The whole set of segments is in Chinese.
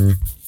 Mm-hmm.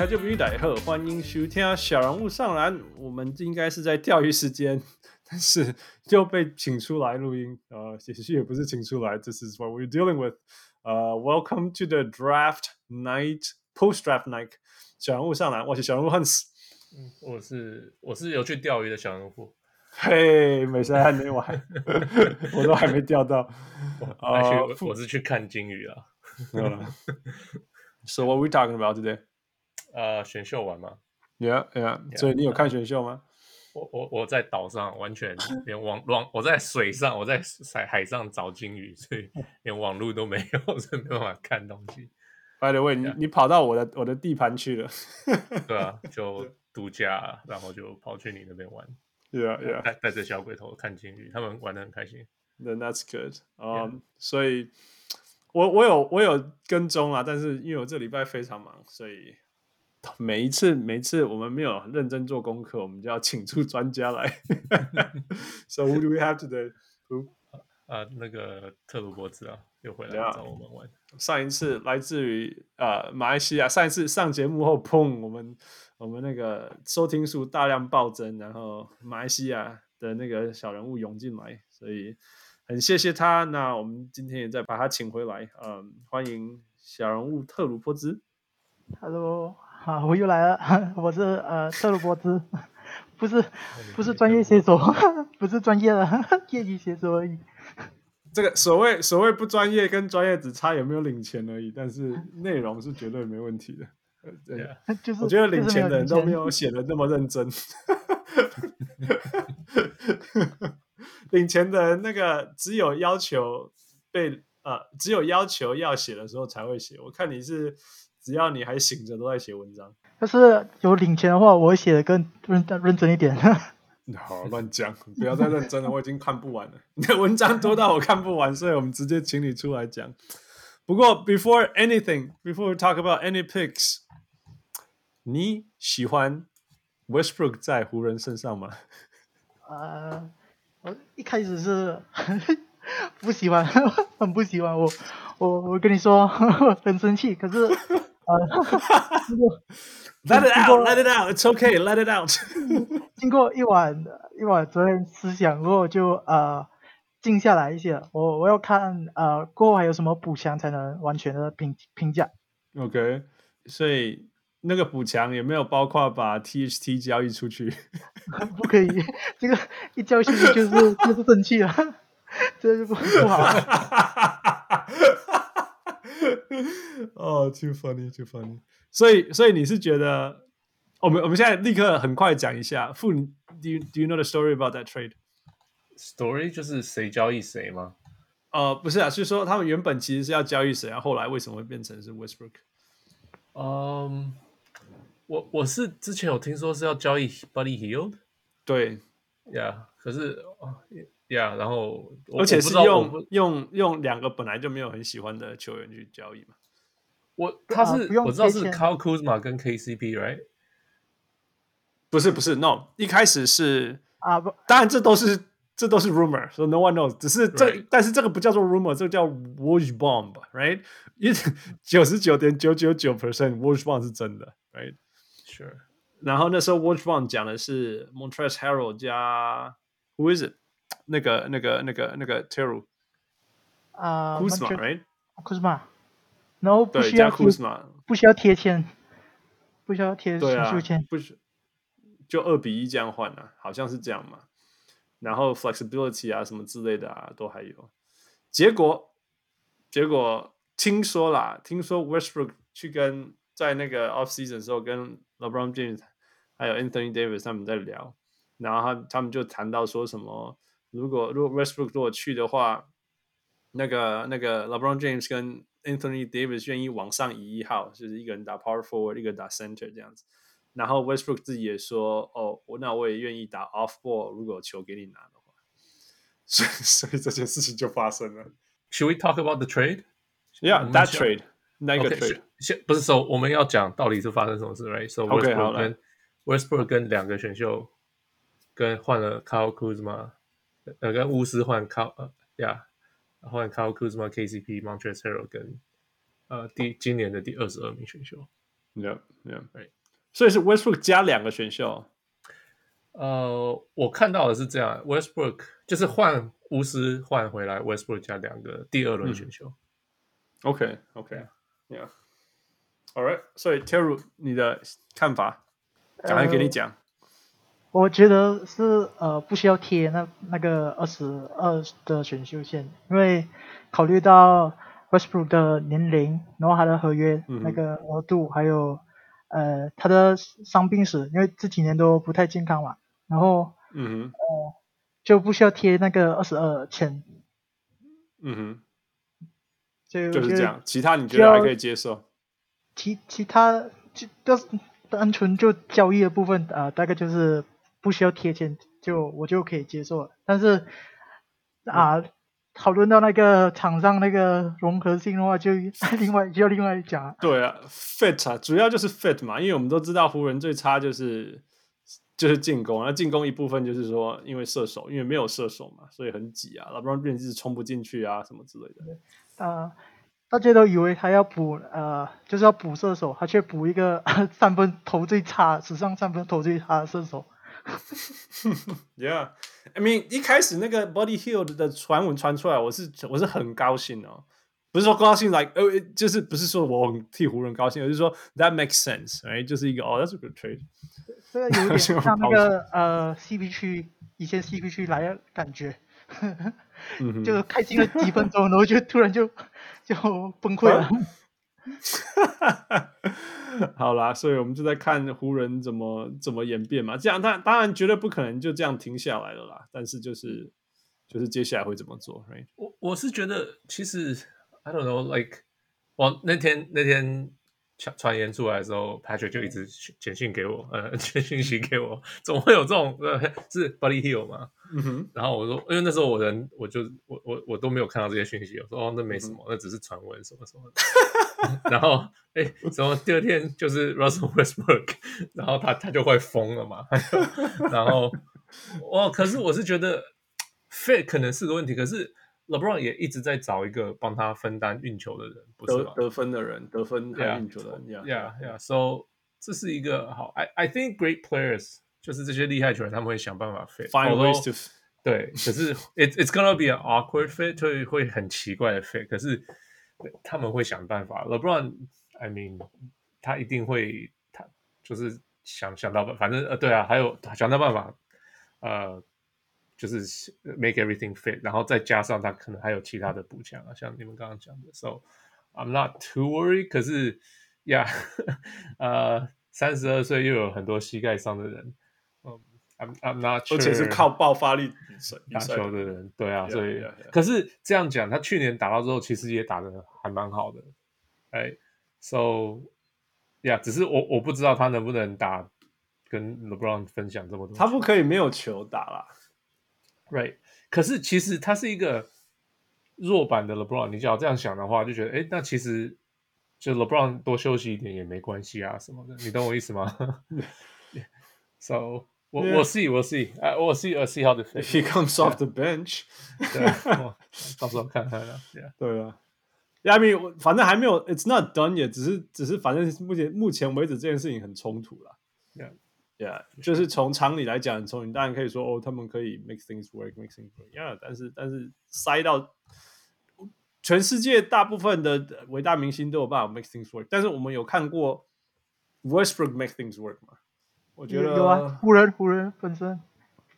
乡亲，喜欢听就必须大好，欢迎收听小人物上篮。我们应该是在钓鱼时间。但是就被请出来录音，呃，其实也不是请出来，This is what we're dealing with。呃，Welcome to the draft night, post draft night。小人物上篮，我是小人物 Hans。嗯，我是我是有去钓鱼的小人物。嘿，美食还没完，我都还没钓到。呃、uh,，我是去看鲸鱼啊。So what we talking about today？呃、uh,，选秀玩吗？Yeah, yeah, yeah。所以你有看选秀吗？我我我在岛上，完全 连网网我在水上，我在海海上找金鱼，所以连网络都没有，所以没办法看东西。By the way，你你跑到我的我的地盘去了？对啊，就度假，然后就跑去你那边玩。Yeah, yeah。带带着小鬼头看金鱼，他们玩的很开心。Then that's good。嗯，所以我我有我有跟踪啊，但是因为我这礼拜非常忙，所以。每一次，每一次我们没有认真做功课，我们就要请出专家来。So who do we have today? Who? 啊，那个特鲁伯兹啊，又回来找我们玩。上一次来自于呃马来西亚，上一次上节目后，砰，我们我们那个收听数大量暴增，然后马来西亚的那个小人物涌进来，所以很谢谢他。那我们今天也再把他请回来，嗯，欢迎小人物特鲁伯兹。Hello。啊，我又来了，我是呃特鲁伯兹，不是不是专业写手，不是专业的 业余写手而已。这个所谓所谓不专业跟专业只差有没有领钱而已，但是内容是绝对没问题的。对，yeah. 就是我觉得领钱的人都没有写的那么认真。领钱的人那个只有要求被呃只有要求要写的时候才会写，我看你是。只要你还醒着，都在写文章。要是有领钱的话，我会写的更认认真一点。好，乱讲，不要再认真了，我已经看不完了。你的文章多到我看不完，所以我们直接请你出来讲。不过，before anything，before we talk about any picks，你喜欢 Westbrook 在湖人身上吗？呃，我一开始是 不喜欢，很不喜欢我。我我跟你说，很生气，可是。Let it out, let it out. It's okay, let it out. 经过一晚一晚昨天思想过后，就呃静下来一些。我我要看呃过后还有什么补强才能完全的评评价。OK，所以那个补强有没有包括把 THT 交易出去？不可以，这个一交易出去就是就是生气了，这就不不好。哦、oh,，too funny，too funny。所以，所以你是觉得，我们我们现在立刻很快讲一下。傅，你 do you, do you know the story about that trade？Story 就是谁交易谁吗？呃，不是啊，是说他们原本其实是要交易谁啊，后来为什么会变成是 Westbrook？嗯、um,，我我是之前有听说是要交易 Buddy Hield，对，呀、yeah,，可是呀，yeah, 然后而且是用用用两个本来就没有很喜欢的球员去交易嘛。我他是、啊、我知道是 Kyle Kuzma 跟 KCP，right？不是不是，no，一开始是啊不，当然这都是这都是 rumor，所以 no one knows。只是这、right. 但是这个不叫做 rumor，这个叫 wash bomb，right？因为九十九点九九九 percent wash bomb 是真的，right？Sure。然后那时候 Woj bomb 讲的是 Montrezl Harrell 加 Who is it？那个、那个、那个、那个 Terrell 啊，Kuzma，right？Kuzma，No，不需要 Kuzma，不需要贴签，不需要贴选秀签，不需就二比一这样换啊，好像是这样嘛。然后 flexibility 啊，什么之类的啊，都还有。结果，结果听说啦，听说 Westbrook 去跟在那个 off season 的时候跟 LeBron James 还有 Anthony Davis 他们在聊，然后他他们就谈到说什么。如果如果 Westbrook 如果去的话，那个那个 LeBron James 跟 Anthony Davis 愿意往上移一号，就是一个人打 Power Forward，一个人打 Center 这样子。然后 Westbrook 自己也说：“哦，我那我也愿意打 Off Ball，如果球给你拿的话。”所以，所以这件事情就发生了。Should we talk about the trade? Yeah, that trade. 那个 trade 先不是说我们要讲到底是发生什么事，right? So Westbrook 跟 Westbrook 跟两个选秀跟换了 Kyle Kuzma，呃，跟巫师换 Kyle，呃，Yeah，换 Kyle Kuzma、KCP、Montrezl Harrell 跟呃第今年的第二十二名选秀。Yeah, yeah, right. 所以是 Westbrook 加两个选秀。呃，我看到的是这样，Westbrook 就是换巫师换回来，Westbrook 加两个第二轮选秀。嗯、OK, OK。Yeah，All right，所以 Terry，你的看法，赶快给你讲。呃，我觉得是呃不需要贴那那个二十二的选秀线，因为考虑到 Westbrook 的年龄，然后他的合约那个额度，嗯、还有呃他的伤病史，因为这几年都不太健康嘛，然后嗯哼呃就不需要贴那个二十二签。嗯哼。就就是这样，其他你觉得还可以接受？其其他就都是单纯就交易的部分啊、呃，大概就是不需要贴钱，就我就可以接受了。但是啊，讨论到那个场上那个融合性的话，就 另外就要另外讲。对啊，fit 啊，主要就是 fit 嘛，因为我们都知道湖人最差就是就是进攻，那进攻一部分就是说因为射手，因为没有射手嘛，所以很挤啊，老不然变成是冲不进去啊什么之类的。呃，大家都以为他要补呃，就是要补射手，他却补一个 三分投最差，史上三分投最差的射手。Yeah，I mean 一开始那个 Buddy Hield 的传闻传出来，我是我是很高兴哦，不是说高兴，like 呃，就是不是说我替湖人高兴，而是说 That makes sense，哎，就是一个哦、oh,，That's a good trade。这个有点 像那个呃 CP 区以前 CP 区来的感觉。就开心了几分钟，然后就突然就就崩溃了。好啦，所以我们就在看湖人怎么怎么演变嘛。这样，当当然绝对不可能就这样停下来了啦。但是就是就是接下来会怎么做？Right? 我我是觉得，其实 I don't know，like 我那天那天。传传言出来的时候，Patrick 就一直简讯给我，呃，简讯息给我，怎么会有这种？呃，是 Buddy Hill 嘛？嗯哼。然后我说，因为那时候我人，我就我我我都没有看到这些讯息，我说哦，那没什么，嗯、那只是传闻什么什么的。然后，哎，怎么第二天就是 Russell Westbrook，然后他他就会疯了嘛？然后，哦，可是我是觉得 fit 可能是个问题，可是。LeBron 也一直在找一个帮他分担运球的人，不是吗？得得分的人，得分还有运球的人。Yeah, yeah, yeah. So 这是一个好，I I think great players 就是这些厉害球员，他们会想办法 fit。Find ways to 对，可是 it it's gonna be an awkward fit，会会很奇怪的 fit。可是他们会想办法。LeBron，I mean，他一定会，他就是想想到办法，反正呃，对啊，还有想到办法，呃。就是 make everything fit，然后再加上他可能还有其他的补强啊，像你们刚刚讲的，so I'm not too worried。可是呀，呃，三十二岁又有很多膝盖伤的人，嗯，I'm I'm not sure，而且是靠爆发力打球的人，对啊，所以可是这样讲，他去年打到之后，其实也打的还蛮好的，哎，so 呀，只是我我不知道他能不能打，跟 LeBron 分享这么多，他不可以没有球打啦。Right，可是其实他是一个弱版的 LeBron。你只要这样想的话，就觉得，哎，那其实就 LeBron 多休息一点也没关系啊，什么的。你懂我意思吗？So，我我 see，我 see，啊，我 see 我 see how the he comes off the bench。对，到时候看看了。对啊，Yeah，I mean，反正还没有，It's not done yet，只是只是，反正目前目前为止这件事情很冲突了。Yeah。Yeah，就是从常理来讲，从你当然可以说哦，他们可以 make things work，make things work。Yeah，但是但是塞到全世界大部分的伟大明星都有办法 make things work，但是我们有看过 Westbrook make things work 吗？我觉得有啊，湖人湖人本身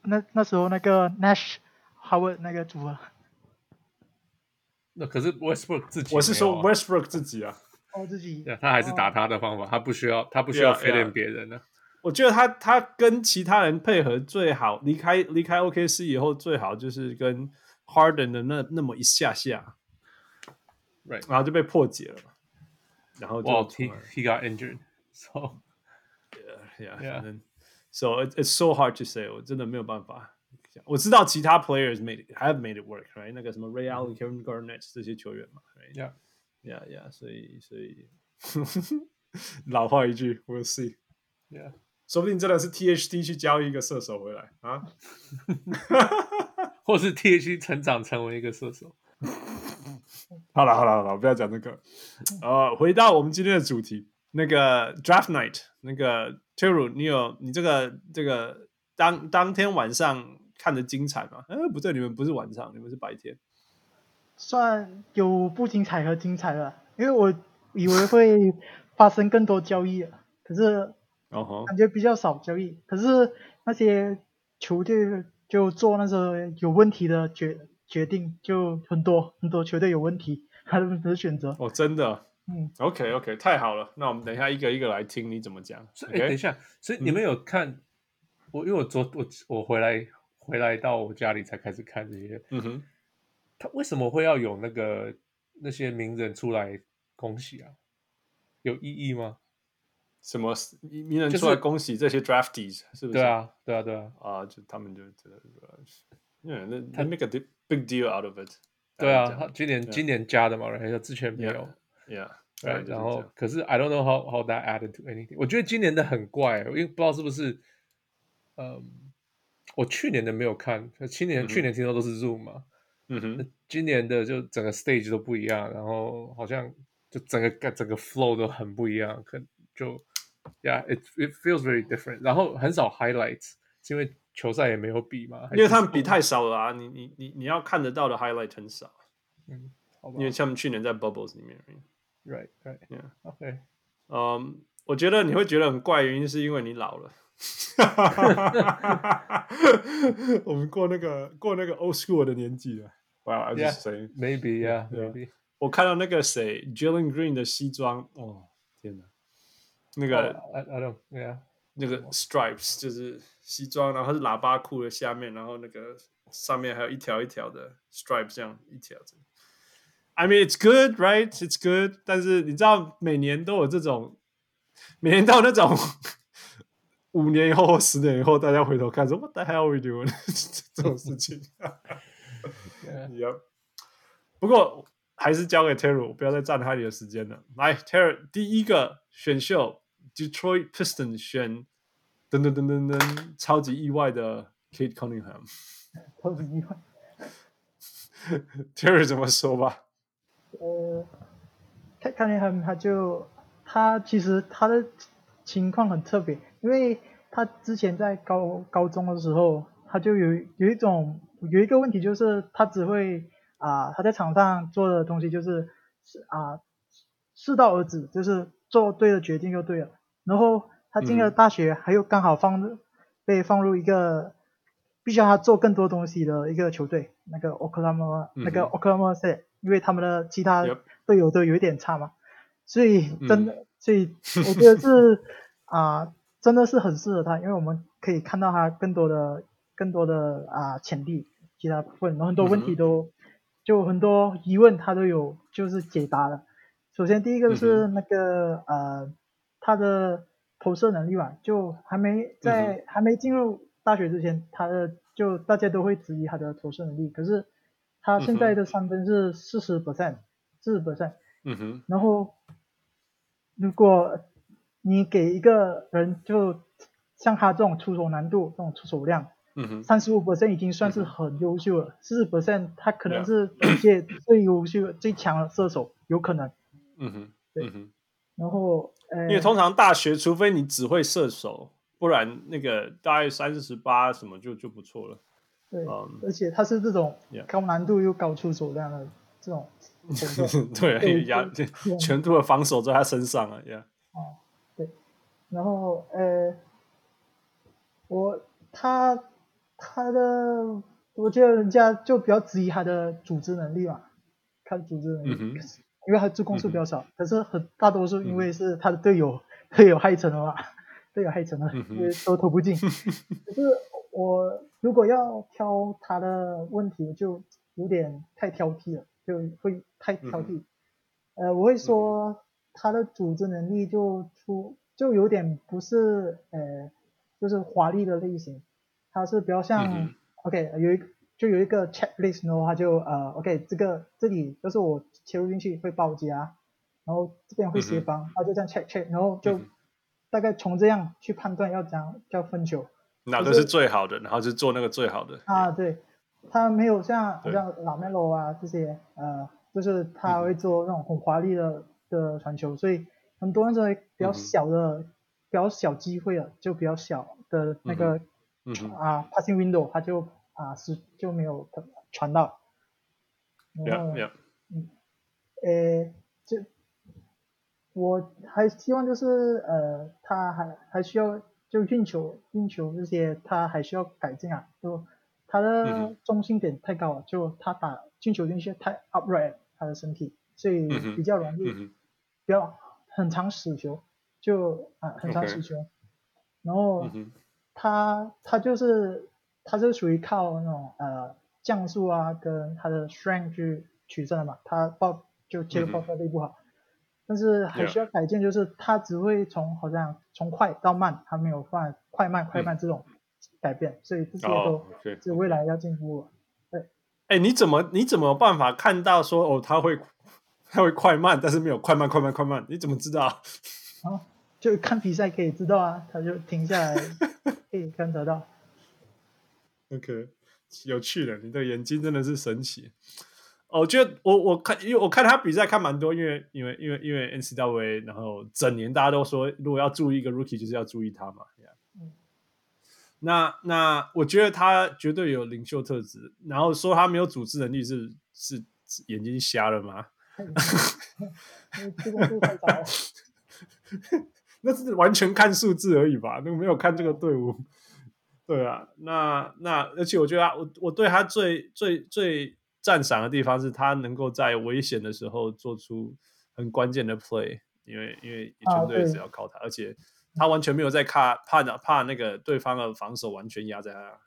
那那时候那个 Nash Howard 那个组合，那可是 Westbrook 自己，我是说 Westbrook 自己啊，哦自己，他还是打他的方法，他不需要他不需要 fit in 别人的。我觉得他他跟其他人配合最好，离开离开 OKC 以后最好就是跟 Harden 的那那么一下下。，right，然后就被破解了嘛，然后就 well he he got injured，so yeah Yeah. 反正 so it, it's so hard to say，我真的没有办法。我知道其他 players made it, have made it work，right？那个什么 Ray Allen、Kevin Garnett 这些球员嘛，right？yeah yeah yeah，所以所以老话一句，we'll see。说不定真的是 THT 去交易一个射手回来啊！或是 THT 成长成为一个射手。好了好了好了，不要讲这个。呃，回到我们今天的主题，那个 Draft Night，那个 Teru，你有你这个这个当当天晚上看的精彩吗？呃，不对，你们不是晚上，你们是白天。算有不精彩和精彩的，因为我以为会发生更多交易，可是哦，感觉比较少交易。可是那些球队就做那些有问题的决决定，就很多很多球队有问题，他们的选择。哦，真的，嗯，OK OK，太好了，那我们等一下一个一个来听你怎么讲。所以、欸、等一下，所以你们有看、我？因为我昨我我回来回来到我家里才开始看这些。嗯哼。他为什么会要有那个那些名人出来恭喜啊？有意义吗？什么名人出来恭喜这些 drafties、就是、是不是？对啊，对啊，对啊。啊，就他们就觉得，因为那他 make a big deal out of it。对啊，他今年今年加的嘛，然后之前没有。Yeah。对，然后可是 I don't know how how that added to anything。我觉得今年的很怪，因为不知道是不是，嗯，我去年的没有看，去年、嗯、去年听说都是 Zoom 嘛。嗯哼，今年的就整个 stage 都不一样，然后好像就整个整个 flow 都很不一样，可就 ，yeah，it it feels very different。然后很少 highlights，是因为球赛也没有比嘛，因为他们比太少了啊，你你你你要看得到的 highlight 很少，嗯，好吧，因为他们去年在 bubbles 里面，right right，yeah，OK，嗯，我觉得你会觉得很怪，原因是因为你老了。我们过那个过那个 old school 的年纪了。Wow, I'm just saying. Maybe, yeah, maybe. 我看到那个谁，Jalen Green 的西装，哦，天哪， 那个 I I don't, yeah，那个 stripes 就是西装，然后是喇叭裤的下面，然后那个上面还有一条一条的 stripes，这样一条。I mean, it's good, right? It's good. 但是你知道，每年都有这种，每年到那种五年以后或十年以后，大家回头看说，What the hell we doing？这种事情。Yeah. 不过还是交给 Terry，不要再占他你的时间了。来，Terry，第一个选秀，Detroit Pistons 选，噔噔噔噔噔，超级意外的 Kate Cunningham。超级意外。Terry 怎么说吧？呃，Kate Cunningham 他就他其实他的情况很特别，因为他之前在高高中的时候，他就有有一种。有一个问题就是他只会啊、呃，他在场上做的东西就是啊，适到而止，就是做对的决定就对了。然后他进了大学，还有刚好放、嗯、被放入一个必须要他做更多东西的一个球队，那个 Oklahoma、嗯、那个 Oklahoma City，因为他们的其他队友都有一点差嘛，所以真的，嗯、所以我觉得是啊，真的是很适合他，因为我们可以看到他更多的更多的啊潜力。其他部分，然后很多问题都、嗯、就很多疑问，他都有就是解答了。首先第一个是那个、嗯、呃，他的投射能力吧，就还没在、嗯、还没进入大学之前，他的就大家都会质疑他的投射能力。可是他现在的三分是四十 percent，四十 percent。嗯哼。然后如果你给一个人就像他这种出手难度、这种出手量。嗯哼，三十五 percent 已经算是很优秀了，四十 percent 他可能是本届最优秀、最强的射手，有可能。嗯哼，对。嗯、哼然后，呃，因为通常大学，除非你只会射手，不然那个大概三十八什么就就不错了。对，嗯、而且他是这种高难度又高出手量的这种。对，对压全部的防守在他身上啊，Yeah。哦，对。然后，呃，我他。他的，我觉得人家就比较质疑他的组织能力嘛，他的组织能力，嗯、因为他助攻数比较少，嗯、可是很大多数因为是他的队友队、嗯、友害成了嘛，队友害成了，嗯、因为都投不进。可是我如果要挑他的问题，就有点太挑剔了，就会太挑剔。嗯、呃，我会说他的组织能力就出就有点不是呃，就是华丽的类型，他是比较像、嗯、OK 有一个就有一个 checklist，然后他就呃 OK 这个这里就是我切入进去会包夹，然后这边会协防，他、嗯、就这样 check check，然后就大概从这样去判断要怎样叫分球，哪个是最好的，然后就做那个最好的。啊，对，他没有像好像拉梅罗啊这些呃。就是他会做那种很华丽的、嗯、的传球，所以很多人认为比较小的、嗯、比较小机会啊，就比较小的那个、啊 passing window，他就啊是就没有传到。然后 yeah, yeah. 嗯，呃，就我还希望就是呃，他还还需要就运球运球这些，他还需要改进啊，就他的中心点太高了，嗯、就他打进球进去太 upright。他的身体，所以比较容易，嗯、比较很长死球，就啊很长死球.然后他、嗯、他就是他是属于靠那种呃降速啊跟他的 strength 去取胜的嘛，他爆就接爆发力不好、嗯，但是还需要改进，就是他只会从好像从快到慢，他没有换快慢快慢这种改变，嗯、所以这些都是未来要进步。Oh, okay. 哎，你怎么你怎么有办法看到说哦，他会他会快慢，但是没有快慢快慢快慢，你怎么知道？啊，就看比赛可以知道啊，他就停下来可以看得到。OK，有趣的，你的眼睛真的是神奇。哦，我觉得我我看因为我看他比赛看蛮多，因为因为因为因为 N C W A，然后整年大家都说，如果要注意一个 Rookie，就是要注意他嘛。那那我觉得他绝对有领袖特质，然后说他没有组织能力是是眼睛瞎了吗？那是完全看数字而已吧，那没有看这个队伍。对啊，那那而且我觉得他我我对他最最最赞赏的地方是他能够在危险的时候做出很关键的 play，因为因为全队只要靠他，而且。他完全没有在怕怕怕那个对方的防守完全压在他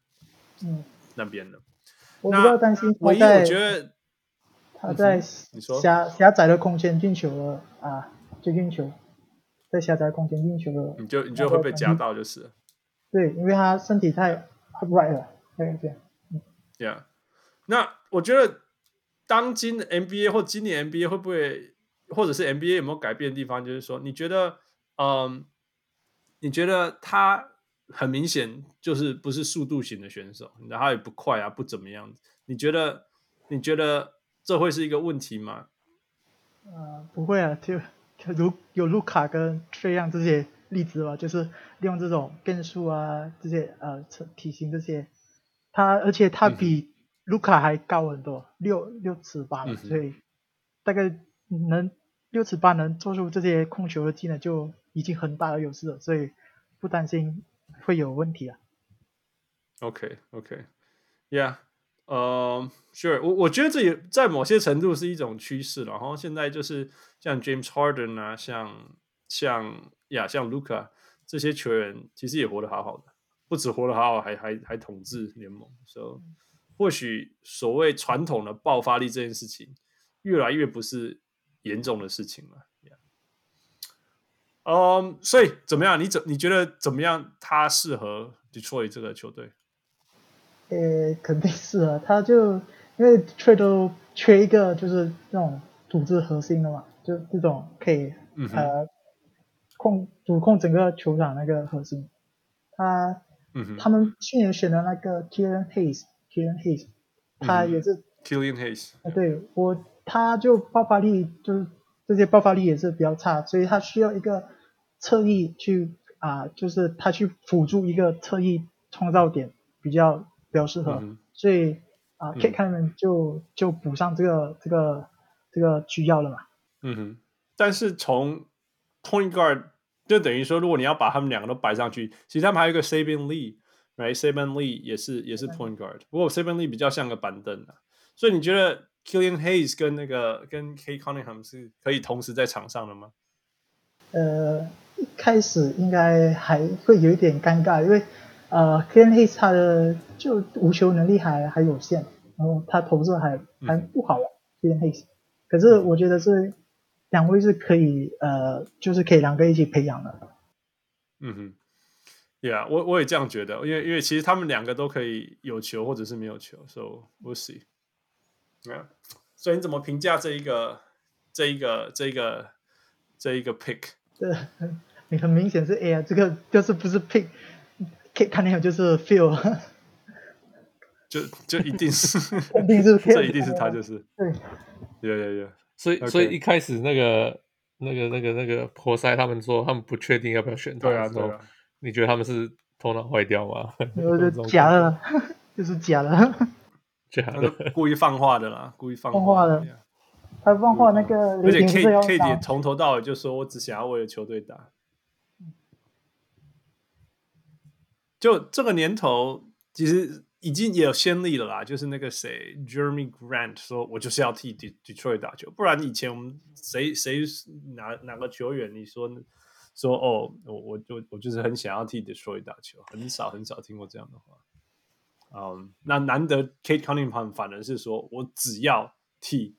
嗯那边的。我比较担心唯一我觉得他在狭狭窄的空间进球了啊，就进球，在狭窄空间进球了，你就你就会被夹到就是。对，因为他身体太 upright 了，对对。嗯。Yeah，那我觉得当今的 NBA 或今年 NBA 会不会，或者是 NBA 有没有改变的地方？就是说，你觉得嗯。你觉得他很明显就是不是速度型的选手，然后也不快啊，不怎么样。你觉得你觉得这会是一个问题吗？呃，不会啊，就就如有卢卡跟 Trae Young 这些例子吧，就是利用这种变速啊，这些呃体型这些，他而且他比卢卡还高很多，六六尺八，所以大概能六尺八能做出这些控球的技能就。已经很大的优势了，所以不担心会有问题啊。OK，OK，Yeah，呃，Sure，我我觉得这也在某些程度是一种趋势了。然后现在就是像 James Harden 啊，像像呀，像 Luka 这些球员，其实也活得好好的，不止活得好好，还还还统治联盟。所以或许所谓传统的爆发力这件事情，越来越不是严重的事情了。嗯、um，所以怎么样？你怎你觉得怎么样？他适合 Detroit 这个球队？呃，肯定是啊，他就因为 Detroit 都缺一个就是那种组织核心的嘛，就这种可以、嗯、呃控主控整个球场那个核心。他、嗯、他们去年选的那个 Killian Hayes，Killian Hayes，他也是 Killian Hayes。啊，对我他就爆发力就是这些爆发力也是比较差，所以他需要一个。侧翼去啊、呃，就是他去辅助一个侧翼创造点比较比较适合，嗯、所以啊 Cunningham 就就补上这个这个这个需要了嘛。嗯哼，但是从 Point Guard 就等于说，如果你要把他们两个都摆上去，其实他们还有一个 Sabin Lee，right？Sabin Lee 也是也是 Point Guard，不过 Saben Lee 比较像个板凳啊。所以你觉得 Killian Hayes 跟那个跟 Cade Cunningham 是可以同时在场上的吗？呃。一开始应该还会有一点尴尬，因为呃，Killian Hayes 他的就无球能力还还有限，然后他投射还还不好，Killian Hayes。可是我觉得是两位是可以呃，就是可以两个一起培养的。嗯哼，Yeah，我我也这样觉得，因为因为其实他们两个都可以有球或者是没有球，So we'll see。Yeah. 所以你怎么评价这一个这一个这一个这一个 pick？对，你很明显是 A 啊，这个就是不是 pick，Cade Cunningham 就是 feel，。就就一定是，一定是，这一定是他，就是对，有有有，所以 Okay. 所以一开始那个那个那个那个活塞他们说他们不确定要不要选他的时候，对啊对啊，你觉得他们是头脑坏掉吗？我觉得假的，就是假的，假的，故意放话的啦，故意放话的，他放话那个，而且 K K 姐从头到尾就说我只想要为了球队打，就这个年头其实。已经也有先例了啦，就是那个谁，Jeremy Grant 说，我就是要替 Detroit 打球，不然以前我们谁谁哪哪个球员，你说说哦，我我就我就是很想要替 Detroit 打球，很少很少听过这样的话。嗯、那难得 Kate Cunningham 反而是说我只要替。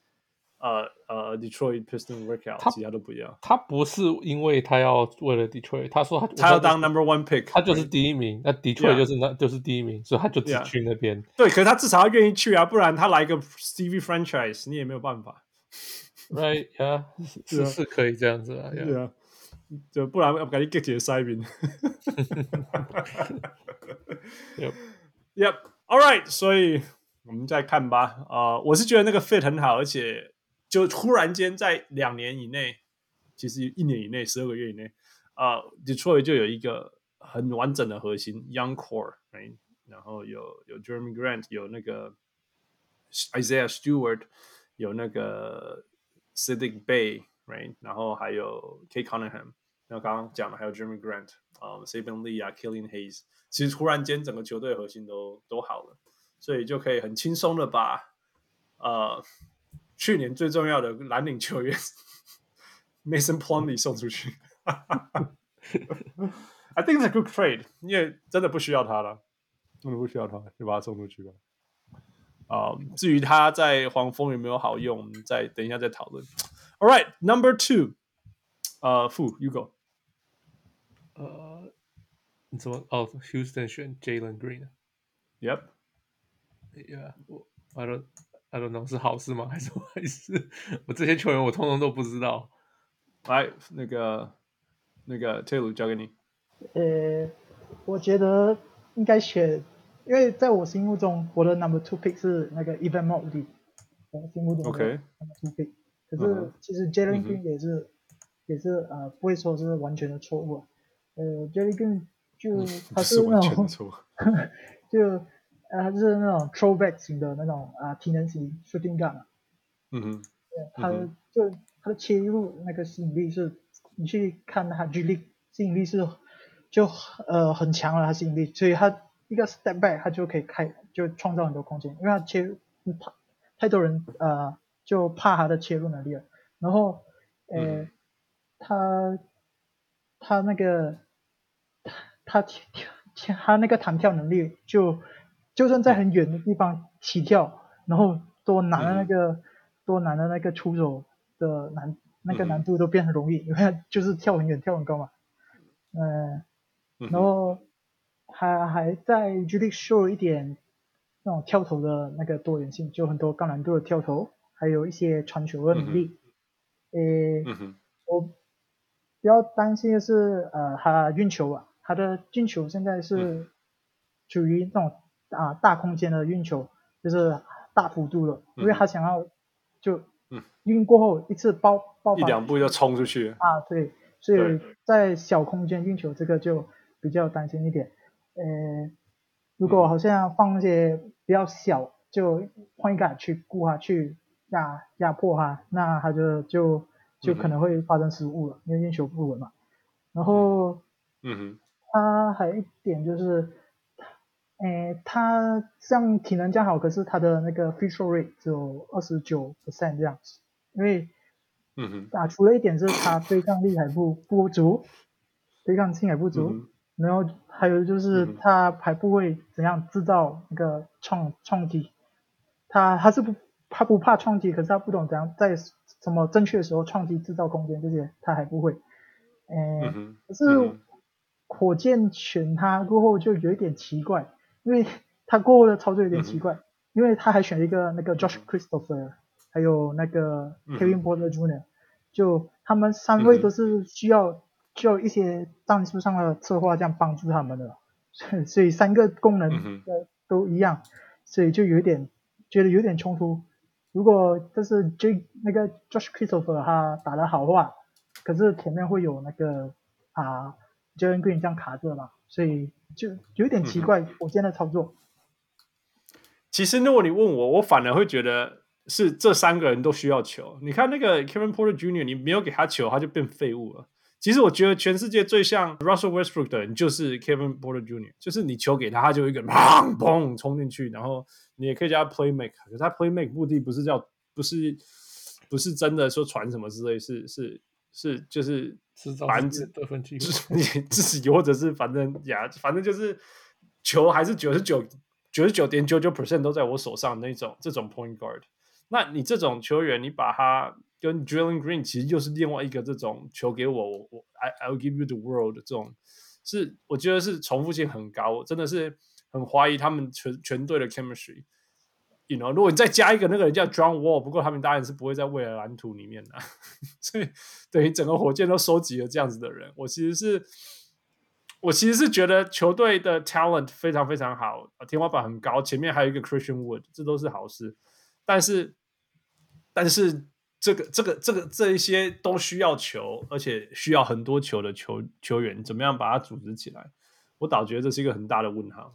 呃呃，Detroit Pistons workout，他其他都不要。他不是因为他要为了 Detroit，他说他他要当 Number One Pick，他就是第一名。那 Detroit 就是那就是第一名，所以他就只去那边。对，可是他至少要愿意去啊，不然他来一个 Stevie Franchise，你也没有办法。Right，呀，是是可以这样子啊，对啊，就不然我赶紧 get 塞宾。Yep，Yep，All right，所以我们再看吧。啊，我是觉得那个 fit 很好，而且。就突然间在两年以内，其实一年以内，十二个月以内，啊、，Detroit 就有一个很完整的核心 Young Core，right? 然后有有 Jeremy Grant，有那个 Isaiah Stewart，有那个 Saddiq Bey，right? 然后还有 K Cunningham，然后刚刚讲的还有 Jeremy Grant，啊、um,，Saben Lee 啊，Killing Hayes，其实突然间整个球队核心都都好了，所以就可以很轻松的把呃。Uh, 去年最重要的蓝领球员 Mason Plumlee 送出去，I think it's a good trade，因为真的不需要他了，真的不需要他，就把他送出去吧。啊、um,，至于他在黄蜂有没有好用，我们再等一下再讨论。All right, number two，呃、uh,，Fu，you go。呃，你怎么？哦，Houston 选 Jalen Green，Yep，Yeah，我，I don't。I don't know 是好事吗？还是坏事？我这些球员我通通都不知道。来，那个那个 Taylor 交给你。呃，我觉得应该选，因为在我心目中，我的 Number Two pick 是那个 Evan Mobley。我心目中 OK Number Two pick。可是其实 Jalen Green 也是、嗯、也是呃不会说是完全的错误。呃，Jalen Green 就他是那种是 就。呃，他就是那种 throwback 型的那种啊，体能型 shooting guard 嗯哼，对，他就他的切入那个吸引力是，你去看他 G League 吸引力是就呃很强了，他吸引力，所以他一个 step back 他就可以开就创造很多空间，因为他切入怕太多人呃就怕他的切入能力了，然后呃、嗯、他他那个他跳跳他那个弹跳能力就。就算在很远的地方起跳，然后多难的那个、嗯、多难的那个出手的难那个难度都变很容易，因为、嗯、就是跳很远跳很高嘛，呃、嗯，然后还还在 G League show 一点那种跳投的那个多元性，就很多高难度的跳投，还有一些传球的能力。诶、我比较担心的是呃他运球啊，他的进球现在是处于那种。啊，大空间的运球就是大幅度的，嗯、因为他想要就运过后一次爆爆一两步就冲出去啊，对，所以在小空间运球这个就比较担心一点。呃，如果好像放一些比较小，就换一个去顾他去压压迫他，那他就就就可能会发生失误了，嗯、因为运球不稳嘛。然后，嗯哼，他还有一点就是。诶，他像体能较好，可是他的那个 free throw rate 只有二十九 percent 这样子，因为，嗯哼，打除了一点是他对抗力还不不足，对抗性还不足，嗯、然后还有就是他还不会怎样制造那个创创击，他他是不他不怕创击，可是他不懂怎样在什么正确的时候创击制造空间这些，他还不会。诶、嗯，可是火箭选他过后就有一点奇怪，因为他过后的操作有点奇怪，嗯、因为他还选了一个那个 Josh Christopher，还有那个 Kevin Porter Jr.，、嗯、就他们三位都是需要需要一些战术上的策划这样帮助他们的，所以三个功能的都一样，所以就有点觉得有点冲突。如果就是 J 那个 Josh Christopher 他打得好的话，可是前面会有那个啊 Jalen Green 这样卡着嘛，所以就有点奇怪火箭的操作。其实如果你问我，我反而会觉得是这三个人都需要球。你看那个 Kevin Porter Jr.，你没有给他球，他就变废物了。其实我觉得全世界最像 Russell Westbrook 的人就是 Kevin Porter Jr.，就是你球给他，他就一个砰砰冲进去，然后。你也可以叫他 play make，可是他 play make 目的不是叫，不是不是真的说传什么之类，是是是就是反正得分机会，你自己或者是反正呀，反正就是球还是九十九九十九点九九 percent 都在我手上那种这种 point guard，那你这种球员，你把他跟 Jalen Green 其实又是另外一个这种球给我，我我 I I'll give you the world 这种，是我觉得是重复性很高，真的是。很怀疑他们全全队的，you know，如果你再加一个那个人叫 John Wall，不过他们当然是不会在未来蓝图里面的，所以等于整个火箭都收集了这样子的人。我其实是，我其实是觉得球队的 talent 非常非常好，天花板很高，前面还有一个 Christian Wood，这都是好事。但是，但是这个这个这个这一些都需要球，而且需要很多球的球球员，怎么样把它组织起来？我倒觉得这是一个很大的问号。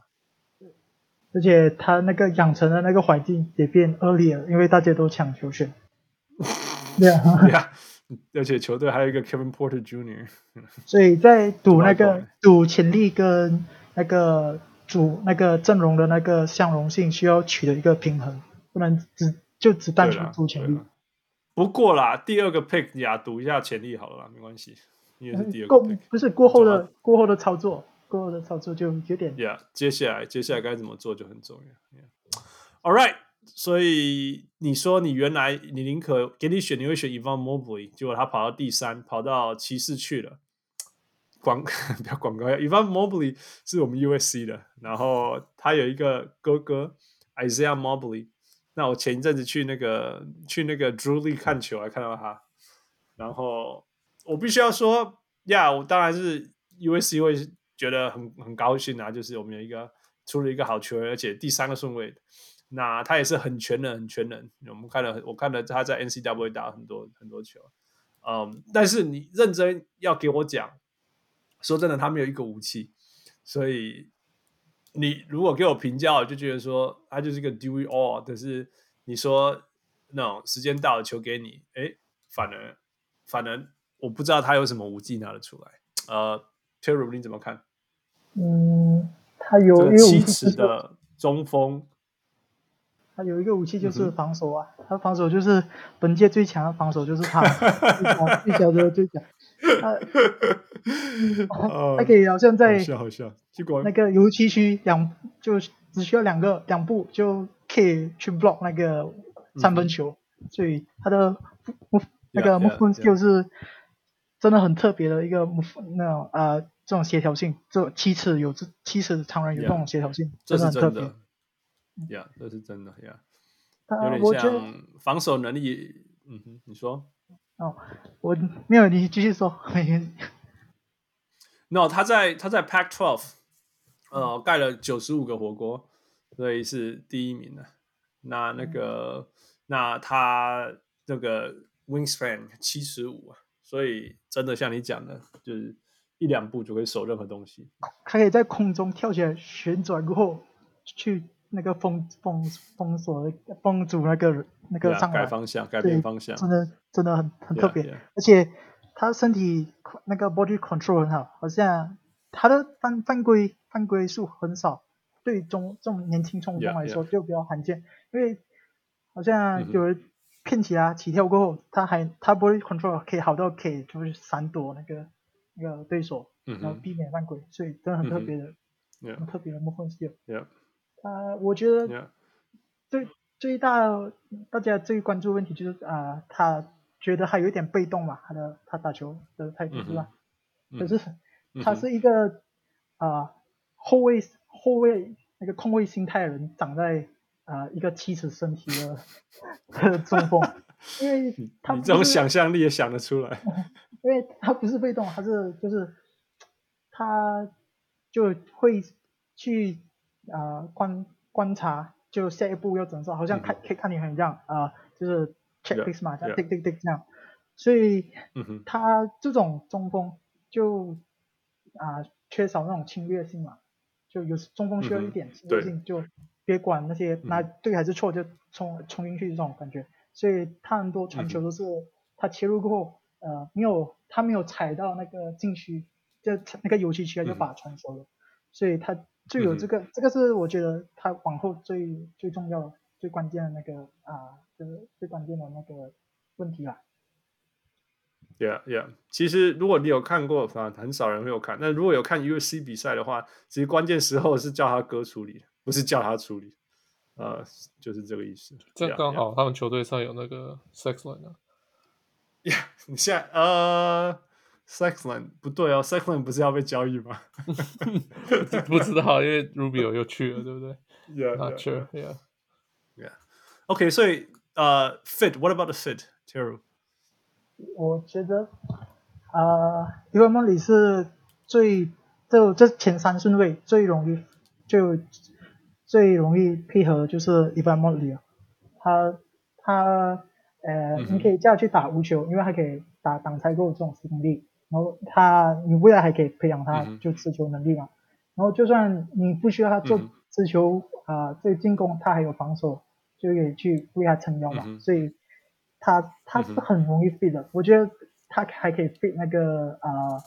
而且他那个养成的那个环境也变恶劣了，因为大家都抢球权。对啊，对啊，而且球队还有一个 Kevin Porter Jr.，所以在赌那个 赌潜力跟那个主那个阵容的那个相容性需要取得一个平衡，不能只就只单纯赌潜力。不过啦，第二个 pick 呀，赌一下潜力好了啦，没关系，因为是第二个 pick，不是过后的过后的操作。过后的操作就有点，Yeah，接下来接下来该怎么做就很重要。All right，所以你说你原来你宁可给你选，你会选 Evan Mobley，结果他跑到第三，跑到骑士去了。广 不要广告呀，Evan Mobley 是我们 USC 的，然后他有一个哥哥 Isaiah Mobley。那我前一阵子去那个去那个 Drew League 看球，还看到他。然后我必须要说，Yeah，我当然是 USC 会。觉得很很高兴啊！就是我们有一个出了一个好球，而且第三个顺位，那他也是很全能，很全能。我们看了，我看了他在 N C W 打很多很多球，嗯，但是你认真要给我讲，说真的，他没有一个武器，所以你如果给我评价，我就觉得说他就是一个 do it all。可是你说那种时间到了，球给你，哎，反而反而我不知道他有什么武器拿得出来。呃，Terry，你怎么看？嗯，他有一个七尺的中锋，他有一个武器就是防守啊，嗯、他防守就是本届最强的防守就是他，最小的最强，他，他可以好像在那个油漆区两就只需要两个两步就可以去 block 那个三分球，嗯、所以他的那个 movement skill 是真的很特别的一个 move 那种啊。这种协调性，这七尺有这七尺常人有这种协调性这是真的。呀，yeah, 这是真的呀。Yeah. 有点像防守能力，嗯哼，你说。哦，我没有，你继续说。no，他在他在 Pack Twelve，呃，盖了九十五个火锅，所以是第一名的。那那个，嗯、那他那个 wingspan 七十五，所以真的像你讲的，就是。一两步就可以守任何东西，他可以在空中跳起来旋转过后，去那个封封封锁封住那个那个上来，改方向改变方向，真的真的很很特别。Yeah, yeah. 而且他身体那个 body control 很好，好像他的犯犯规犯规数很少，对中这种年轻中锋来说就比较罕见。因为好像有人骗起来起跳过后，他还他 body control 可以好到可以就是闪躲那个。一个对手，然后避免犯规，所以真的很特别的，很特别的 skill。他我觉得，最最大大家最关注问题就是啊、呃，他觉得他有一点被动嘛，他的他打球的态度是吧？嗯、可是他是一个啊、呃、后卫后卫那个控卫心态的人，长在啊、呃、一个七尺身体的的 中锋，因为他你这种想象力也想得出来，因为他不是被动，他是就是他就会去啊、呃、观观察。就下一步要怎么做？好像看可以看你很像啊，就是 checklist 嘛，像 tick tick tick 这样。所以，他这种中锋就啊缺少那种侵略性嘛，就有中锋需要一点侵略性，就别管那些那对还是错就冲冲进去这种感觉。所以他很多传球都是他切入过后，呃，没有他没有踩到那个禁区，就那个油漆区就把传球了，所以他。就有这个，嗯、这个是我觉得他往后最最重要、最关键的那个啊，就是最关键的那个问题啦。Yeah, yeah。其实如果你有看过，反正很少人会有看。那如果有看 UFC 比赛的话，其实关键时候是叫他哥处理，不是叫他处理。呃，就是这个意思。这刚好，他们球队上有那个 Sexland 啊。Yeah，你现在呃。，Sexland 不对哦，Sexland 不是要被交易吗？不知道，因为 Rubio 又去了，对不对？Yeah，Not sure，Yeah，Yeah。OK，所以呃、uh,，Fit，What about the fit？Terry，我觉得呃因为梦里是最就这前三顺位最容易就最容易配合，就是 Evan Mobley 啊，他他呃，你可以叫他去打无球，因为他可以打挡拆扣这种能力。然后他，你未来还可以培养他就持球能力嘛。嗯、然后就算你不需要他做持球啊，这、嗯呃、进攻他还有防守，就可以去为他撑腰嘛。嗯、所以他他是很容易 fit 的。嗯、我觉得他还可以 fit 那个啊、呃、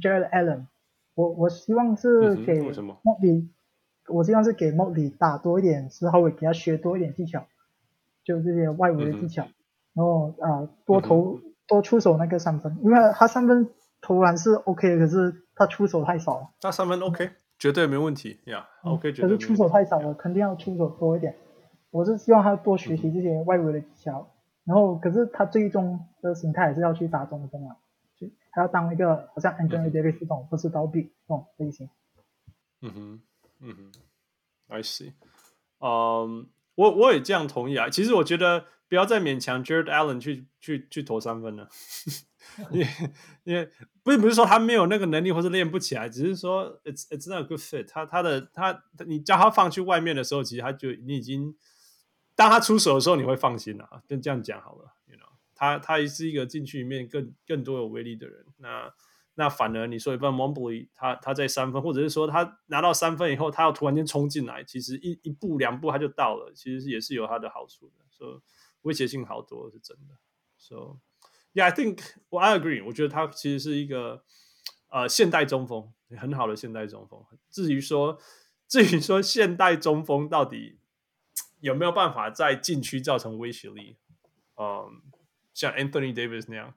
Jarrett Allen。我我希望是给莫里、嗯，我希望是给莫里打多一点，之后会给他学多一点技巧，就这些外围的技巧。嗯、然后啊、呃，多投。嗯多出手那个三分，因为他三分投篮是 OK 的，可是他出手太少了。他三分 OK，绝对没问题呀、yeah,，OK、嗯。可是出手太少了，肯定要出手多一点。我是希望他多学习这些外围的技巧，嗯、然后可是他最终的形态还是要去打中锋啊，就还要当一个好像 Anthony Davis 这种，不是刀臂这种类型。嗯哼，嗯哼，I see。嗯，我我也这样同意啊。其实我觉得。不要再勉强 Jared Allen 去去去投三分了，因为因为不是不是说他没有那个能力或是练不起来，只是说 it's it's not a good fit 他。他的他你叫他放去外面的时候，其实他就你已经当他出手的时候，你会放心了啊。就这样讲好了，you know，他他也是一个禁区里面更更多有威力的人。那那反而你说一般 Mobley 他他在三分，或者是说他拿到三分以后，他要突然间冲进来，其实一一步两步他就到了，其实也是有他的好处的。所以。威胁性好多是真的，so yeah，I think I agree，我觉得他其实是一个呃现代中锋，很好的现代中锋。至于说至于说现代中锋到底有没有办法在禁区造成威胁力，嗯，像 Anthony Davis 那样，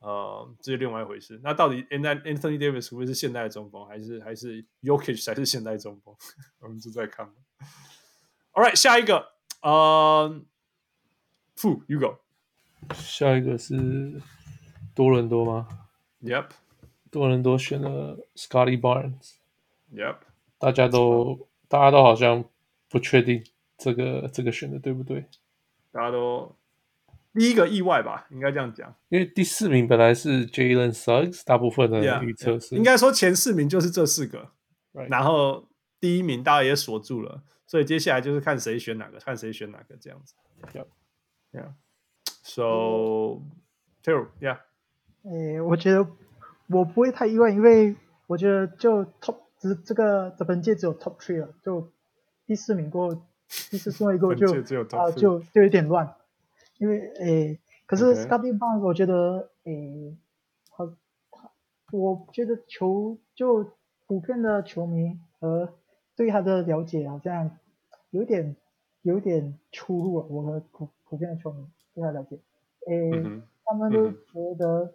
呃，这是另外一回事。那到底 Anthony Davis 会不会是现代中锋，还是还是 Jokic 才是现代中锋？我们就在看。All right，下一个，呃。Fu, you go。下一个是多伦多吗？Yep。多伦多选了 Scottie Barnes。Yep。大家都大家都好像不确定这个这个选的对不对？大家都第一个意外吧，应该这样讲。因为第四名本来是 Jalen Suggs，大部分的预测是 yeah, yeah. 应该说前四名就是这四个，Right. 然后第一名大家也锁住了，所以接下来就是看谁选哪个，看谁选哪个这样子。Yep. Yeah, so, Terry, yeah. 诶，我觉得我不会太意外，因为我觉得就 top 只这个这本届只有 top three 了，就第四名过后，第四顺位过后就啊就就有点乱，因为诶，可是 Scottie Barnes 我觉得诶，他他，我觉得球就普遍的球迷和对他的了解好像有点有点出入，我和普。普遍的球迷对他了解，诶，嗯、他们都觉得、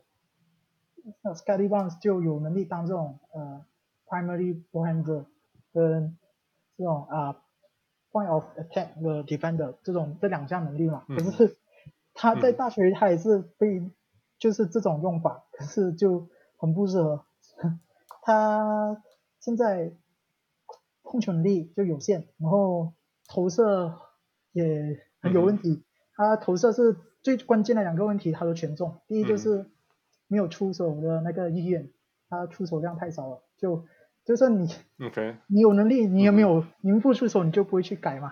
嗯、Scottie Barnes 就有能力当这种呃 primary ball handler 跟这种啊 point of attack 的 defender 这种这两项能力嘛。嗯、可是他在大学他也是被就是这种用法，可是就很不适合。他现在控球能力就有限，然后投射也很有问题。嗯、他投射是最关键的两个问题，他都全中。第一就是没有出手的那个意愿，他出手量太少了，就。就算你，OK，你有能力，你有没有，嗯、你不出手，你就不会去改嘛。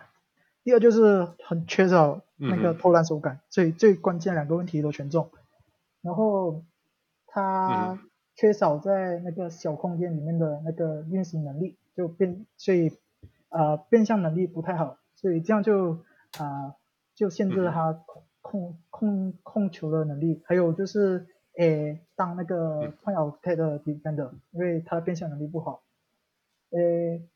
第二就是很缺少那个投篮手感，嗯、所以最关键两个问题都全中。然后他缺少在那个小空间里面的那个运行能力，就变，所以呃变向能力不太好，所以这样就啊、呃、就限制了他控控控球的能力。还有就是。诶，当那个 point of attack 的 defender，因为他的变向能力不好。诶，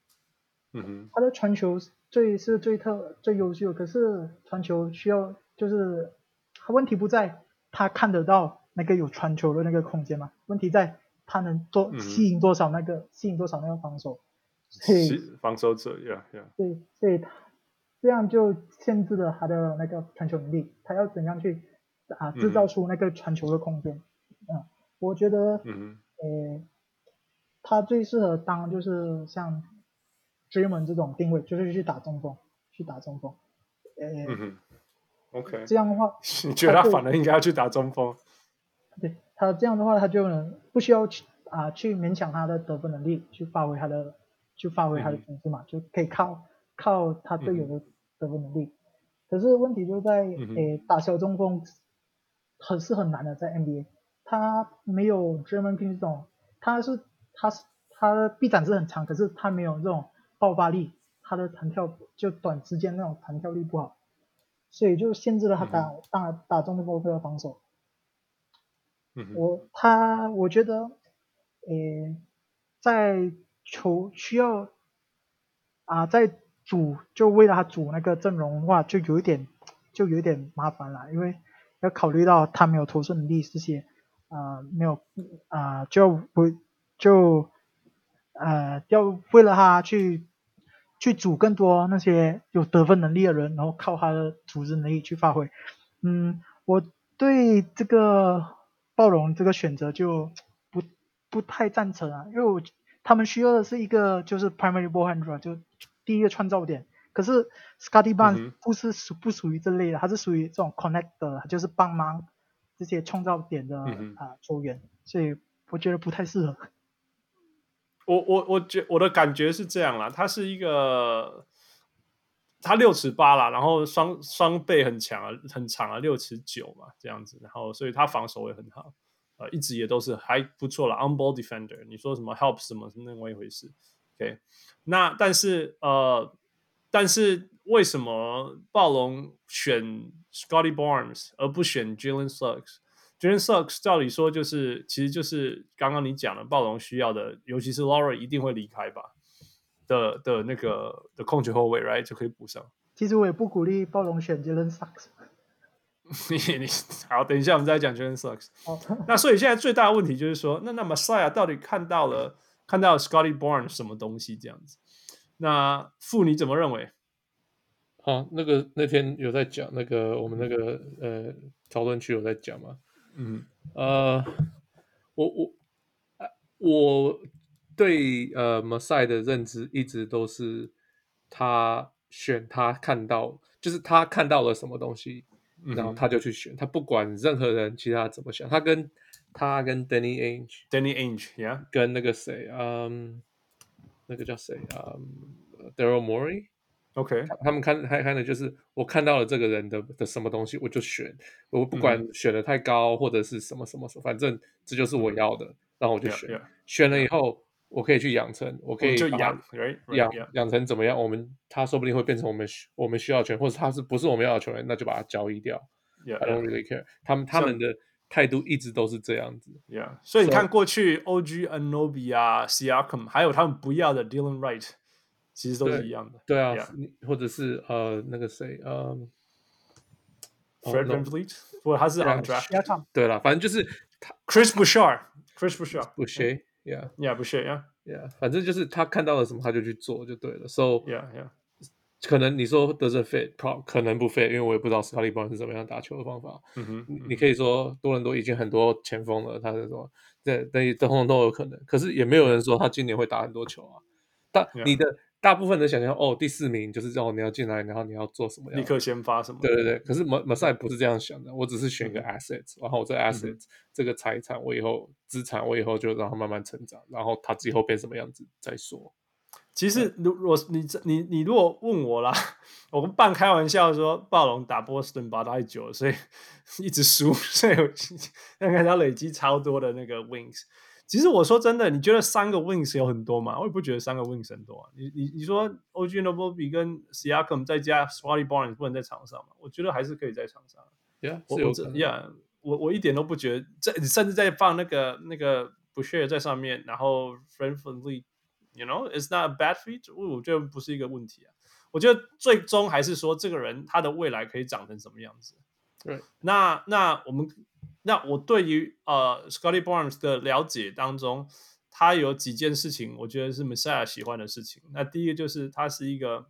嗯哼，他的传球最是最特最优秀，可是传球需要就是，他问题不在他看得到那个有传球的那个空间嘛，问题在他能多吸引多少那个、嗯、吸引多少那个防守，所以防守者呀.对，所以他这样就限制了他的那个传球能力，他要怎样去？啊，制造出那个传球的空间，嗯，嗯，我觉得，嗯，呃，他最适合当就是像 Draymond 这种定位，就是去打中锋，去打中锋，呃，，OK，这样的话，你觉得他反而应该要去打中锋？对，他这样的话，他就能不需要去啊去勉强他的得分能力，去发挥他的，去发挥他的品质嘛，嗯、就可以靠靠他队友的得分能力。嗯、可是问题就在，呃、嗯，打小中锋。很是很难的，在 NBA，他没有 Draymond Green 这种，他是他是他的臂展是很长，可是他没有这种爆发力，他的弹跳就短时间那种弹跳力不好，所以就限制了他打、嗯、打打中锋的防守。嗯、我他我觉得，呃，在球需要啊，在组就为了他组那个阵容的话，就有一点就有一点麻烦了，因为。要考虑到他没有投射能力这些，啊、呃，没有啊、呃，就不就呃，要为了他去去组更多那些有得分能力的人，然后靠他的组织能力去发挥。嗯，我对这个暴龙这个选择就不不太赞成啊，因为我他们需要的是一个就是 primary ball handler，就第一个创造点。可是 Scottie Barnes 不是属不属于这类的，他是属于这种 connector，就是帮忙这些创造点的啊、呃、球员，所以我觉得不太适合。我我我觉我的感觉是这样啦，他是一个他六尺八啦，然后双双臂很强啊，很长啊，六尺九嘛这样子，然后所以他防守也很好，呃，一直也都是还不错啦 on ball defender。你说什么 help 什么是另外一回事，OK？那但是呃。但是为什么暴龙选 Scotty Barnes 而不选 Jalen Slugs？Suggs？Jalen Suggs 照理说就是，其实就是刚刚你讲的暴龙需要的，尤其是 Laura 一定会离开吧的的那个的控球后卫，right 就可以补上。其实我也不鼓励暴龙选 Jalen Suggs。你你好，等一下我们再讲 Jalen Suggs。那所以现在最大的问题就是说，那那 Masai 到底看到了看到 Scottie Barnes 什么东西这样子？那傅你怎么认为？好，那个那天有在讲那个我们那个呃讨论区有在讲嘛？嗯呃，我我我对呃 Masai 的认知一直都是他选他看到就是他看到了什么东西，然后他就去选，他不管任何人其他怎么想，他跟他跟 Danny Ainge，Danny Ainge，yeah，跟那个谁，嗯。那个叫谁啊、um,？Daryl Morey，OK，、okay. 他们看还看的就是我看到了这个人的的什么东西，我就选，我不管选的太高或者是什么什么什么，反正这就是我要的，然后我就选。Yeah, yeah. 选了以后，我可以去养成，我可以养养养成怎么样？我们他说不定会变成我们我们需要的球员，或者他是不是我们要的球员，那就把他交易掉。I don't really care。他们他们的。态度一直都是这样子，Yeah，所以你看过去 OG Anunoby 啊，Siakam，还有他们不要的 Dylan Wright，其实都是一样的。对，对啊，Yeah. 或者是呃那个谁，呃，Fred VanVleet，不过他是 undrafted。对了，反正就是他 Chris Boucher，Chris Boucher，Boucher，Yeah，Yeah，Boucher，Yeah，Yeah，yeah, 反正就是他看到了什么他就去做就对了。So，Yeah，Yeah，可能你说 doesn't fit，可能不 fit，因为我也不知道 Scottie Barnes 是怎么样打球的方法。嗯哼，嗯你可以说多伦多已经很多前锋了，他是说这等于通通都有可能，可是也没有人说他今年会打很多球啊。但你的。大部分的想象哦，第四名就是哦，你要进来，然后你要做什么样？立刻先发什么？对对对。可是马马赛不是这样想的，我只是选一个 assets，、嗯、然后我这 assets、嗯、这个财产，我以后资产，我以后就让它慢慢成长，然后它之后变什么样子再说。其实，如果你你你如果问我啦，我们半开玩笑说，暴龙打波士顿打太久了，所以 一直输，所以看看他累积超多的那个 wins。其实我说真的，你觉得三个 wings 有很多吗？我也不觉得三个 wings 很多啊。你你你说 OG Anunoby 跟 Siakam 再加 Scottie Barnes 不能在场上吗？我觉得还是可以在场上。Yeah，我我 Yeah，我我一点都不觉得。这甚至在放那个那个 Boucher 在上面，然后 VanVleet，you know，it's not a bad fit。我觉得不是一个问题啊。我觉得最终还是说这个人他的未来可以长成什么样子。对，那那我们。那我对于呃 Scotty Barnes 的了解当中，他有几件事情，我觉得是 Messiah 喜欢的事情。那第一个就是他是一个，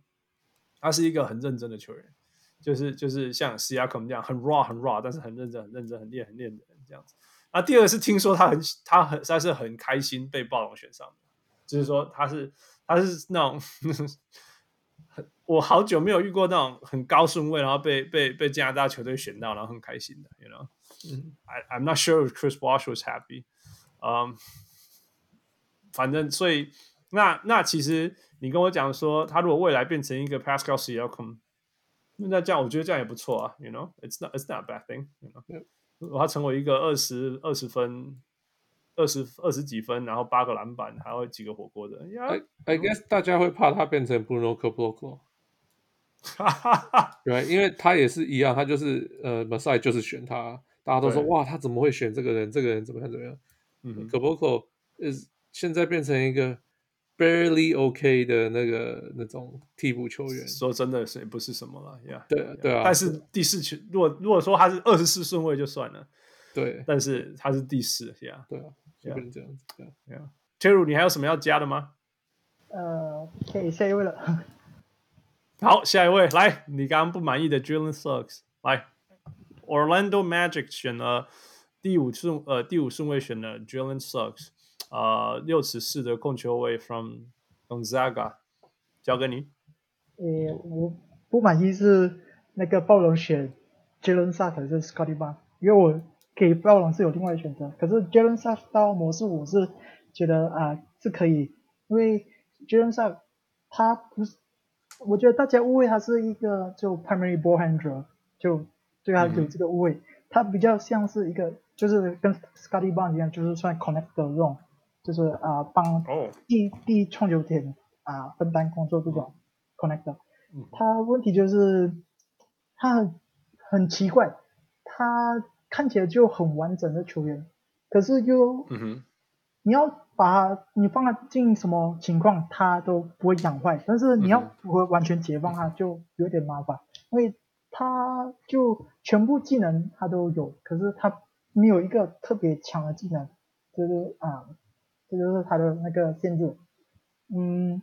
他是一个很认真的球员，就是就是像 Siakam 这样很 raw 很 raw，但是很认真很认真很练很练的人这样子。那第二个是听说他很他很他是很开心被暴龙选上的，就是说他是他是那种我好久没有遇过那种很高顺位然后被被被加拿大球队选到然后很开心的，you know。I I'm not sure if Chris Bosh was happy。嗯，反正所以那那其实你跟我讲说，他如果未来变成一个 Pascal Siakam，那这样我觉得这样也不错啊。You know, it's not it's not a bad thing. You know，如果他成为一个二十二十分、二十二十几分，然后八个篮板，还有几个火锅的。Yeah, I I guess 大家会怕他变成 Bruno Caboclo。对，因为他也是一样，他就是呃，Masai 就是选他。大家都说哇，他怎么会选这个人？这个人怎么样？怎么样？嗯，Caboclo is 现在变成一个 barely OK 的那个那种替补球员。说真的是不是什么了呀？对对啊。但是第四球，如果如果说他是二十四顺位就算了。对。但是他是第四，呀。对啊，就变成这样子。对啊。Cheru，你还有什么要加的吗？呃，可以下一位了。好，下一位来，你刚刚不满意的 Jalen Suggs 来。Orlando Magic 选了第五顺呃第五顺位选了 Jalen Suggs，呃六尺四的控球位 from Gonzaga，交给你。呃，我不满意是那个暴龙选 Jalen Suggs 还是 Scotty b a r 因为我给暴龙是有另外的选择，可是 Jalen Suggs 到魔术我是觉得啊、是可以，因为 Jalen Suggs 他不是，我觉得大家误会他是一个就 primary ball handler 就。对他有这个误会，嗯、他比较像是一个，就是跟 Scottie Barnes 一样，就是算 connect 的这种，就是啊帮第第传球点啊分担工作这种 connect。他问题就是他很很奇怪，他看起来就很完整的球员，可是又，嗯，你要把你放他进什么情况，它都不会养坏，但是你要不会完全解放它，就有点麻烦，因为。它就全部技能它都有，可是它没有一个特别强的技能，就是啊，这就是他的那个限制。嗯，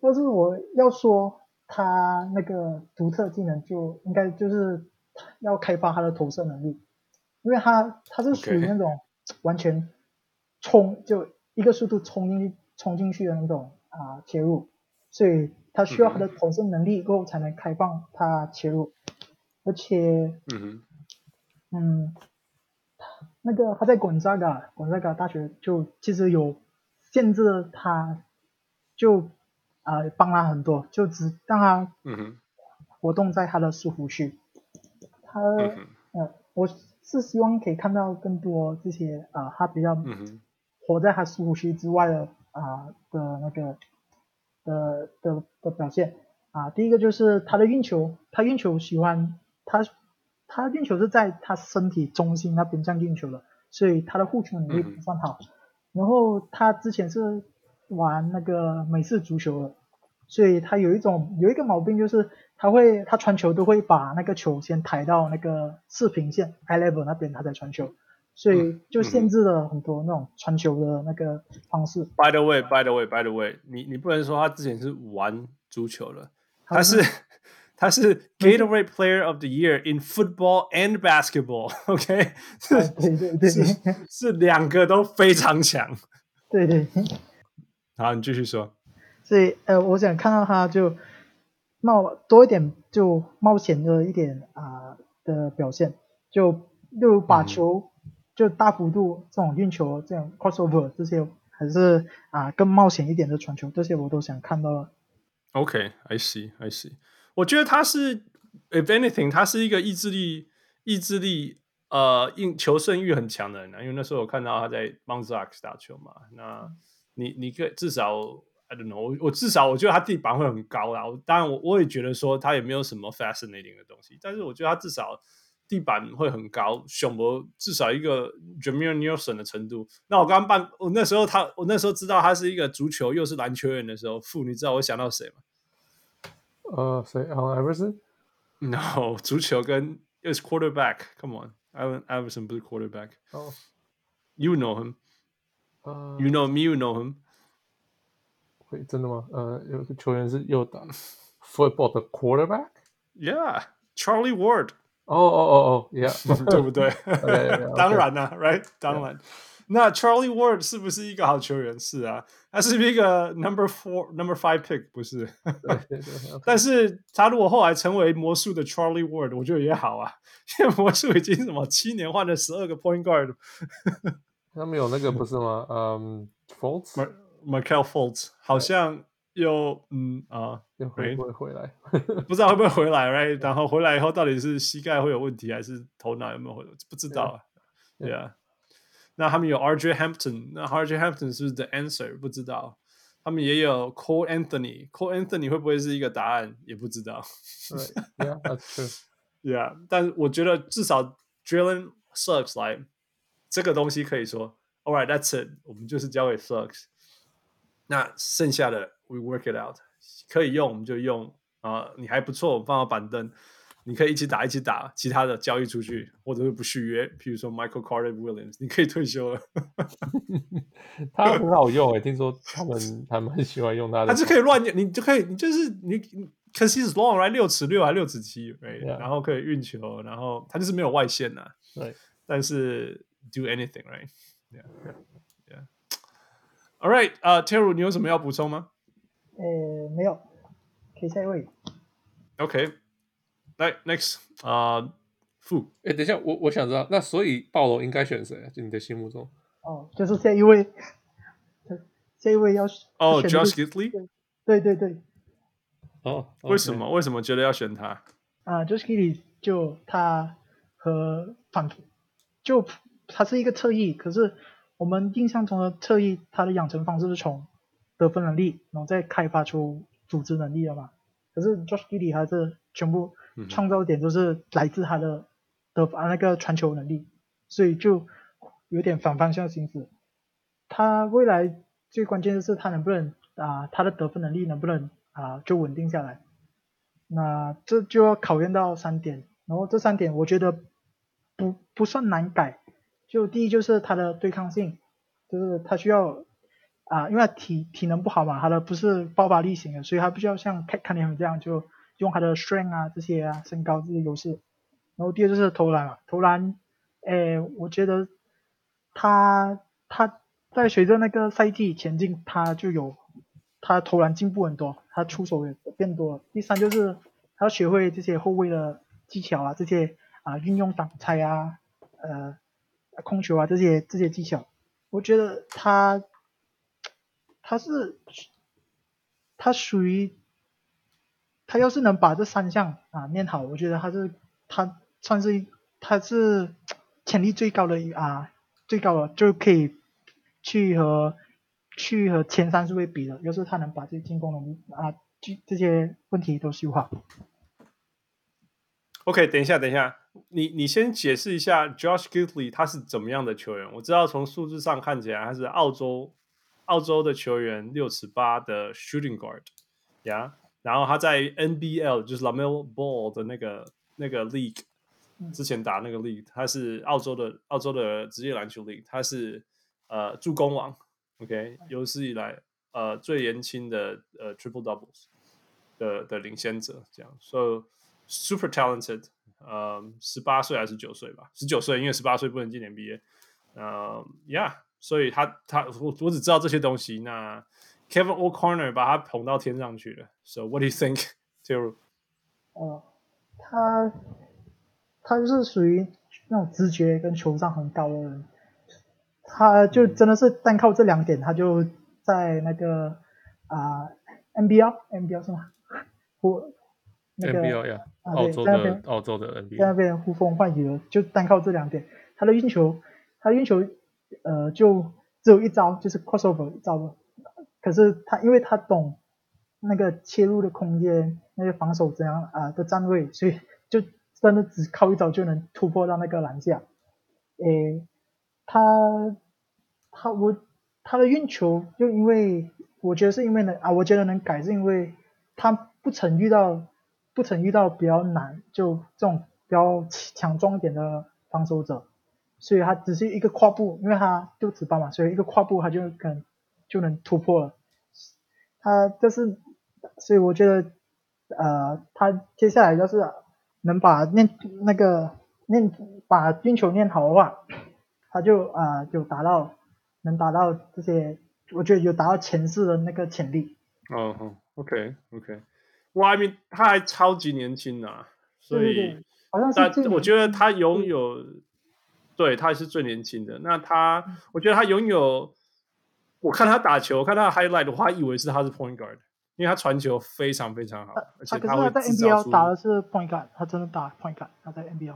但是我要说他那个独特技能，就应该就是要开发他的投射能力，因为他他是属于那种完全冲就一个速度冲进去冲进去的那种啊切入，所以。他需要他的投射能力过后才能开放他切入，而且，嗯嗯，那个他在滚扎嘎滚扎嘎大学就其实有限制他，就啊、呃、帮他很多，就只让他嗯活动在他的舒服区。他呃，我是希望可以看到更多这些啊、呃，他比较活在他呼吸之外的啊、的那个。的的的表现啊，第一个就是他的运球，他运球喜欢他他运球是在他身体中心那边这样运球的，所以他的护球能力不算好。然后他之前是玩那个美式足球的，所以他有一种有一个毛病就是他会他传球都会把那个球先抬到那个四平线 eye level 那边他再传球。所以就限制了很多那种传球的那个方式。By the way, by the way, by the way，你你不能说他之前是玩足球的，他是他是 Gatorade Player of the Year in football and basketball。OK，是，对对对，是是两个都非常强。对对。好，你继续说。所以呃，我想看到他就冒多一点，就冒险的一点啊、呃、的表现，就就把球、嗯、就大幅度这种运球，这种 crossover 这些。还是啊，更冒险一点的传球，这些我都想看到了。OK，I see，I see。我觉得他是，if anything，他是一个意志力、意志力呃，应求胜欲很强的人。因为那时候我看到他在 Mount Zax 打球嘛，那你你可以至少，I don't know，我我至少我觉得他地板会很高啦。当然我我也觉得说他也没有什么 fascinating 的东西，但是我觉得他至少。地板会很高，熊博至少一个 Jameer Nelson 的程度。那我刚刚办，我那时候他，我那时候知道他是一个足球又是篮球员的时候，傅，你知道我想到谁吗？呃，谁？Allen Iverson？No，足球跟又是 quarterback，Come on，Allen Iverson 不是 quarterback。哦，You know him？呃，You know me？You know him？会真的吗？呃，有个球员是又打 football 的 quarterback？Yeah，Charlie Ward。哦哦哦哦，Yeah，对不对？当然啦，Right，当然。那 Charlie Ward 是不是一个好球员？是啊，他是一个 Number Four、Number Five pick？不是。但是他如果后来成为魔术的 Charlie Ward，我觉得也好啊，因为魔术已经什么七年换了十二个 Point Guard。他们有那个不是吗？嗯，Fultz，Markelle Fultz，好像。又嗯啊，又会不会回来？不知道会不会回来，right？然后回来以后，到底是膝盖会有问题，还是头脑有没有回？不知道啊。对啊。那他们有 RJ Hampton，那 RJ Hampton 是不是 the answer？不知道。他们也有 Cole Anthony，Cole Anthony 会不会是一个答案？也不知道。对，Yeah，that's true。Yeah，但我觉得至少 Jalen Suggs 来这个东西可以说，All right，that's it，我们就是交给 Suggs。那剩下的。We work it out，可以用我们就用啊、呃，你还不错，我放到板凳，你可以一起打一起打，其他的交易出去或者是不续约，譬如说 Michael Carter Williams，你可以退休了。他很好用诶、欸，听说他们他们很喜欢用他的，他就可以乱用，你就可以，你就是你，cause he's long right，六尺六还六尺七，right? 然后可以运球，然后他就是没有外线呐、啊，对.但是 do anything right，yeah yeah yeah，all right，呃、uh,，Teru，你有什么要补充吗？呃，没有，可以下一位。OK，来，Next，啊，傅，哎，等一下，我我想知道，那所以暴龙应该选谁？就你的心目中？哦，就是下一位，下一位要哦、oh,，Josh Giddey，对对对。哦，为什么？为什么觉得要选他？啊，Josh Giddey 就他和反，就他是一个侧翼，可是我们印象中的侧翼，他的养成方式是从。得分能力，然后再开发出组织能力了嘛？可是 Josh Giddey 还是全部创造点都是来自他的得分那个传球能力，所以就有点反方向行驶。他未来最关键的是他能不能啊，他的得分能力能不能啊就稳定下来？那这就要考验到三点，然后这三点我觉得不不算难改。就第一就是他的对抗性，就是他需要。啊，因为体体能不好嘛，他的不是爆发力型的，所以他不需要像 Cade Cunningham 这样就用他的 strength 啊这些啊身高这些优势。然后第二就是投篮啊，投篮，诶，我觉得他他在随着那个赛季前进，他就有他投篮进步很多，他出手也变多了。第三就是他要学会这些后卫的技巧啊，这些啊运用挡拆啊，呃控球啊这些这些技巧，我觉得他。他是，他属于，他要是能把这三项啊练好，我觉得他是他算是他是潜力最高的啊最高的就可以去和去和前三十位比的。要是他能把这些进攻能力啊这这些问题都修好。OK，等一下，等一下，你你先解释一下 Josh Gidley 他是怎么样的球员？我知道从数字上看起来他是澳洲。澳洲的球员六尺八的 shooting guard，呀、yeah?，然后他在 NBL 就是 LaMelo Ball 的那个那个 league 之前打那个 league，他是澳洲的澳洲的职业篮球 league，他是呃助攻王，OK，有史以来呃最年轻的呃 triple doubles，的的领先者，这样。So super talented，呃，十八岁还是九岁吧？十九岁，因为十八岁不能进 NBA。呃，Yeah，所以他他我我只知道这些东西。那 Kevin O'Connor 把他捧到天上去了。So what do you think, Tero？哦，他他就是属于那种直觉跟球商很高的人，他就真的是单靠这两点，他就在那个啊、呃、NBL NBL 是吗？呼那个 NBL 呀，啊澳洲的澳洲的 NBA，在那边呼风唤雨了，就单靠这两点，他的运球，他的运球呃就只有一招，就是 crossover 一招，可是他因为他懂那个切入的空间。那些防守怎样啊的站位，所以就真的只靠一招就能突破到那个篮下。诶，他他我他的运球就因为我觉得是因为呢啊，我觉得能改是因为他不曾遇到不曾遇到比较难就这种比较强壮一点的防守者，所以他只是一个跨步，因为他就只八嘛，所以一个跨步他就可能就能突破了。他这是所以我觉得。呃，他接下来要是能把练那个练把运球练好的话，他就啊、呃、就达到能达到这些，我觉得有达到前世的那个潜力。哦、oh,，OK OK，哇，I mean, 他还超级年轻呐、啊，所以对对对好像是但我觉得他拥有，对他是最年轻的。那他，我觉得他拥有，我看他打球，我看他的 highlight，的话以为是他是 point guard。因为他传球非常非常好，而且他在 NBL 打的是 point guard，他真的打 point guard，他在 NBL。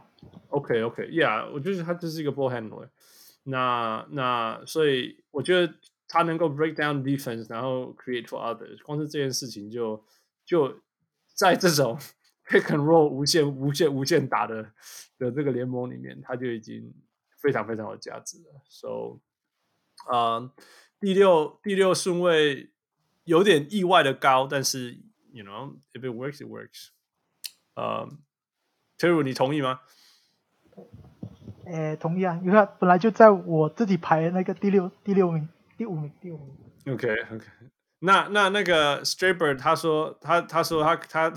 OK OK，Yeah，我觉得他就是一个 ball handler。那那所以我觉得他能够 break down defense，然后 create for others，光是这件事情就就在这种 pick and roll 无限无限无限打的的这个联盟里面，他就已经非常非常有价值的。So，啊、uh,，第六第六顺位。有点意外的高，但是，you know，if it works, it works。呃，Tero，你同意吗？诶，同意啊，因为他本来就在我自己排的那个第六、第六名、第五名、第五名。OK，OK。那那那个 Straber 他说他他说他他，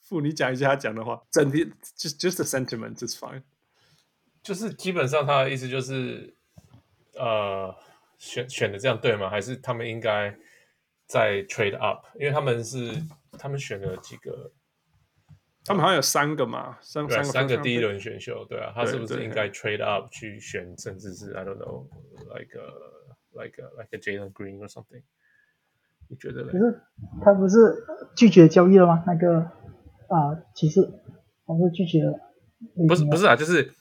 傅你讲一下他讲的话，整体 just just the sentiment is fine。就是基本上他的意思就是，呃，选选的这样对吗？还是他们应该？在 trade up，因为他们是他们选了几个，他们好像有三个嘛，三个三个第一轮选秀，对啊，他是不是应该 trade up 去选，甚至是 I don't know，like a, like a, like a Jalen Green or something？你觉得呢？可是他不是拒绝交易了吗？那个啊，骑士，他是拒绝了。不是不是啊，就是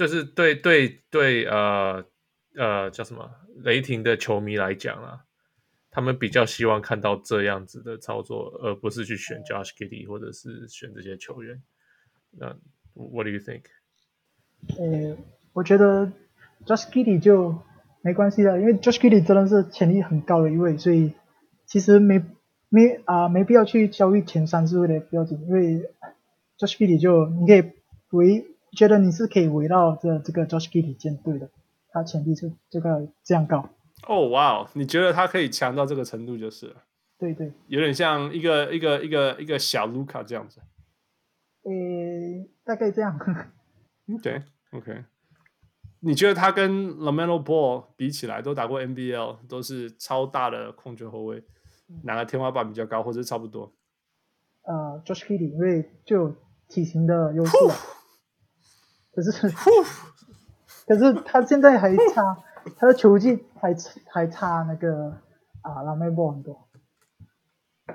就是对对对，呃呃叫什么？雷霆的球迷来讲啊。他们比较希望看到这样子的操作，而不是去选 Josh Giddy 或者是选这些球员。那 What do you think？呃，我觉得 Josh Giddy 就没关系的，因为 Josh Giddy 真的是潜力很高的一位，所以其实没没啊、呃、没必要去交易前三四位的标准，因为 Josh Giddy 就你可以为觉得你是可以围绕着这个 Josh Giddey 建队的，他潜力是这个这样高。哦，哇！你觉得他可以强到这个程度就是了？对对，有点像一个一个一个一个小卢卡这样子。呃，大概这样。对，OK。你觉得他跟 LaMelo Ball 比起来，都打过 NBL，都是超大的控球后卫，哪个天花板比较高，或者差不多？呃，Josh Giddey，因为就有体型的优势。可是，可是他现在还差。他的球技还还差那个啊，LaMelo Ball 很多。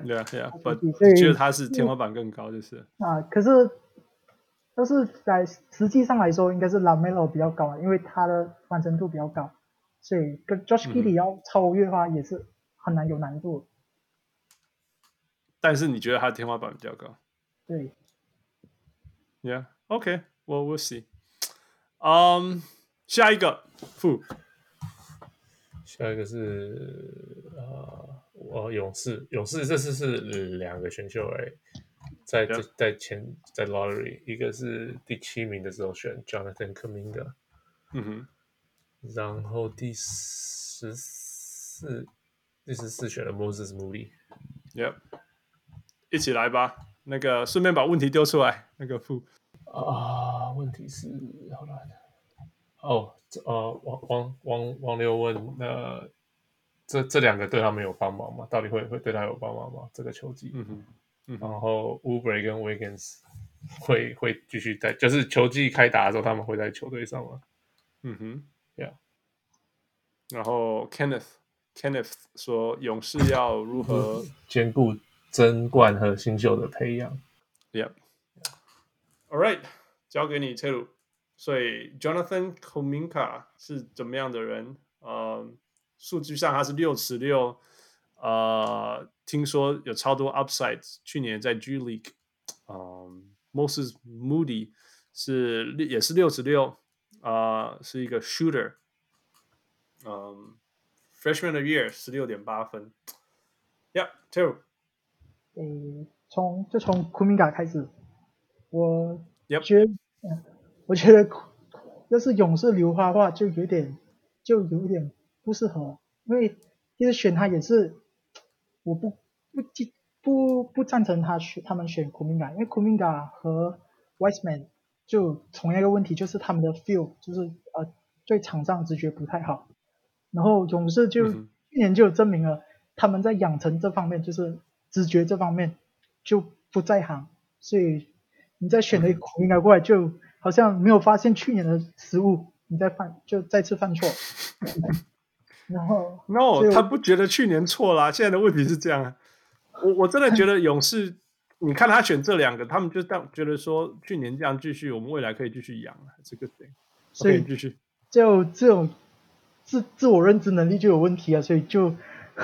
对啊，对啊，不，你觉得他是天花板更高，就是啊。可是，但是在实际上来说，应该是 LaMelo 比较高，因为他的完成度比较高，所以跟 Josh Giddey 要超越的话，也是很难有难度。但是你觉得他的天花板比较高？对。Yeah，OK，Well we'll see。嗯，下一个。负。下一个是呃，我勇士，勇士这次是两个选秀哎，在在在前在 lottery，一个是第七名的时候选 Jonathan Kaminga，嗯哼，然后第十四第十四选了 Moses Moody，Yep，一起来吧。那个顺便把问题丢出来。那个副啊，问题是好了。哦，这呃，王王王王六问，那这这两个对他们有帮忙吗？到底会会对他有帮忙吗？这个球技，嗯哼，嗯哼，然后 Oubre 跟 Wiggins 会会继续在，就是球技开打的时候，他们会在球队上吗？嗯哼，Yeah。然后 Kenneth Kenneth 说，勇士要如何 兼顾争冠和新秀的培养 All right，交给你，切鲁。所以 Jonathan Kuminka 是怎么样的人？呃，数据上他是六尺六，呃，听说有超多 upside。去年在 G League，嗯、Moses Moody 是也是六尺六，啊，是一个 shooter，嗯、，Freshman of Year 十六点八分。Yeah，two。嗯，从就从 Kuminga 开始，我觉.我觉得要是勇士留他的话，就有点就有点不适合，因为其实选他也是我不不不不赞成他选他们选库明加，因为库明加和 Wiseman 就同样一个问题，就是他们的 feel 就是呃对场上直觉不太好，然后勇士就去年就证明了他们在养成这方面就是直觉这方面就不在行，所以你再选了一个库明加过来就。好像没有发现去年的失误，你再犯就再次犯错，然后 no 他不觉得去年错啦，现在的问题是这样啊，我我真的觉得勇士，你看他选这两个，他们就当觉得说去年这样继续，我们未来可以继续养这个对，所以继续就这种自自我认知能力就有问题啊，所以就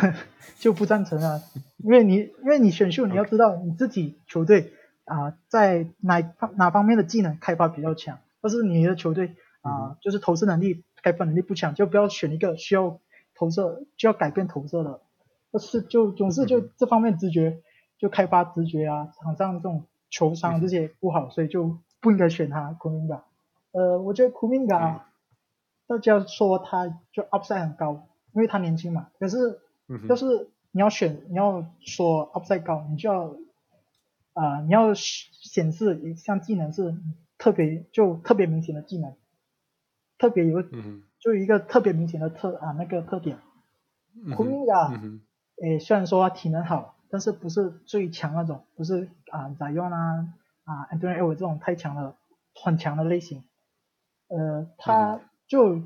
就不赞成啊，因为你因为你选秀你要知道你自己球队。啊、呃，在哪方哪方面的技能开发比较强？或是你的球队啊、呃，就是投射能力开发能力不强，就不要选一个需要投射就要改变投射的。或是就总是就这方面直觉就开发直觉啊，场上这种球商这些不好，所以就不应该选他库明加。呃，我觉得库明加大家说他就 upside 很高，因为他年轻嘛。可是就是你要选你要说 upside 高，你就要。啊、呃，你要显示一项技能是特别就特别明显的技能，特别有，嗯、就一个特别明显的特啊那个特点。库明加，诶，虽然说他体能好，但是不是最强那种，不是啊，Zion 啊啊，Anthony Edwards 这种太强的很强的类型。呃，他就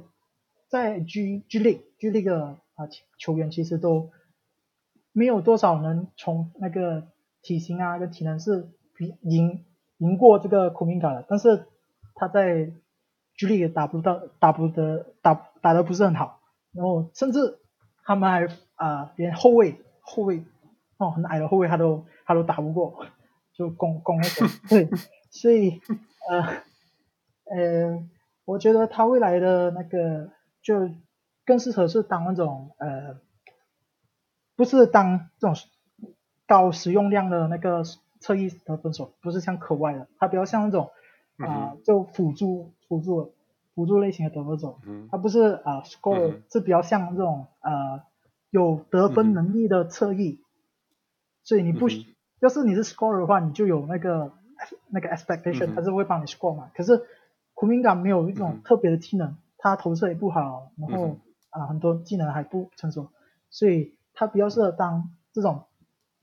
在 G G League G League 的啊球员其实都没有多少能从那个。体型啊，跟体能是比赢赢过这个库明卡的，但是他在 G League 也打不到，打不得，打打得不是很好，然后甚至他们还啊、呃，连后卫后卫哦很矮的后卫他都他都打不过，就攻攻那种，对，所以呃呃，我觉得他未来的那个就更适合是当那种呃，不是当这种。高使用量的那个侧翼得分手，不是像可外的，他比较像那种啊、呃，就辅助辅助辅助类型的得分手，他不是啊、呃、score 是比较像这种呃有得分能力的侧翼，所以你不要是你是 scorer 的话，你就有那个那个 expectation，他是会帮你 score 嘛。可是库明加没有一种特别的技能，他投射也不好，然后啊、呃、很多技能还不成熟，所以他比较适合当这种。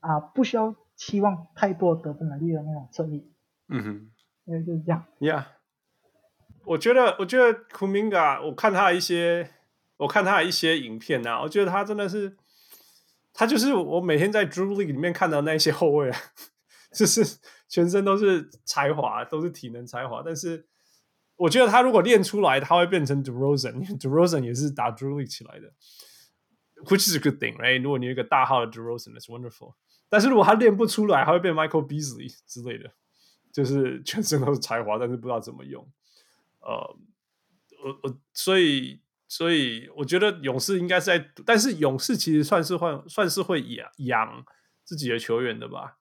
啊，不需要期望太多得分能力的那种侧翼。嗯哼，因为就是这样。Yeah，我觉得，我觉得库明加，我看他一些，我看他的一些影片啊，我觉得他真的是，他就是我每天在 Drew League 里面看到那些后卫啊，就是全身都是才华，都是体能才华。但是我觉得他如果练出来，他会变成 DeRozan，因为 DeRozan 也是打 Drew League 起来的，which is a good thing，right？如果你有一个大号的 DeRozan，that's wonderful。但是如果他练不出来，他会变 Michael Beasley 之类的，就是全身都是才华，但是不知道怎么用。呃，我我所以所以我觉得勇士应该是在，但是勇士其实算是换算是会养养自己的球员的吧。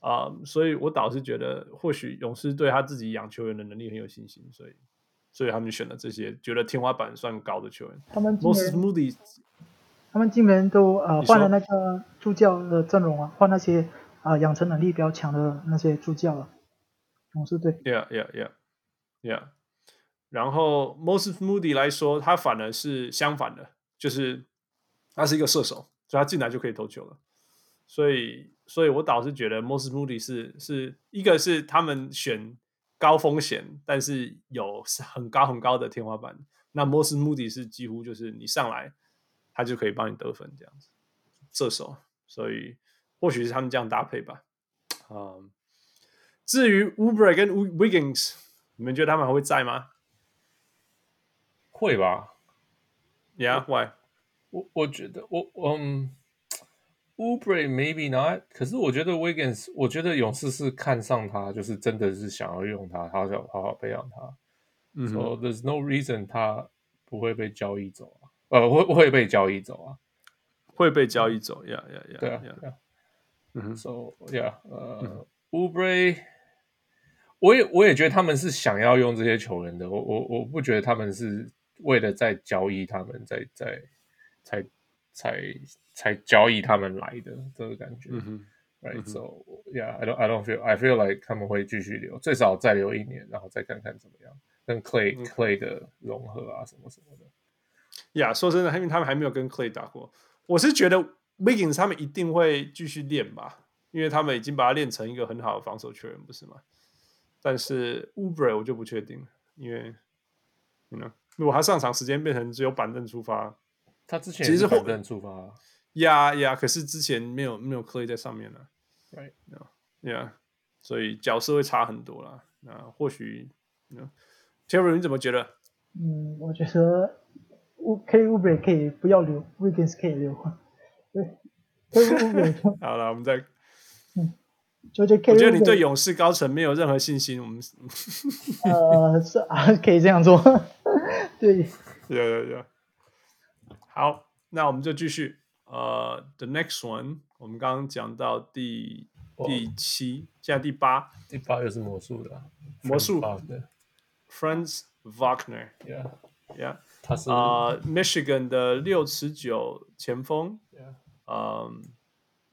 啊、呃，所以我倒是觉得或许勇士对他自己养球员的能力很有信心，所以所以他们选了这些觉得天花板算高的球员。他们 Moody。他们今年都呃换了那个助教的阵容啊，换那些啊、养成能力比较强的那些助教了。勇士队。Yeah, yeah, yeah, yeah. 然后 Moses Moody 来说，他反而是相反的，就是他是一个射手，所以他进来就可以投球了。所以，所以我倒是觉得 Moses Moody 是是一个是他们选高风险，但是有很高很高的天花板。那 Moses Moody 是几乎就是你上来，他就可以帮你得分这样子，射手。所以或许是他们这样搭配吧。嗯，至于 Oubre 跟 Wiggins，你们觉得他们还会在吗？会吧，Yeah，Why？我我觉得我嗯，Oubre maybe not，可是我觉得 Wiggins，我觉得勇士是看上他，就是真的是想要用他，他想好好培养他。嗯，So there's no reason 他不会被交易走啊，呃，会会被交易走啊，会被交易走，Yeah，Yeah，Yeah，对啊，对啊，嗯，So yeah，呃，Oubre，我也我也觉得他们是想要用这些球员的，我我我不觉得他们是。为了在交易他们，在在才才才交易他们来的这个感觉，嗯哼，Right，So yeah，I don't I don't feel I feel like 他们会继续留，最少再留一年，然后再看看怎么样，跟 Clay、嗯、Clay 的融合啊什么什么的。呀，yeah, 说真的，因为他们还没有跟 Clay 打过，我是觉得 Wiggins 他们一定会继续练吧，因为他们已经把他练成一个很好的防守球员，不是吗？但是 Oubre 我就不确定了，因为，you know。如果他上场时间变成只有板凳出发，他之前其实是板凳出发，呀呀，可是之前没有没有 Clay 在上面呢，right，yeah，所以角色会差很多啦。那或许，Terry 你怎么觉得？嗯，我觉得乌 K 乌贝可以不要留，Wiggins 可以留，对，K 乌贝。好了，我们再，嗯，我觉得你对勇士高层没有任何信心，我们，呃，是啊，可以这样做。对，有有有，好，那我们就继续。呃、uh,，the next one，我们刚刚讲到第第七，现在第八，第八又是魔术的，魔术的，Franz Wagner，yeah，yeah，他是啊、uh,，Michigan 的六尺九前锋，嗯，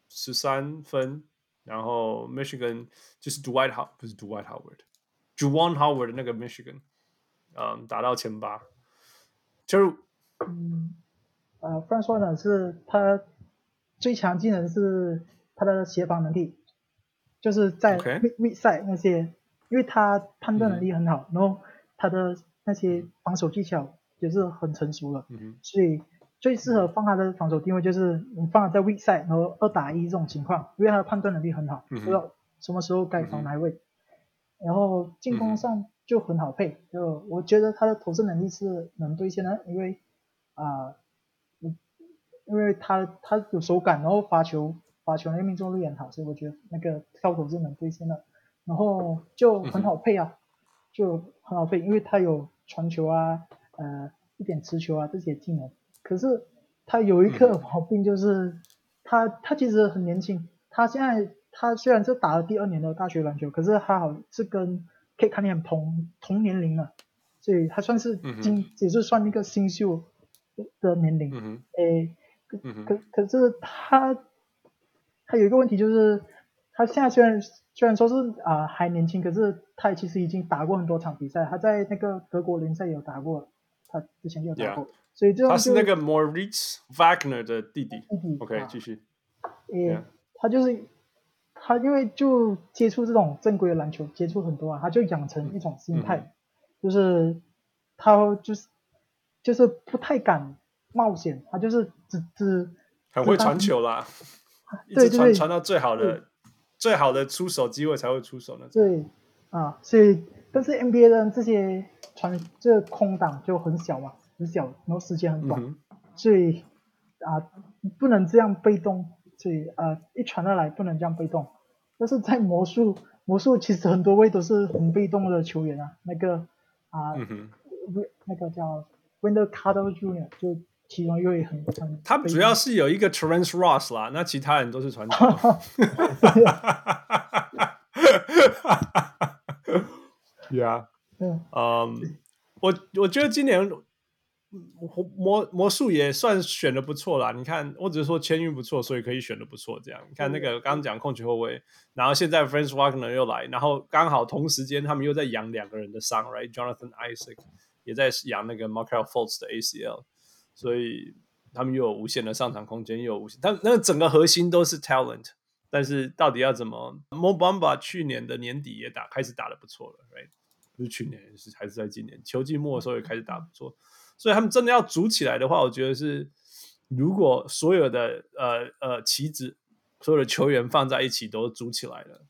十三分，然后 Michigan 就是 Dwight Howard，不是 Dwight Howard，Juwan Howard 的那个 Michigan，嗯，打到前八。就嗯，呃，Franz Wagner 是他最强技能是他的协防能力，就是在 weak side 那些，因为他判断能力很好，嗯、然后他的那些防守技巧也是很成熟了，嗯、所以最适合放他的防守定位就是你放他在 weak side，然后二打一这种情况，因为他的判断能力很好，嗯、知道什么时候该防哪位，嗯、然后进攻上。嗯就很好配，就我觉得他的投射能力是能兑现的，因为啊，嗯、呃，因为他他有手感，然后发球发球那个命中率也很好，所以我觉得那个跳投是能兑现的，然后就很好配啊，就很好配，因为他有传球啊，呃，一点持球啊这些技能，可是他有一个毛病就是他他其实很年轻，他现在他虽然是打了第二年的大学篮球，可是他好是跟可以看见同同年龄了，所以他算是今，嗯、也是算一个新秀的年龄。诶、可、嗯、可可是他他有一个问题就是，他现在虽然虽然说是啊、呃、还年轻，可是他其实已经打过很多场比赛，他在那个德国联赛也有打过，他之前就有打过，Yeah. 所以这他是那个 Moritz Wagner 的弟弟。弟弟，OK，继续。诶，Yeah. 他就是。他因为就接触这种正规的篮球，接触很多啊，他就养成一种心态，嗯、就是他就是就是不太敢冒险，他就是只只很会传球啦，对 一直传传到最好的最好的出手机会才会出手呢。对啊，所以但是 NBA 的这些传这空档就很小嘛，很小，然后时间很短，嗯、所以啊不能这样被动。所以啊、呃，一传下来不能这样被动，但是在魔术，魔术其实很多位都是很被动的球员啊，那个啊，呃嗯、那个叫 Wendell Carter Jr. 就其中一位很很，他主要是有一个 Terrence Ross 啦，那其他人都是传球。Yeah，嗯，我我觉得今年魔魔术也算选的不错啦。你看，我只是说签运不错，所以可以选的不错。这样，你看那个刚刚讲控球后卫，然后现在 French Wagner 又来，然后刚好同时间他们又在养两个人的伤，right？Jonathan Isaac 也在养那个 Markelle Fultz 的 ACL，所以他们又有无限的上场空间，又有无限。但那个整个核心都是 talent，但是到底要怎么？Mo Bamba 去年的年底也打开始打的不错了，right？不是去年，是还是在今年球季末的时候也开始打不错。所以他们真的要组起来的话，我觉得是，如果所有的呃呃棋子，所有的球员放在一起都组起来了，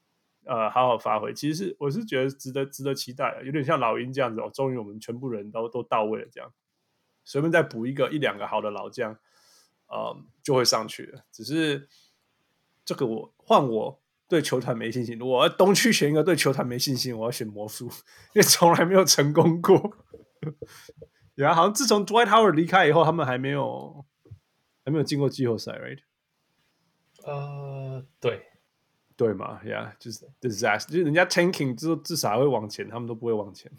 呃，好好发挥，其实是我是觉得值得值得期待的，有点像老鹰这样子哦，终于我们全部人都都到位了，这样，随便再补一个一两个好的老将，呃，就会上去了。只是这个我换我对球团没信心，我要东区选一个对球团没信心，我要选魔术，因为从来没有成功过。然后好像自从 Dwight Howard 离开以后，他们还没有还没有进过季后赛，right？呃，对，对嘛，Yeah，就是 disaster，就是人家 tanking 之后至少还会往前，他们都不会往前，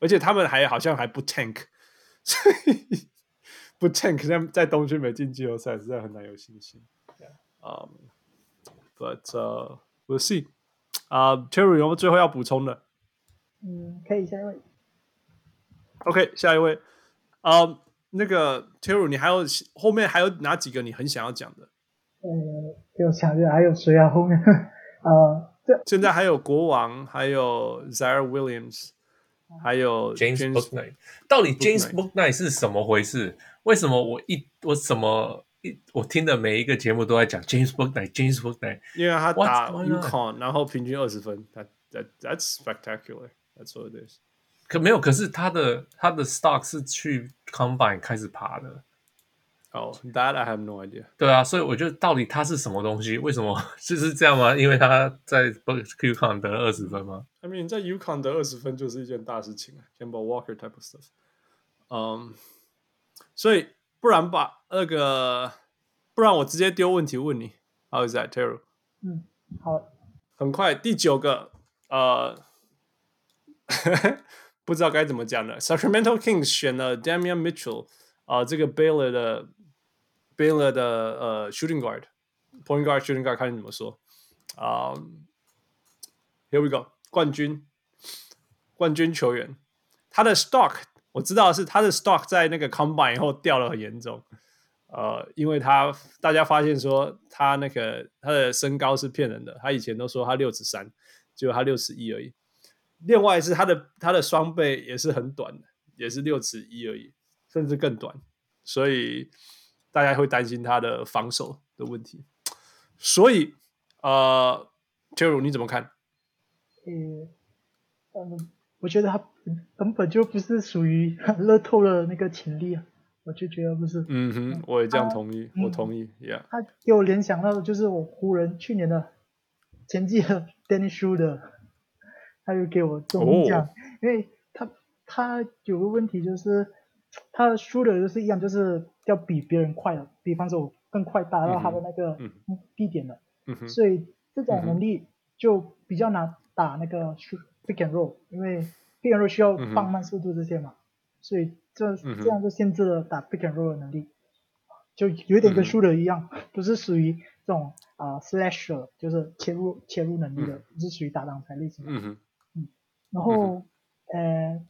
而且他们还好像还不 tank，所 以不 tank 在在东区没进季后赛，实在很难有信心。嗯、um,，But、uh, we'll see。啊、uh,，Terry 有没有最后要补充的？嗯，可以下一位。OK，下一位。啊，uh, 那个 Terry，你还有后面还有哪几个你很想要讲的？呃、嗯，就想着还有谁啊？后面，啊，这现在还有国王，还有 Ziaire Williams，还有 James, James Booknight。到底 James Booknight 是什么回事？为什么我一我什么一我听的每一个节目都在讲 James Booknight，James Booknight，因为他打 UConn，然后平均二十分，That that that's spectacular，that's what it is。可没有，可是他的他的 stock 是去 combine 开始爬的。哦、oh,，that I have no idea。对啊，所以我觉得到底他是什么东西？为什么就是这样吗？因为他在 UConn 得了二十分吗？I mean，在 UConn 得二十分就是一件大事情啊，Kemba Walker type of stuff。嗯，所以不然把那个，不然我直接丢问题问你，How is that, Terry？嗯，好。很快，第九个，呃。不知道该怎么讲了。Sacramento Kings 选了 Damian Mitchell 啊、呃，这个 Baylor 的 Baylor 的呃 shooting guard，point guard shooting guard，看你怎么说啊、uh,？Here we go，冠军冠军球员，他的 stock 我知道是他的 stock 在那个 combine 以后掉了很严重，呃，因为他大家发现说他那个他的身高是骗人的，他以前都说他六尺三，结果他六尺一而已。另外是他的他的双倍也是很短的，也是六尺一而已，甚至更短，所以大家会担心他的防守的问题。所以，呃，Terry 你怎么看？嗯，嗯，我觉得他根本就不是属于 乐透的那个潜力啊，我就觉得不是。嗯哼，我也这样同意，我同意。Yeah，他给我联想到的就是我湖人去年的前季的 Dennis Schroeder。他就给我这种印象，oh. 因为他他有个问题就是，他输的就是一样，就是要比别人快的，比方说我更快达到他的那个地点的，mm hmm. 所以这种能力就比较难打那个 pick and roll，因为 pick and roll 需要放慢速度这些嘛，mm hmm. 所以这这样就限制了打 pick and roll 的能力，就有点跟输的一样，mm hmm. 不是属于这种啊、uh, slasher，就是切入切入能力的，不、mm hmm. 是属于打挡拆类型的。Mm hmm. 然后，嗯、呃，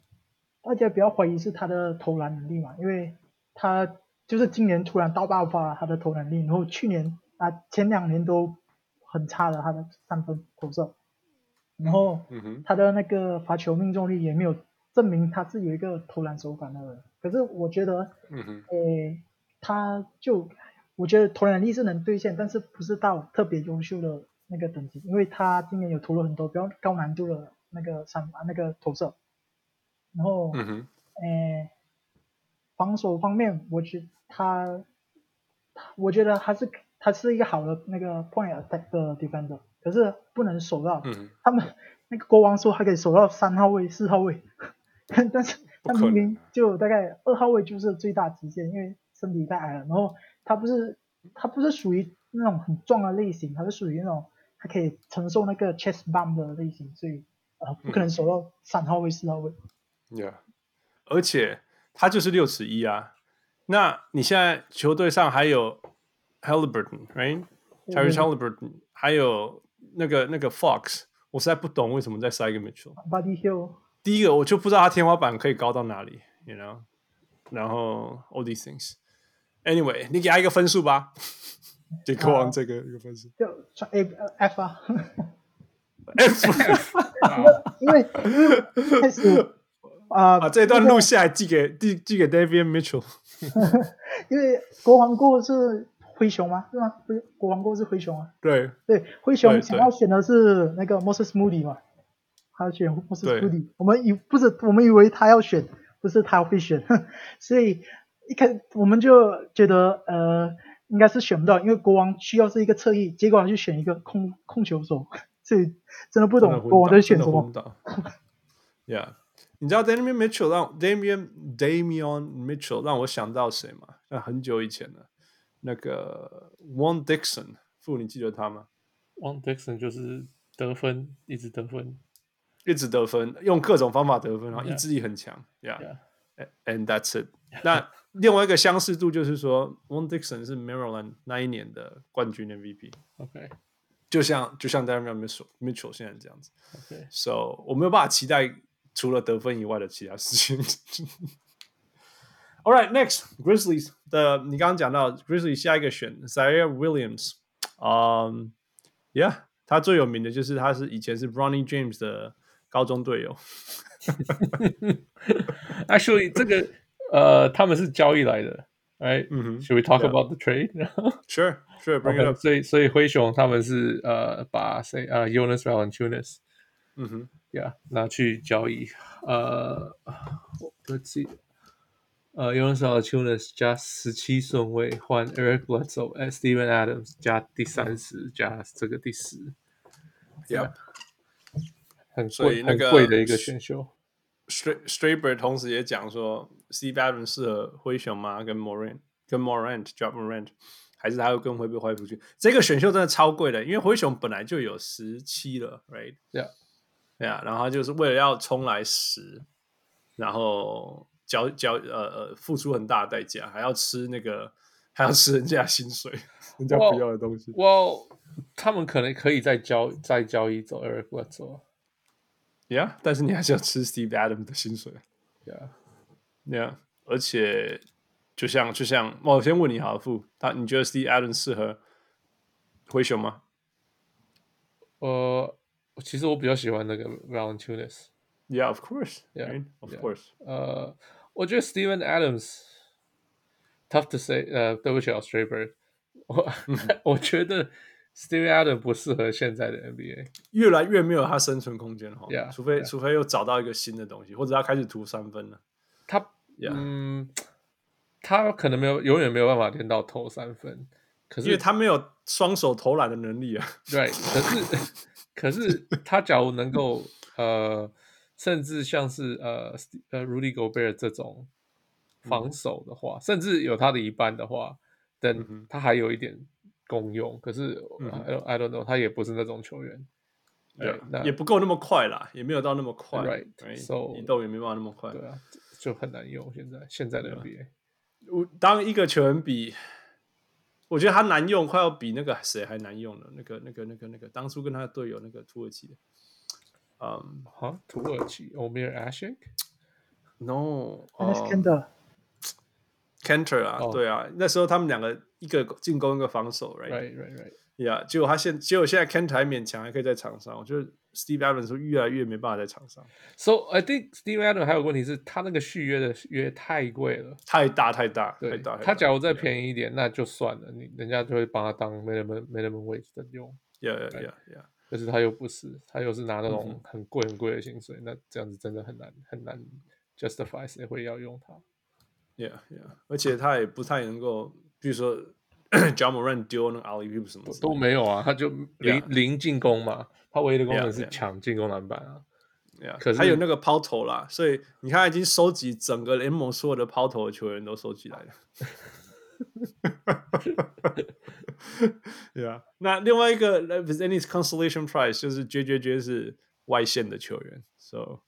大家不要怀疑是他的投篮能力嘛，因为他就是今年突然大爆发了他的投篮能力，然后去年啊前两年都很差的他的三分投射，然后他的那个罚球命中率也没有证明他是有一个投篮手感的人，可是我觉得，嗯哼，呃，他就我觉得投篮能力是能兑现，但是不是到特别优秀的那个等级，因为他今年有投了很多比较高难度的。那个三啊，那个投射，然后，嗯哼，诶，防守方面，我觉他，我觉得还是他是一个好的那个 point attack 的 defender，可是不能守到，嗯，他们那个国王说还可以守到三号位、四号位，但是他明明就大概二号位就是最大极限，因为身体太矮了，然后他不是他不是属于那种很壮的类型，他是属于那种他可以承受那个 chest bump 的类型，所以呃。不可能守到三号位、四号位。Yeah，而且他就是六尺一啊，那你现在球队上还有 Halliburton，right？Tyrese Halliburton，还有那个那个 Fox，我实在不懂为什么再塞一个 Mitchell。Buddy。第一个我就不知道他天花板可以高到哪里，you know？然后 all these things。Anyway，你给他一个分数吧，给国王这个一个分数。就 A F 啊。F，因为开始啊，把这段录下来寄给寄寄给 Davion Mitchell。因为国王过是灰熊吗？是吗？不是，国王过是灰熊啊。对对，灰熊想要选的是那个 Moses Moody 嘛，他要选 Moses Moody。我们以不是我们以为他要选，不是他会选，所以一开我们就觉得呃应该是选不到，因为国王需要是一个侧翼，结果他就选一个控控球手。所以真的不懂国王在选什么。Yeah，你知道 Damian Mitchell 让 Damian Damian Mitchell 让我想到谁吗？那很久以前了，那个 Juan Dixon，父，你记得他吗？Juan Dixon 就是得分，一直得分，一直得分，用各种方法得分，然后意志力很强。Yeah，and that's it。那另外一个相似度就是说，Juan Dixon 是 Maryland 那一年的冠军 MVP。OK。就像就像 Damian Mitchell Mitchell 现在这样子，so，okay. 我没有办法期待除了得分以外的其他事情。All right, next Grizzlies 的你刚刚讲到 Grizzlies 下一个选 Ziaire Williams，嗯、um,，Yeah，他最有名的就是他是以前是 Bronny James 的高中队友。 Actually，这个呃他们是交易来的。哎，嗯哼，Should we talk Yeah. about the trade? Sure, sure, bring it up. 所以所以灰熊他们是呃把谁呃 Jonas Valanciunas，嗯哼，Yeah，拿去交易，呃，Let's see， 呃 Jonas Valanciunas 加十七顺位换 Eric Bledsoe，哎，Steven Adams 加第三十加这个第十，Yeah，很所以那个很贵的一个选秀。Straber 同时也讲说，Steve Adams 适合灰熊吗？跟 Morant，跟 Morant，Ja Morant，还是他会跟会不会换出去？这个选秀真的超贵的，因为灰熊本来就有十七了，Right？Yeah，对啊，然后就是为了要冲来十，然后交交呃呃付出很大的代价，还要吃那个，还要吃人家薪水，人家不要的东西。哇，well, well, 他们可能可以再交再交易走 Eric Bledsoe。Yeah，但是你还是要吃 Steve Adams 的薪水。Yeah，Yeah，而且就像就像，我先问你好，富，他你觉得 Steve Adams 适合灰熊吗？呃，其实我比较喜欢那个 Valentunas。Yeah，of course，Yeah，of yeah, course。呃，我觉得 Steven Adams，tough to say，呃，对不起，Straber，我 我觉得。Steven Adams 不适合现在的 NBA，越来越没有他生存空间了。Yeah, 除非.除非又找到一个新的东西，或者他开始投三分了。他.嗯，他可能没有永远没有办法练到投三分，可是因为他没有双手投篮的能力啊。对，可是 可是他假如能够呃，甚至像是呃呃 Rudy Gobert 这种防守的话，嗯、甚至有他的一半的话，等他还有一点。功用，可是、嗯、I don't know，他也不是那种球员，对，那也不够那么快啦，也没有到那么快，right，so 移动也没办法那么快，对啊，就很难用。现在现在的 NBA，我当一个球员比，我觉得他难用，快要比那个谁还难用了。那个、那个、那个、那个，当初跟他的队友那个土耳其的，嗯，哈，土耳其 Omer Ashik，No，Kanter 啊，oh. 对啊，那时候他们两个一个进攻一个防守，right，right，right，yeah，结果他现结果现在 Kanter 还勉强还可以在场上，我觉得 Steve Allen 说越来越没办法在场上。So I think Steve Allen 还有问题是他那个续约的约太贵了，太大太大太大。他假如再便宜一点那就算了，你人家就会把他当 minimum minimum wage 的用。Yeah yeah yeah，可是他又不是，他又是拿那种很贵很贵的薪水，mm -hmm. 那这样子真的很难很难 justify 谁会要用他。Yeah, yeah，而且他也不太能够，比如说 Ja Morant 丢那个 alley-oop 什么都没有啊，他就零.零进攻嘛，他唯一的功能是抢进攻篮板啊。Yeah. 可是还有那个抛投啦，所以你看，他已经收集整个联盟所有的抛投的球员都收集来了。对啊，那另外一个 if there's any consolation prize 就是 JJJ 是外线的球员，so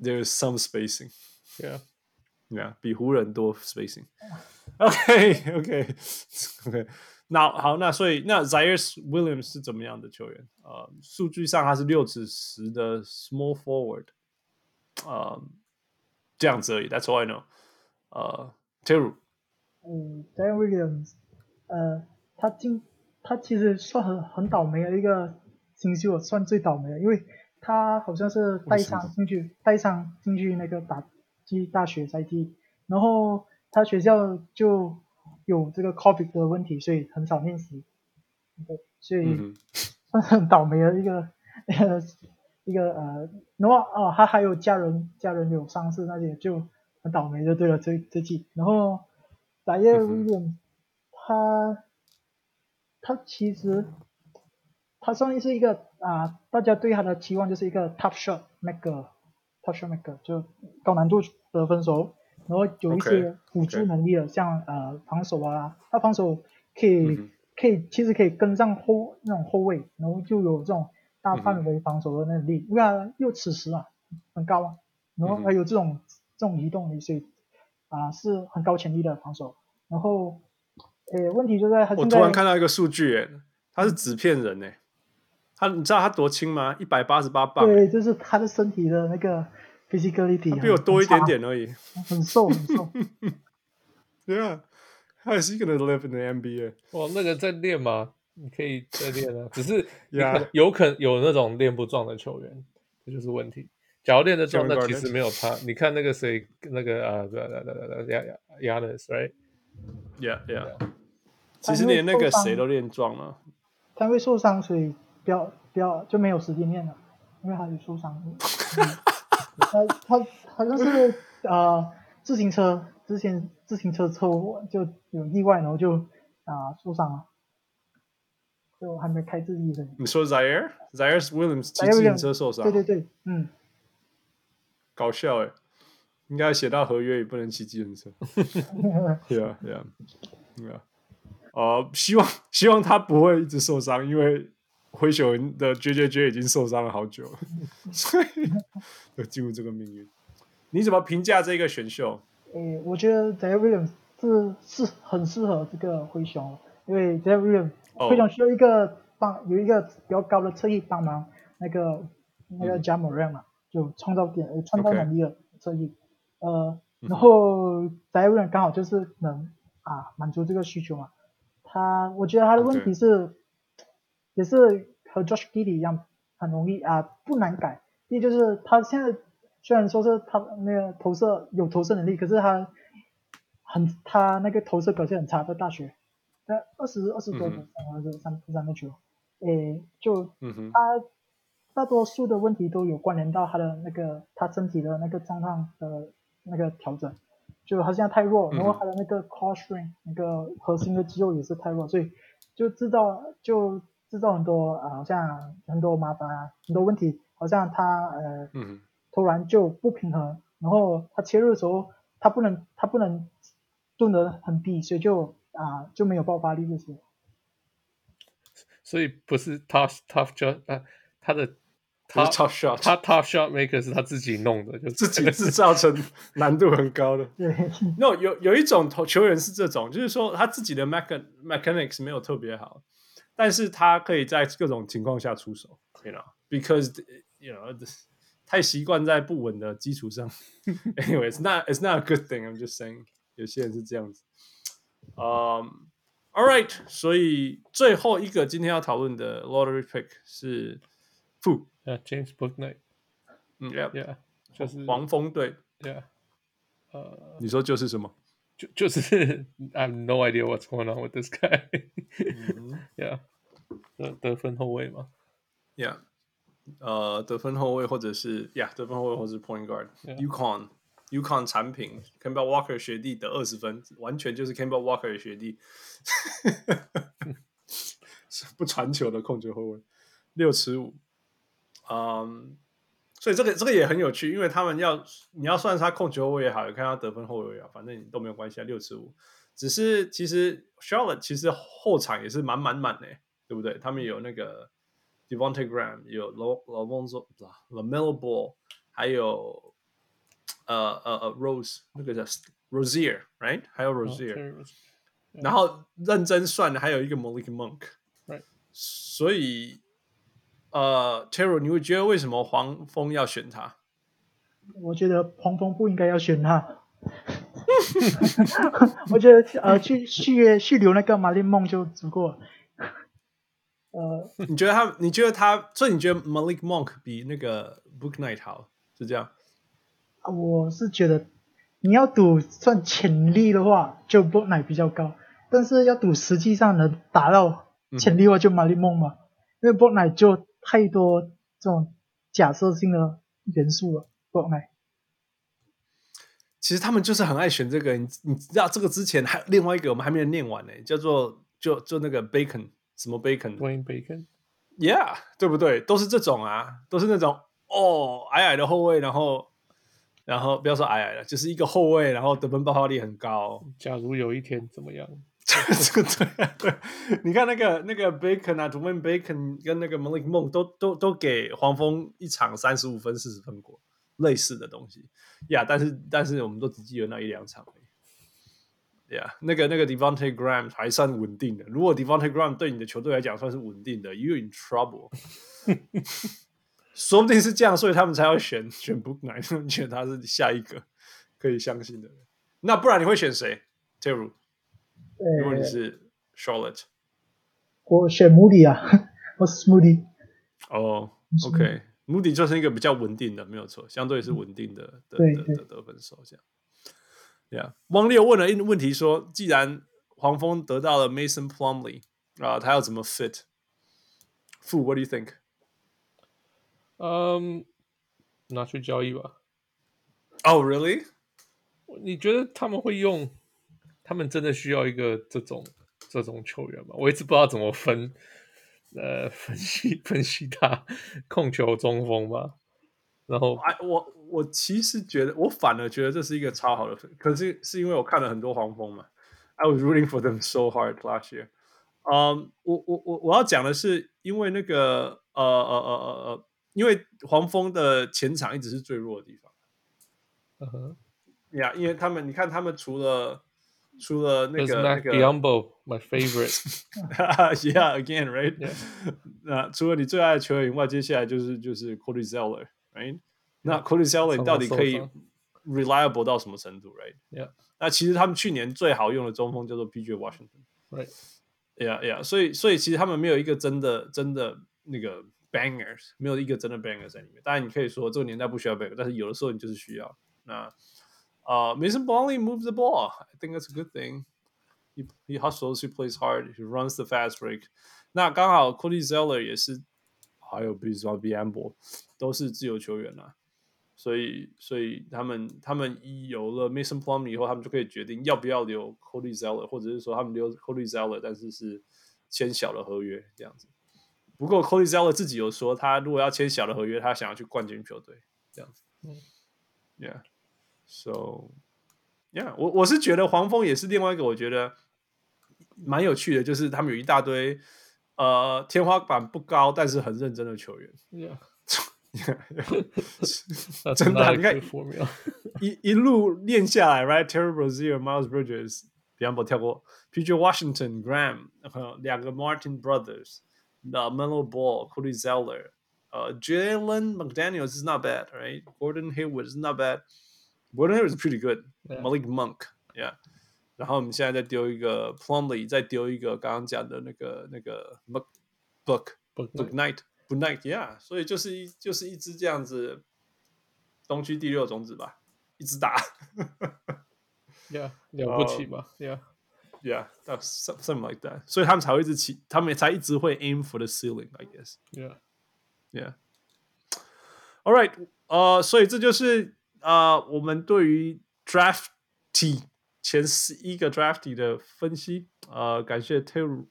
there's some spacing。Yeah. Yeah，比湖人多 spacing。OK，OK，OK。那好，那所以那 Ziaire Williams 是怎么样的球员？呃，数据上他是六尺十的 small forward，呃，这样子而已。That's all I know。呃，Teru， 嗯，Ziaire Williams，呃，他进他其实算很很倒霉的一个新秀，算最倒霉的，因为他好像是带伤进去，带伤进去那个打击大学赛季，然后他学校就。有这个 COVID 的问题，所以很少练习，对，所以 算是很倒霉的一个、嗯、一个呃，然后哦，他还有家人，家人有伤势那些，就很倒霉就对了，这这季。然后 Ziaire Williams 他他其实他算是一个啊、呃，大家对他的期望就是一个 tough shot maker，tough shot maker 就高难度得分手。然后有一些辅助能力的，okay, okay. 像呃防守啊，他防守可以、mm -hmm. 可以其实可以跟上后那种后卫，然后就有这种大范围防守的能力，因为他又此时啊，很高啊，然后还有这种、mm -hmm. 这种移动力，所以啊、呃、是很高潜力的防守。然后诶问题就在他在，我突然看到一个数据，诶，他是纸片人诶，他你知道他多轻吗？一百八十八磅。对，就是他的身体的那个。physicality 比我多一点点而已，很瘦很瘦。对啊，How is he gonna live in the NBA？哇，那个在练吗？你可以再练啊，只是 有可能有那种练不壮的球员，这就是问题。假如练得壮，那其实没有差。你看那个谁，那个啊，对对对对对，亚亚亚斯，right？Yeah yeah yeah。其实连那个谁都练壮了。他会受伤，所以不要不要就没有时间练了，因为他有受伤。他他好像是呃自行车之前自行车车祸就有意外，然后就啊、呃、受伤了，就还没开自己的。你说 Ziaire Ziaire Williams 骑自行车受伤？对对对，嗯，搞笑哎，应该写到合约也不能骑自行车。对啊对啊对啊，呃，希望希望他不会一直受伤，因为。灰熊的 JJJ 已经受伤了好久了，所以 要进入这个命运。你怎么评价这个选秀？诶、欸，我觉得 Ziaire Williams 是是很适合这个灰熊，因为 Ziaire Williams 灰熊需要一个帮有一个比较高的侧翼帮忙，那个那个 Ja Morant 嘛，就创造点创造能力的侧翼。呃，然后 Ziaire Williams 刚好就是能啊满足这个需求嘛。他我觉得他的问题是。也是和 Josh Giddey 一样，很容易啊，不难改。第一就是他现在虽然说是他那个投射有投射能力，可是他很他那个投射表现很差，在大学，在二十二十多分还是三三个球，诶、欸，就他大多数的问题都有关联到他的那个他身体的那个状况的那个调整，就他现在太弱，然后他的那个 core strength 那个核心的肌肉也是太弱，所以就制造就。制造很多啊，好像很多麻烦啊，很多问题，好像他呃，嗯，突然就不平衡，然后他切入的时候，他不能他不能蹲得很低，所以就啊就没有爆发力这些。所以不是 tough tough shot 啊，他的他 tough shot，他 tough shot maker 是他自己弄的，就自己制造成难度很高的。对，no 有有一种投球员是这种，就是说他自己的 mechan mechanics 没有特别好。但是他可以在各种情况下出手，you know，because you know 太习惯在不稳的基础上。Anyway，it's not it's not a good thing. I'm just saying，有些人是这样子。嗯、um,，All right，所以最后一个今天要讨论的 lottery pick 是 Fu，yeah，James Bouknight。嗯，Yeah，就是黄蜂队。Yeah，呃、uh,，你说就是什么？就就是 I have no idea what's going on with this guy、mm。Hmm. Yeah。得得分后卫吗？Yeah，呃，得分后卫或者是 Yeah，得分后卫或者是 Point Guard。UConn UConn 产品 Kemba Walker 学弟得二十分，完全就是 Kemba Walker 的学弟，不传球的控球后卫，六尺五。 嗯，所以这个这个也很有趣，因为他们要你要算他控球后卫也好，也看他得分后卫也好，反正你都没有关系啊，六十五。只是其实 Charlotte 其实后场也是满满满的。对不对？他们有那个 Devonte Graham，有 LaMelo Ball，还有呃呃呃 Rose 那个叫 Rozier，right？还有 Rozier，、哦、然后认真算的还有一个 Malik Monk，right？所以呃，Terry，你会觉得为什么黄蜂要选他？我觉得黄蜂不应该要选他。我觉得呃，去续约续留那个 Malik Monk 就足够了。呃，你觉得他？你觉得他？所以你觉得 Malik Monk 比那个 Book Night 好？是这样？我是觉得你要赌算潜力的话，就 Book Night 比较高。但是要赌实际上能达到潜力的话，就 Malik Monk 嘛。嗯、因为 Book Night 就太多这种假设性的元素了。Bouknight。其实他们就是很爱选这个。你你知道这个之前还另外一个我们还没有念完呢，叫做就就那个 Bacon。什么 bacon？Dwayne Bacon，Yeah，对不对？都是这种啊，都是那种哦，矮矮的后卫，然后然后不要说矮矮的，就是一个后卫，然后得分爆发力很高。假如有一天怎么样？这个对对，你看那个那个 Bacon 啊 d w a n Bacon 跟那个 Malik Monk 都都都给黄蜂一场三十五分、四十分过，类似的东西呀。但是但是我们都只记得那一两场。Yeah，那个那个 Devonte Graham 还算稳定的。如果 Devonte Graham 对你的球队来讲算是稳定的，You in trouble。说不定是这样，所以他们才要选选 Booknight，选他是下一个可以相信的人。那不然你会选谁？Terry，如果你是 Charlotte，我选 Moody 啊，我是 Moody。哦、oh,，OK，Moody 就是一个比较稳定的，没有错，相对是稳定的的的的得分手这样。Yeah，汪六问了一个问题说：“既然黄蜂得到了 Mason Plumlee 啊、呃，他要怎么 fit？” 傅，What do you think？嗯，um, 拿去交易吧。Oh, really？你觉得他们会用？他们真的需要一个这种这种球员吗？我一直不知道怎么分，呃，分析分析他控球中锋吧。然后，哎，我我其实觉得，我反而觉得这是一个超好的分，可是是因为我看了很多黄蜂嘛。I was rooting for them so hard last year。嗯，我我我我要讲的是，因为那个呃呃呃呃呃，因为黄蜂的前场一直是最弱的地方。嗯哼，呀，因为他们，你看他们除了除了那个那个 Biyombo，my favorite。Yeah，again，right？那除了你最爱的球员以外，接下来就是就是 Cody Zeller。Right? 那 Cody Zeller 到底可以 reliable 到什么程度？Right? Yeah. 那其实他们去年最好用的中锋叫做 PJ Washington。Right. Yeah, yeah. 所以，所以其实他们没有一个真的、真的那个 bangers，没有一个真的 bangers 在里面。当然，你可以说这个年代不需要 bangers，但是有的时候你就是需要。那 呃、uh,，Mason Plumlee moves the ball. I think that's a good thing. He he hustles, he plays hard, he runs the fast break. 那刚好 Cody Zeller 也是。还有比如说 Biyombo 都是自由球员啊，所以所以他们他们一有了 Mason Plumlee 以后，他们就可以决定要不要留 Cody Zeller，或者是说他们留 Cody Zeller，但是是签小的合约这样子。不过 Cody Zeller 自己有说，他如果要签小的合约，他想要去冠军球队这样子。Yeah，so yeah， 我我是觉得黄蜂也是另外一个我觉得蛮有趣的，就是他们有一大堆。呃，天花板不高，但是很认真的球员。Yeah. 真的，你看一一路练下来，right？Terry Rozier、Miles Bridges，比方说跳过 PJ Washington、Graham，两个 Martin Brothers，the Melo Ball、Cody Zeller，呃，Jalen McDaniels is not bad，right？Gordon Hayward is not bad。 Gordon Hayward is pretty good。Malik Monk，yeah。然后我们现在再丢一个 Plumlee，再丢一个刚刚讲的那个那个 Book Book Book Night Book Night，Yeah，所以就是一就是一支这样子东区第六种子吧，一直打，Yeah，了不起吧，Yeah，Yeah，that's something like that，所以他们才会一直起，他们才一直会 aim for the ceiling，I guess，Yeah，Yeah，All right，呃，所以这就是 呃我们对于 Draft T。前十一个 drafty 的分析，呃，感谢 Taylor，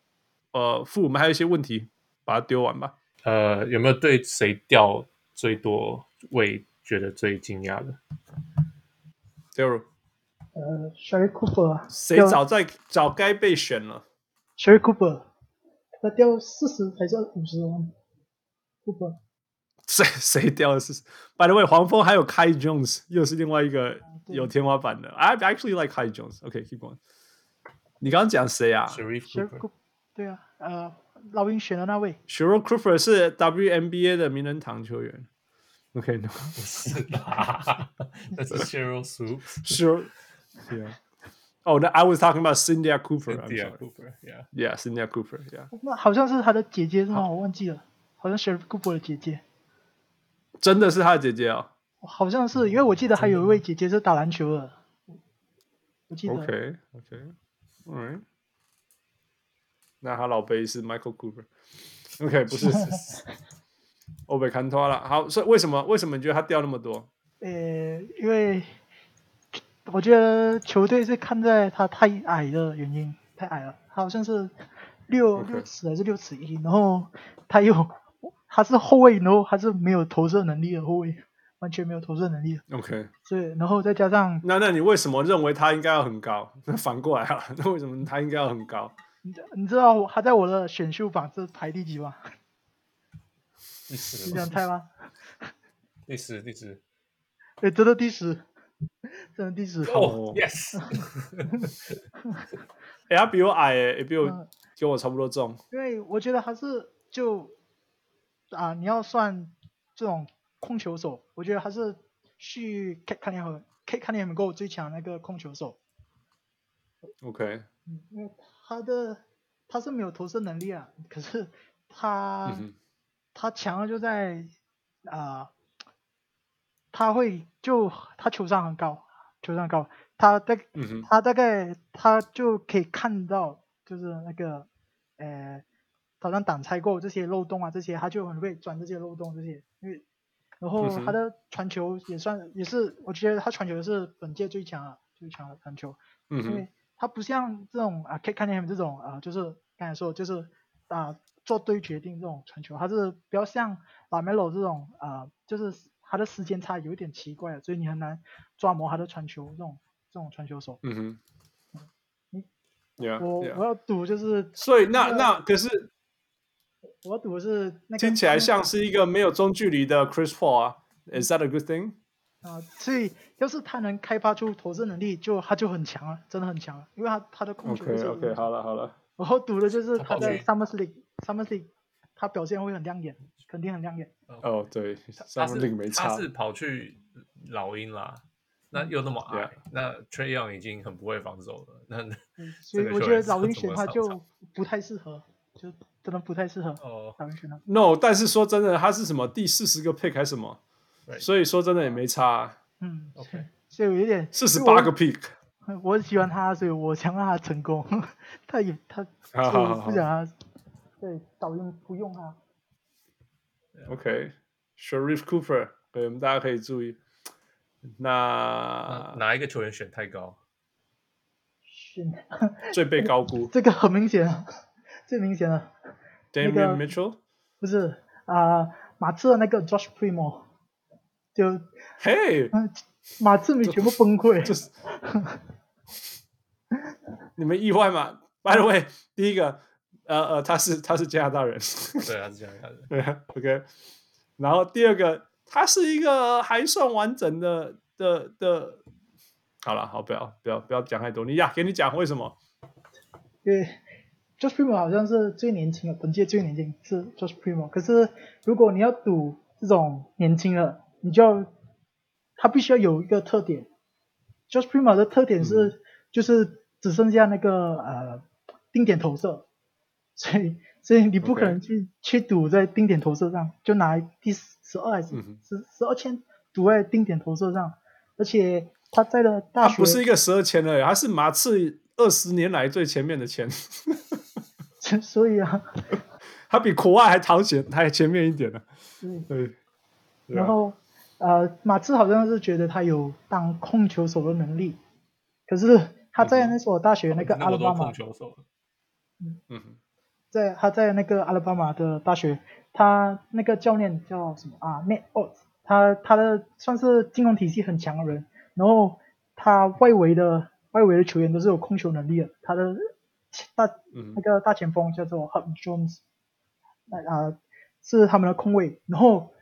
呃，傅，我们还有一些问题，把它丢完吧。呃，有没有对谁掉最多位觉得最惊讶的？Taylor，呃，Sharife Cooper，谁早在早该被选了？Sharife Cooper，他掉四十还是五十万？Cooper，谁谁掉的是？By the way，黄蜂还有 Kai Jones，又是另外一个有天花板的。I actually like Kai Jones。OK，keep going。你刚刚讲谁啊？Sharife Cooper。对啊，呃，老鹰选的那位。Sharife Cooper 是 WNBA 的名人堂球员。OK，不是啦，那是 Sheryl Swoopes。Sure，yeah。哦，那 I was talking about Cynthia Cooper。Cynthia Cooper，yeah，yeah，Cynthia Cooper，yeah。那好像是他的姐姐是吗？我忘记了，好像 Sheriff Cooper 的姐姐。真的是他的姐姐啊？好像是，因为我记得还有一位姐姐是打篮球的。我记得。OK，OK，Alright。那他老辈是 Michael Cooper。OK，不是。我被看脱了。好，所以为什么为什么你觉得他掉那么多？呃，因为我觉得球队是看在他太矮的原因，太矮了。他好像是六六尺还是六尺一，然后他又他是后卫，然后他是没有投射能力的后卫，完全没有投射能力的。OK，对，然后再加上那那你为什么认为他应该要很高？那 反过来啊，那为什么他应该要很高？你你知道他在我的选秀榜是排第几吗？第十，你想猜吗？第十，第十，哎，真的第十，真的第十。哦，yes。哎，他比我矮，也比我跟我差不多重。因为我觉得还是就啊，你要算这种控球手，我觉得还是去 Cade Cunningham Cade Cunningham 够最强那个控球手。OK。嗯，因为他的他是没有投射能力啊，可是他。嗯他强的就在啊、呃，他会就他球商很高，球商高，他大、嗯、他大概他就可以看到就是那个呃，好像挡拆过这些漏洞啊，这些他就很会钻这些漏洞这些，因为然后他的传球也算、也是，我觉得他传球是本届最强啊，最强的传球，嗯、哼因为他不像这种啊，可以看见他们这种啊，就是刚才说就是啊。做对决定这种传球，他是比较像拉梅洛这种啊、呃，就是他的时间差有一点奇怪，所以你很难抓摸他的传球这种这种传球手。嗯哼，你 yeah, 我.我要赌就是，所以那那可是我赌的是那个听起来像是一个没有中距离的 Chris Paul 啊，Is that a good thing？啊、呃，所以要是他能开发出投射能力，就他就很强了，真的很强了，因为他他的控球是。OK OK，好了好了。我赌的就是他在 Summer League。Summer League 他表现会很亮眼，肯定很亮眼。哦，对，Summer League 没差。他是跑去老鹰啦，那又那么矮，Yeah. 那 Trae Young 已经很不会防守了。那、嗯、所以我觉得老鹰选他就不太适合，就真的不太适合。哦，老鹰选他。No，但是说真的，他是什么第四十个 pick 还是什么？Right. 所以说真的也没差。嗯，OK。所以我有点四十八个 pick，我，喜欢他，所以我想让他成功。他也他，我不想他。对，导用不用啊。OK，Sharife Cooper，对，我们大家可以注意。那哪一个球员选太高？选 最被高估。这个很明显啊，最明显了。Damian Mitchell？不是啊，马刺的那个 Josh Primo，就嘿，马刺迷全部崩溃。就是你们意外吗？By the way，第一个。呃呃，他是他是加拿大人，对，他是加拿大人。对，OK。然后第二个，他是一个还算完整的的的。好了，好，不要不要不要讲太多。你呀，给你讲为什么？对，Josh Primo 好像是最年轻的，本届最年轻是 Josh Primo。可是如果你要赌这种年轻的，你就要他必须要有一个特点。Josh Primo 的特点是，嗯、就是只剩下那个呃定点投射。所以，所以你不可能去.去赌在定点投射上，就拿第十二还是十十二签赌在定点投射上，而且他在的大学，他不是一个十二签的，他是马刺二十年来最前面的签。所以啊，他比国外还讨前还前面一点呢。对，对然后呃，马刺好像是觉得他有当控球手的能力，可是他在那所大学那个阿拉巴马，嗯嗯。在他在那个阿拉巴马的大学，他那个教练叫什么啊？Nate Oats，他他的算是进攻体系很强的人，然后他外围的外围的球员都是有控球能力的，他的大、嗯、那个大前锋叫做 Herb Jones，那啊是他们的控卫，然后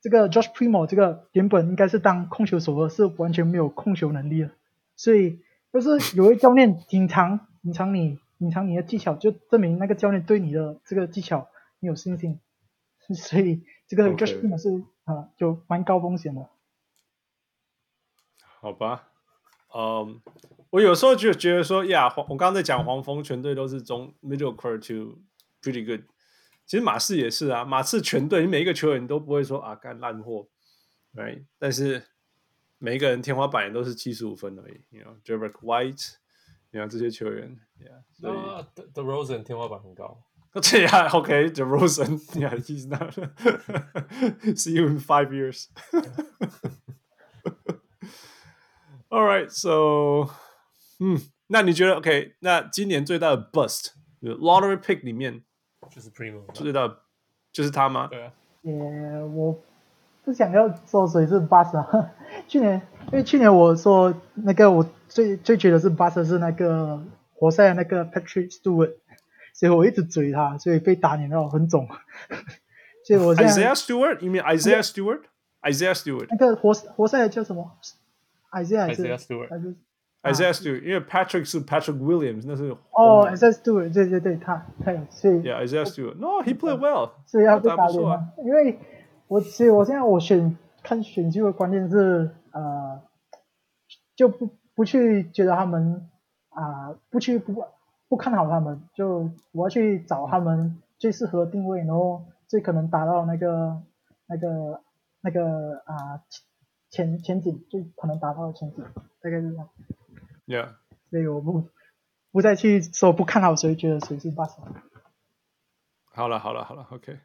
这个 Josh Primo 这个原本应该是当控球手的，是完全没有控球能力的，所以就是有位教练隐藏隐藏你隐藏你的技巧，就证明那个教练对你的这个技巧你有信心，所以这个 Josh Primo 是啊就蛮高风险的。好吧，嗯，我有时候就觉得说呀，黄我刚刚在讲黄蜂全队都是中 middle quarter to pretty good。其实马刺也是啊，马刺全队，你每一个球员都不会说啊干烂货，right？但是每一个人天花板也都是七十五分而已，you know，Derrick White，你看这些球员，yeah，所以 uh, DeRozan 天花板很高，对呀，OK，The Rosen，yeah，he's not，see you in five years。All right, so，嗯，那你觉得 OK？那今年最大的 bust，lottery pick 里面。就是 Primo，不知道，就是他吗？对啊。也我不想要说谁是 bust 啊。去年，因为去年我说那个我最最觉得是 bust 是那个活塞的那个 Patrick Stewart，所以我一直追他，所以被打脸到很肿。所以我现在 Isaiah Stewart，you mean Isaiah Stewart？Isaiah Stewart。那个活活塞叫什么 ？Isaiah Isaiah Stewart。Isaiah Stewart，因为 Patrick 是 Patrick Williams，那是哦，Isaiah Stewart，对对对，他他有，所以 Yeah，Isaiah Stewart，No，he played well，所以要被打脸吗？因为我所以我现在我选看选秀的观点是呃，就不不去觉得他们啊，不去不不看好他们，就我要去找他们最适合定位，然后最可能达到那个那个那个啊前前景，最可能达到的前景，大概是这样。Yeah，所以我不不再去说不看好谁，觉得谁是 bust。好了好了好了，OK，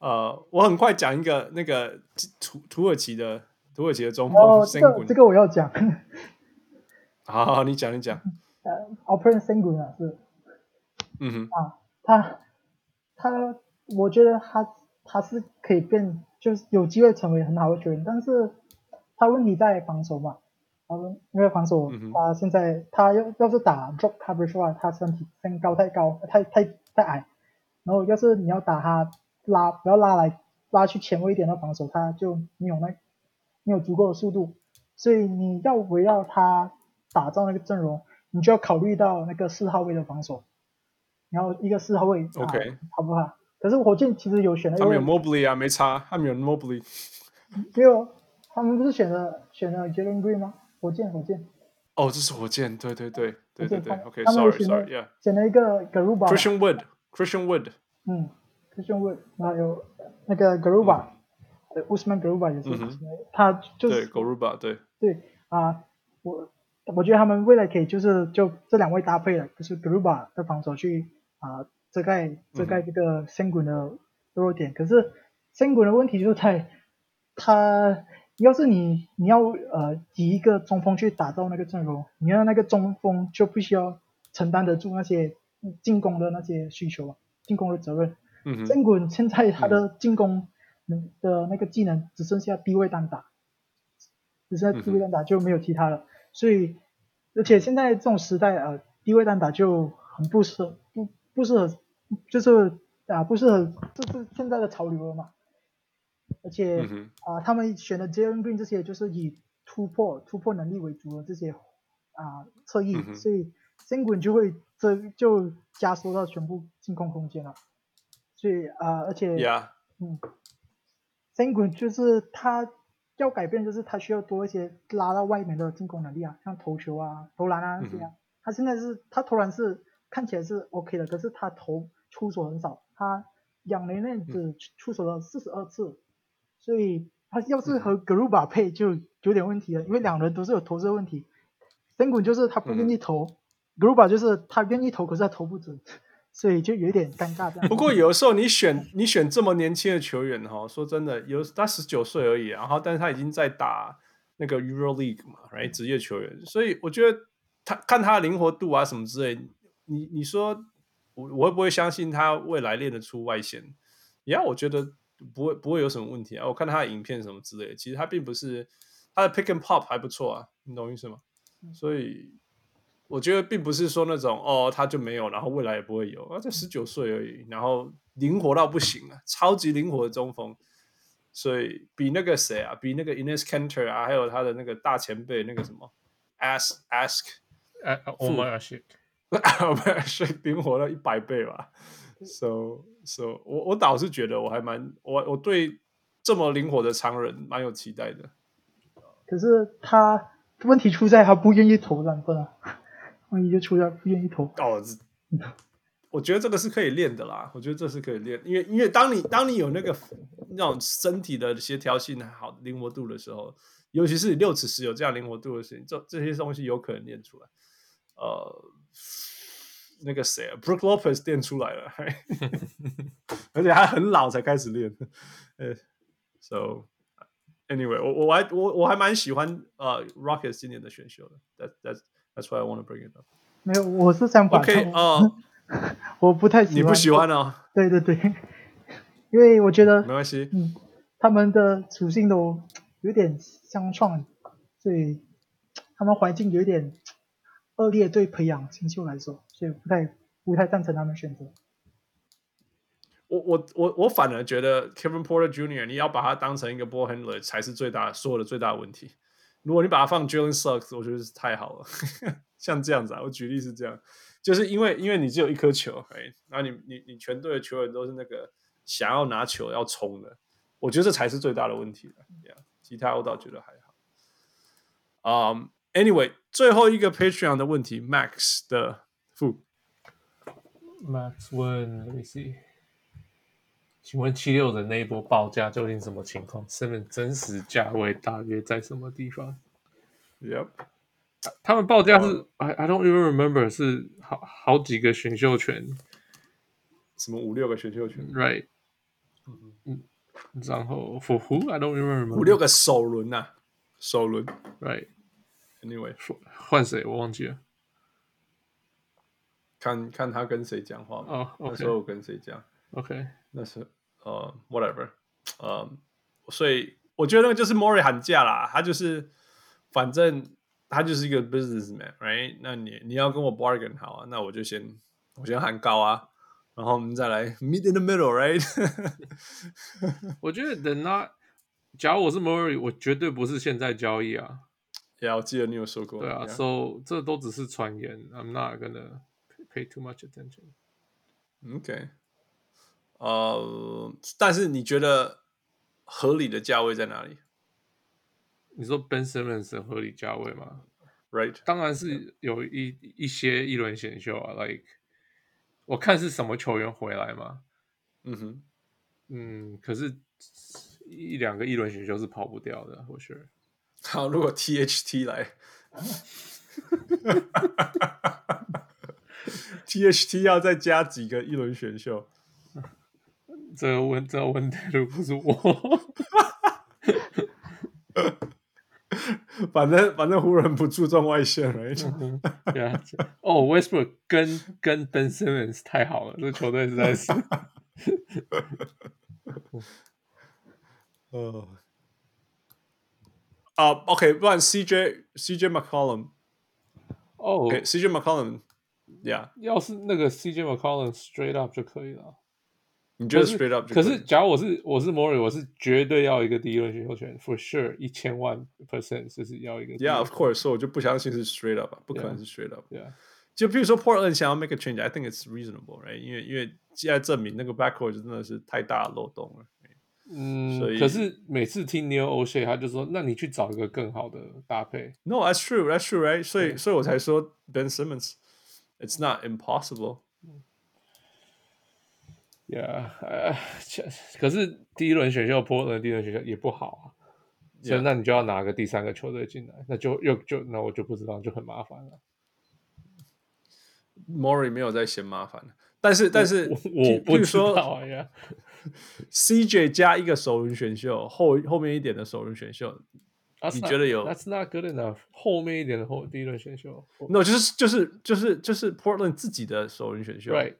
呃，我很快讲一个那个土土耳其的土耳其的中锋。哦，这个这个我要讲。好，好，你讲你讲。呃，Alperen Sengun 啊，是。嗯哼。啊，他他，我觉得他他是可以变，就是有机会成为很好的球员，但是他问题在防守嘛。他说因为防守，他现在他要要是打 drop coverage 的话，他身体身高太高，太太太矮。然后要是你要打他拉，不要拉来拉去前卫一点的防守，他就没有那没有足够的速度。所以你要围绕他打造那个阵容，你就要考虑到那个四号位的防守。然后一个四号位，OK，好不好？可是火箭其实有选了，他们有 Mobley 啊，没差，他们有 Mobley。没有，他们不是选了选了 Jalen Green 吗？火箭，火箭。哦，这是火箭，对对对，对对对。OK，sorry，sorry，yeah。选了一个 Garuba。Christian Wood，Christian Wood。嗯，Christian Wood，然后有那个 Garuba，对，Usman Garuba 也是，他就是。对，Garuba，对。对啊，我我觉得他们未来可以就是就这两位搭配了，就是 Garuba 的防守去啊遮盖遮盖这个 Sengun 的弱点，可是 Sengun 的问题就是在他。要是你你要呃以一个中锋去打造那个阵容，你要那个中锋就必须要承担得住那些进攻的那些需求啊，进攻的责任。嗯哼。Sengun 现在他的进攻的那个技能只剩下低位单打，只剩下低位单打就没有其他了。嗯、所以而且现在这种时代呃低位单打就很不适合不不适合就是啊不适合这是现在的潮流了嘛。而且啊、嗯呃，他们选的 Jalen Green 这些就是以突破突破能力为主的这些啊侧翼，所以 Sengun 就会这就加缩到全部进攻空间了。所以啊、呃，而且.嗯，Sengun 就是他要改变，就是他需要多一些拉到外面的进攻能力啊，像投球啊、投篮啊这样。嗯、他现在是他投篮是看起来是 OK 的，可是他投出手很少，他两年内只出手了四十二次。嗯所以他要是和 Garuba 配就有点问题了，因为两人都是有投射问题。Sengun 就是他不愿意投、嗯、，Garuba 就是他愿意投，可是他投不准，所以就有点尴尬。这样。不过有时候你选你选这么年轻的球员哈，说真的，有他十九岁而已，然后但是他已经在打那个 Euro League 嘛，right 职业球员，所以我觉得他看他的灵活度啊什么之类，你你说我我会不会相信他未来练得出外线？呀，我觉得。不会不会有什么问题啊！我看他的影片什么之类的，其实他并不是他的 pick and pop 还不错啊，你懂意思吗？所以我觉得并不是说那种哦他就没有，然后未来也不会有啊，才十九岁而已，然后灵活到不行啊，超级灵活的中锋。所以比那个谁啊，比那个 Ines Cantor 啊，还有他的那个大前辈那个什么 Ask Ask，呃，Omer Asik，Omer Asik 灵活了一百倍吧。So So 我我倒是觉得我还蛮我我对这么灵活的常人蛮有期待的。可是他问题出在他不愿意投篮，不然问题就出在不愿意投。哦，我觉得这个是可以练的啦。我觉得这是可以练，因为因为当你当你有那个那种身体的协调性好灵活度的时候，尤其是六尺十有这样灵活度的事情，这这些东西有可能练出来。呃。那个谁啊，Brook Lopez 练出来了，而且还很老才开始练。呃，So anyway，我我还我我还蛮喜欢呃、uh, Rockets 今年的选秀的。That that's that's why I want to bring it up。没有，我是想把 OK 哦，我不太喜欢。你不喜欢哦？对对对，因为我觉得没关系。嗯，他们的属性都有点相创，所以他们环境有点。恶劣对培养新秀来说，所以不太不太赞成他们选择。我我我我反而觉得 Kevin Porter Jr. 你要把他当成一个 ball handler 才是最大所有的最大的问题。如果你把他放 Jalen Suggs，我觉得是太好了。像这样子啊，我举例是这样，就是因为因为你只有一颗球，哎，然后你你你全队的球员都是那个想要拿球要冲的，我觉得这才是最大的问题了。其他我倒觉得还好。嗯、Anyway，最后一个 Patreon 的问题，Max 的负。Max 问，Let me see，请问七六的那一波报价究竟什么情况？身份真实价位大约在什么地方？Yep，他们报价是、uh,，I I don't even remember，是好好几个选秀权，什么五六个选秀权？Right，嗯，然后 For who？I don't even remember。五六个首轮呐、啊，首轮，Right。Anyway，换谁我忘记了，看看他跟谁讲话嘛。哦，oh, okay. 那时候跟谁讲？OK，那是呃、uh,，whatever，呃、uh,，所以我觉得那个就是 Morey 喊价啦，他就是反正他就是一个 businessman，right？那你你要跟我 bargain 好啊，那我就先我先喊高啊，然后我们再来 meet in the middle，right？我觉得等他，假如我是 Morey，我绝对不是现在交易啊。Yeah, 我记得你有说过。对啊 Yeah.，So 这都只是传言。I'm not gonna pay too much attention. OK，呃，但是你觉得合理的价位在哪里？你说 Ben Simmons 的合理价位吗？Right，当然是有一一些一轮选秀啊，Like 我看是什么球员回来嘛。嗯哼，嗯，可是一两个一轮选秀是跑不掉的我觉得。好，如果 THT 来 THT 要再加几个一轮选秀，这个问这个问题都不是我，反正反正湖人不注重外线了。对啊，哦，Westbrook 跟跟 Ben Simmons 太好了，这球队实在是，哦。啊、uh,，OK，不然 CJ CJ McCollum，哦，CJ McCollum，Yeah，要是那个 CJ McCollum straight up 就可以了。你觉得 straight up 就可以？可是，假如我是我是 Morey，我是绝对要一个第一轮选秀权，for sure，一千万 percent 就是要一个。Yeah，of course，所以我就不相信是 straight up，不可能是 straight up。Yeah，就比如说 Portland 想要 make a change，I think it's reasonable，right？因为因为现在证明那个 backcourt 真的是太大的漏洞了。嗯，可是每次听 Neil Olshey，他就说：“那你去找一个更好的搭配。” No，that's true，that's true，right？所以，所以我才说 Ben Simmons，it's not impossible。Yeah，呃，可是第一轮选秀 Portland 第一轮选秀也不好啊，所以那你就要拿个第三个球队进来，那就又就那我就不知道，就很麻烦了。Morey 没有在嫌麻烦，但是但是我，我不知道呀。CJ 加一个首轮选秀，后后面一点的首轮选秀，not, 你觉得有？That's not good enough。后面一点的后第一轮选秀，No，就是就是就是就是 Portland 自己的首轮选秀。Right，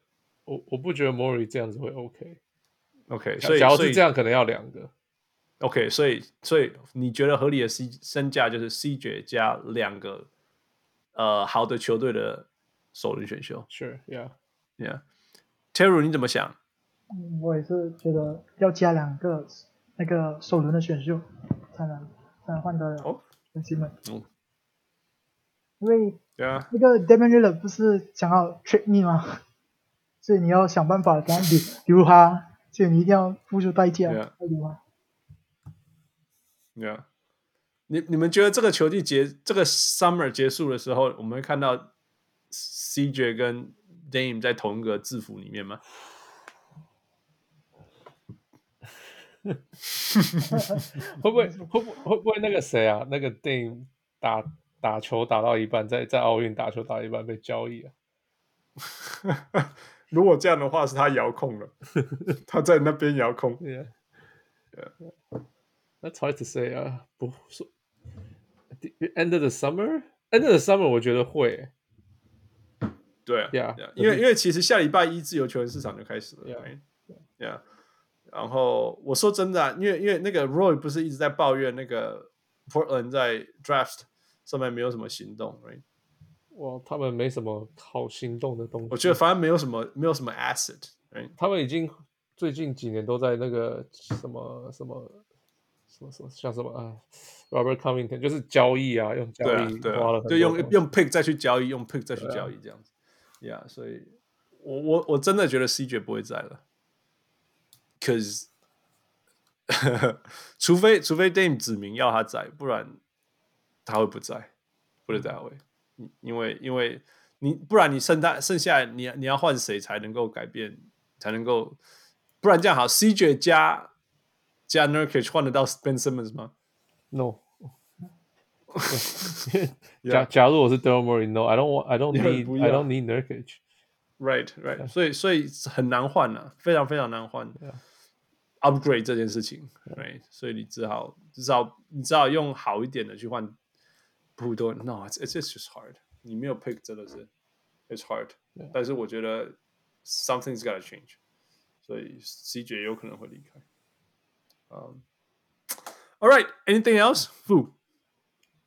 我我不觉得 Morey 这样子会 OK。OK，所以假如是这样，可能要两个。OK，所以所以你觉得合理的 C 身价就是 CJ 加两个呃好的球队的首轮选秀？Sure，Yeah，Yeah。Terry，你怎么想？嗯，我也是觉得要加两个那个首轮的选秀才能换得了哦 Ben Simmons。哦因为那个 Damian Lillard 不是想要 trade me 吗？所以你要想办法给他留留他，所以你一定要付出代价 Yeah. 留他。对啊。你你们觉得这个球季结这个 summer 结束的时候，我们会看到 CJ 跟 Dame 在同一个制服里面吗？会不会会不会不会那个谁啊？那个 Dame 打打球打到一半，在在奥运打球打到一半被交易啊？如果这样的话，是他遥控了，他在那边遥控。Yeah. Yeah. That's hard to say 啊，不说 end of the summer end of the summer 我觉得会对啊 Yeah. 因为因为其实下礼拜一自由球员市场就开始了 Yeah. 然后我说真的、啊，因为因为那个 Roy 不是一直在抱怨那个 Portland 在 draft 上面没有什么行动，right? 哇，他们没什么好行动的东西。我觉得反正没有什么没有什么 asset，right? 他们已经最近几年都在那个什么什么什么什么像什么啊，Robert Covington 就是交易啊，用交易花了很多对用用 pick 再去交易，用 pick 再去交易这样子，yeah，所以我我我真的觉得 CJ 不会在了，cause 除非除非 Dame 指明要他在，不然他会不在，put it that way，因为因为你不然你剩下剩下你你要换谁才能够改变，才能够不然这样好，CJ 加加 Nurkic 换得到 Ben Simmons 吗？No 假假如我是 Daryl Morey，No，I don't want，I don't need，I don't need Nurkic。Right, right. 所以所以很难换啊，非常非常难换。Yeah. Upgrade 这件事情，right？所以你只好至少你只好用好一点的去换普通。No, it's it's just hard。你没有 pick 真的是，it's hard。 Yeah. 但是我觉得 something's gotta change。所以 CJ 有可能会离开。Um, all right. Anything else? Fu.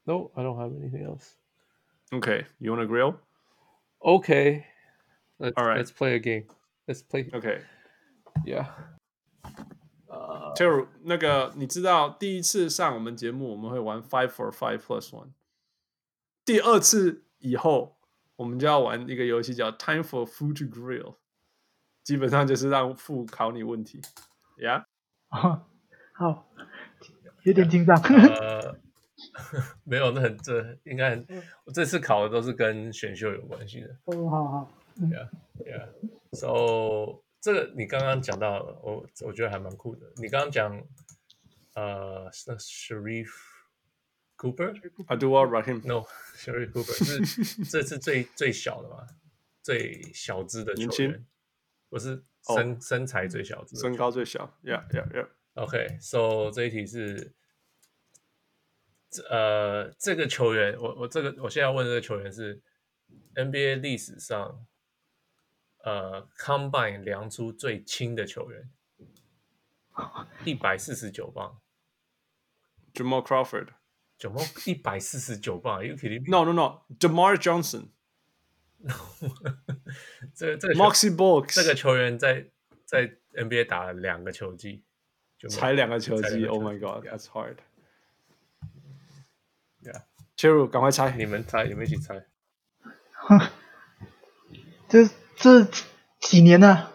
No, I don't have anything else. Okay. You want to grill? Okay. Let's, All right. Let's play a game. Let's play. Okay. Yeah. Terry，那个你知道第一次上我们节目我们会玩 Five for Five Plus One，第二次以后我们就要玩一个游戏叫 Time for Food to Grill，基本上就是让父考你问题，Yeah，哦，好，有点紧张。呃，没有，那很这应该很，我这次考的都是跟选秀有关系的。哦，好好，Yeah, yeah. So 这个你刚刚讲到了，我我觉得还蛮酷的。你刚刚讲呃，那 Sharif Cooper Abdul Rahim，No Sharif Cooper 是这是最最小的嘛，最小只的球员，我是身、身材最小只的，身高最小，Yeah，Yeah，Yeah，OK，so、这一题是，呃，这个球员，我我这个我现在要问这个球员是 NBA 历史上，呃，Combine 量出最轻的球员，一百四十九磅，Jamal Crawford，九磅一百四十九磅，Are you kidding me？No No No，Demar Johnson，这个这个 Moxie Bulks，这个球员在在 NBA 打了两个球季，才两个球季，Oh my God，That's hard。Yeah. Cheru，赶快猜，你们猜，你们一起猜。这这几年呢？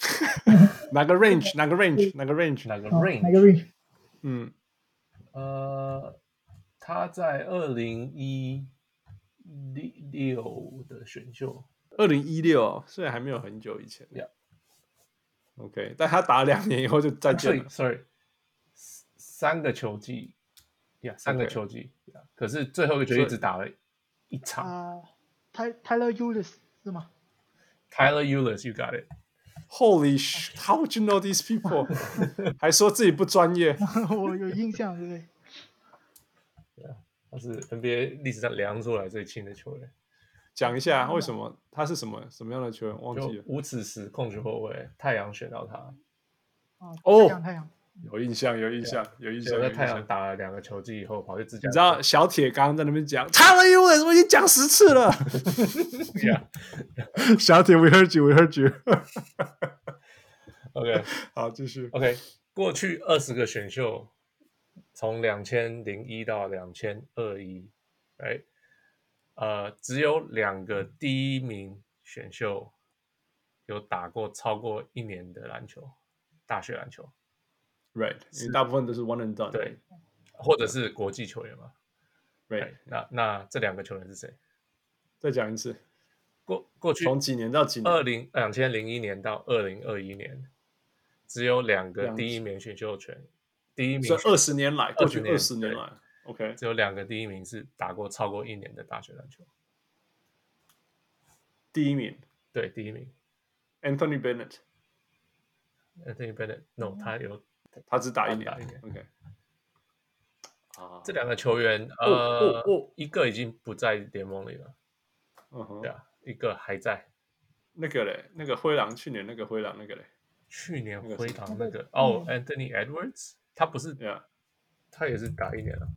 哪个 range？哪个 range？哪个 range？哪个哦 range？哪个 range？嗯，呃，他在二零一六的选秀，二零一六，所以还没有很久以前。Yeah. OK，但他打了两年以后就再见了。Sorry，三个球季，呀，三个球季，yeah, 可是最后一个球季只打了一场。啊，泰泰勒 Ulis 是吗？Tyler Ulis，you got it。Holy shit！How would you know these people？还说自己不专业。我有印象，对不对？他是 NBA 历史上量出来最轻的球员，讲一下为什么他是什么什么样的球员？忘记了。就无此时控球后卫，太阳选到他，啊，哦太阳太阳，有印象，有印象，有印象。在太阳打了两个球季以后，跑去芝加哥。你知道小铁刚刚在那边讲 Tyler Ulis，我已经讲十次了。小铁，we heard you，we heard you。OK 好，继续。OK，过去二十个选秀，从两千零一到两千二一，哎，呃，只有两个第一名选秀有打过超过一年的篮球，大学篮球，right，因为大部分都是 one and done，对，或者是国际球员嘛，right，那那这两个球员是谁？再讲一次，过过去从几年到几年？二零两千零一年到二零二一年。只有两个第一名选秀权，第一名是二十年来，过去二十年来，OK，只有两个第一名是打过超过一年的大学篮球。第一名，对，第一名，Anthony Bennett，Anthony Bennett，No，他有，他只打一年，一年，OK。啊，这两个球员，呃，一个已经不在联盟里了，嗯哼，对啊，一个还在。那个嘞，那个灰狼，去年那个灰狼，那个嘞。去年灰狼那个哦、嗯 oh,，Anthony Edwards，他不是，Yeah. 他也是打一年了。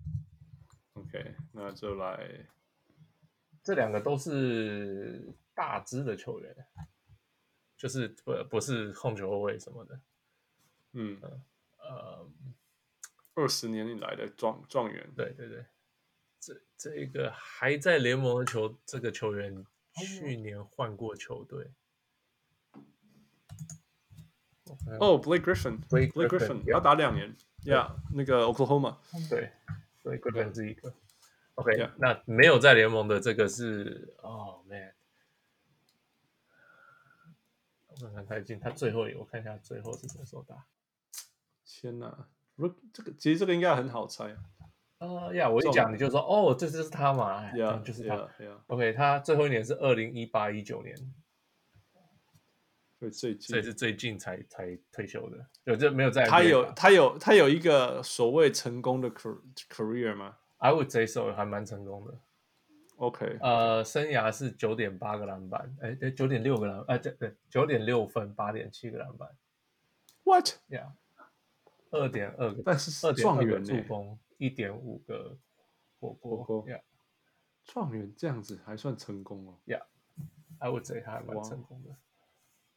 OK，那就来，这两个都是大只的球员，就是不不是控球后卫什么的。嗯呃，二十年以来的状状元，对对对，这这一个还在联盟的球，这个球员去年换过球队。哦，Blake Griffin，Blake Griffin，要打两年，Yeah，那个 Oklahoma，对，Blake Griffin 是一个，OK，那没有在联盟的这个是，哦，Man，我看看他已经，他最后，我看一下最后是什么时候打？天哪，不，这个其实这个应该很好猜啊，啊呀，我一讲你就说，哦，这就是他嘛，Yeah，就是他，OK，他最后一年是二零一八一九年。最近，所以是最近才才退休的，有这没有在？他有他有他有一个所谓成功的 career 吗？I would say so，还蛮成功的。OK，呃，生涯是九点八个篮板，哎，对，九点六个篮，哎，对对，九点六分，八点七个篮板。What？Yeah，二点二个，但是二点二个助攻，一点五个火锅。Yeah，状元这样子还算成功哦。Yeah，I would say 还蛮成功的。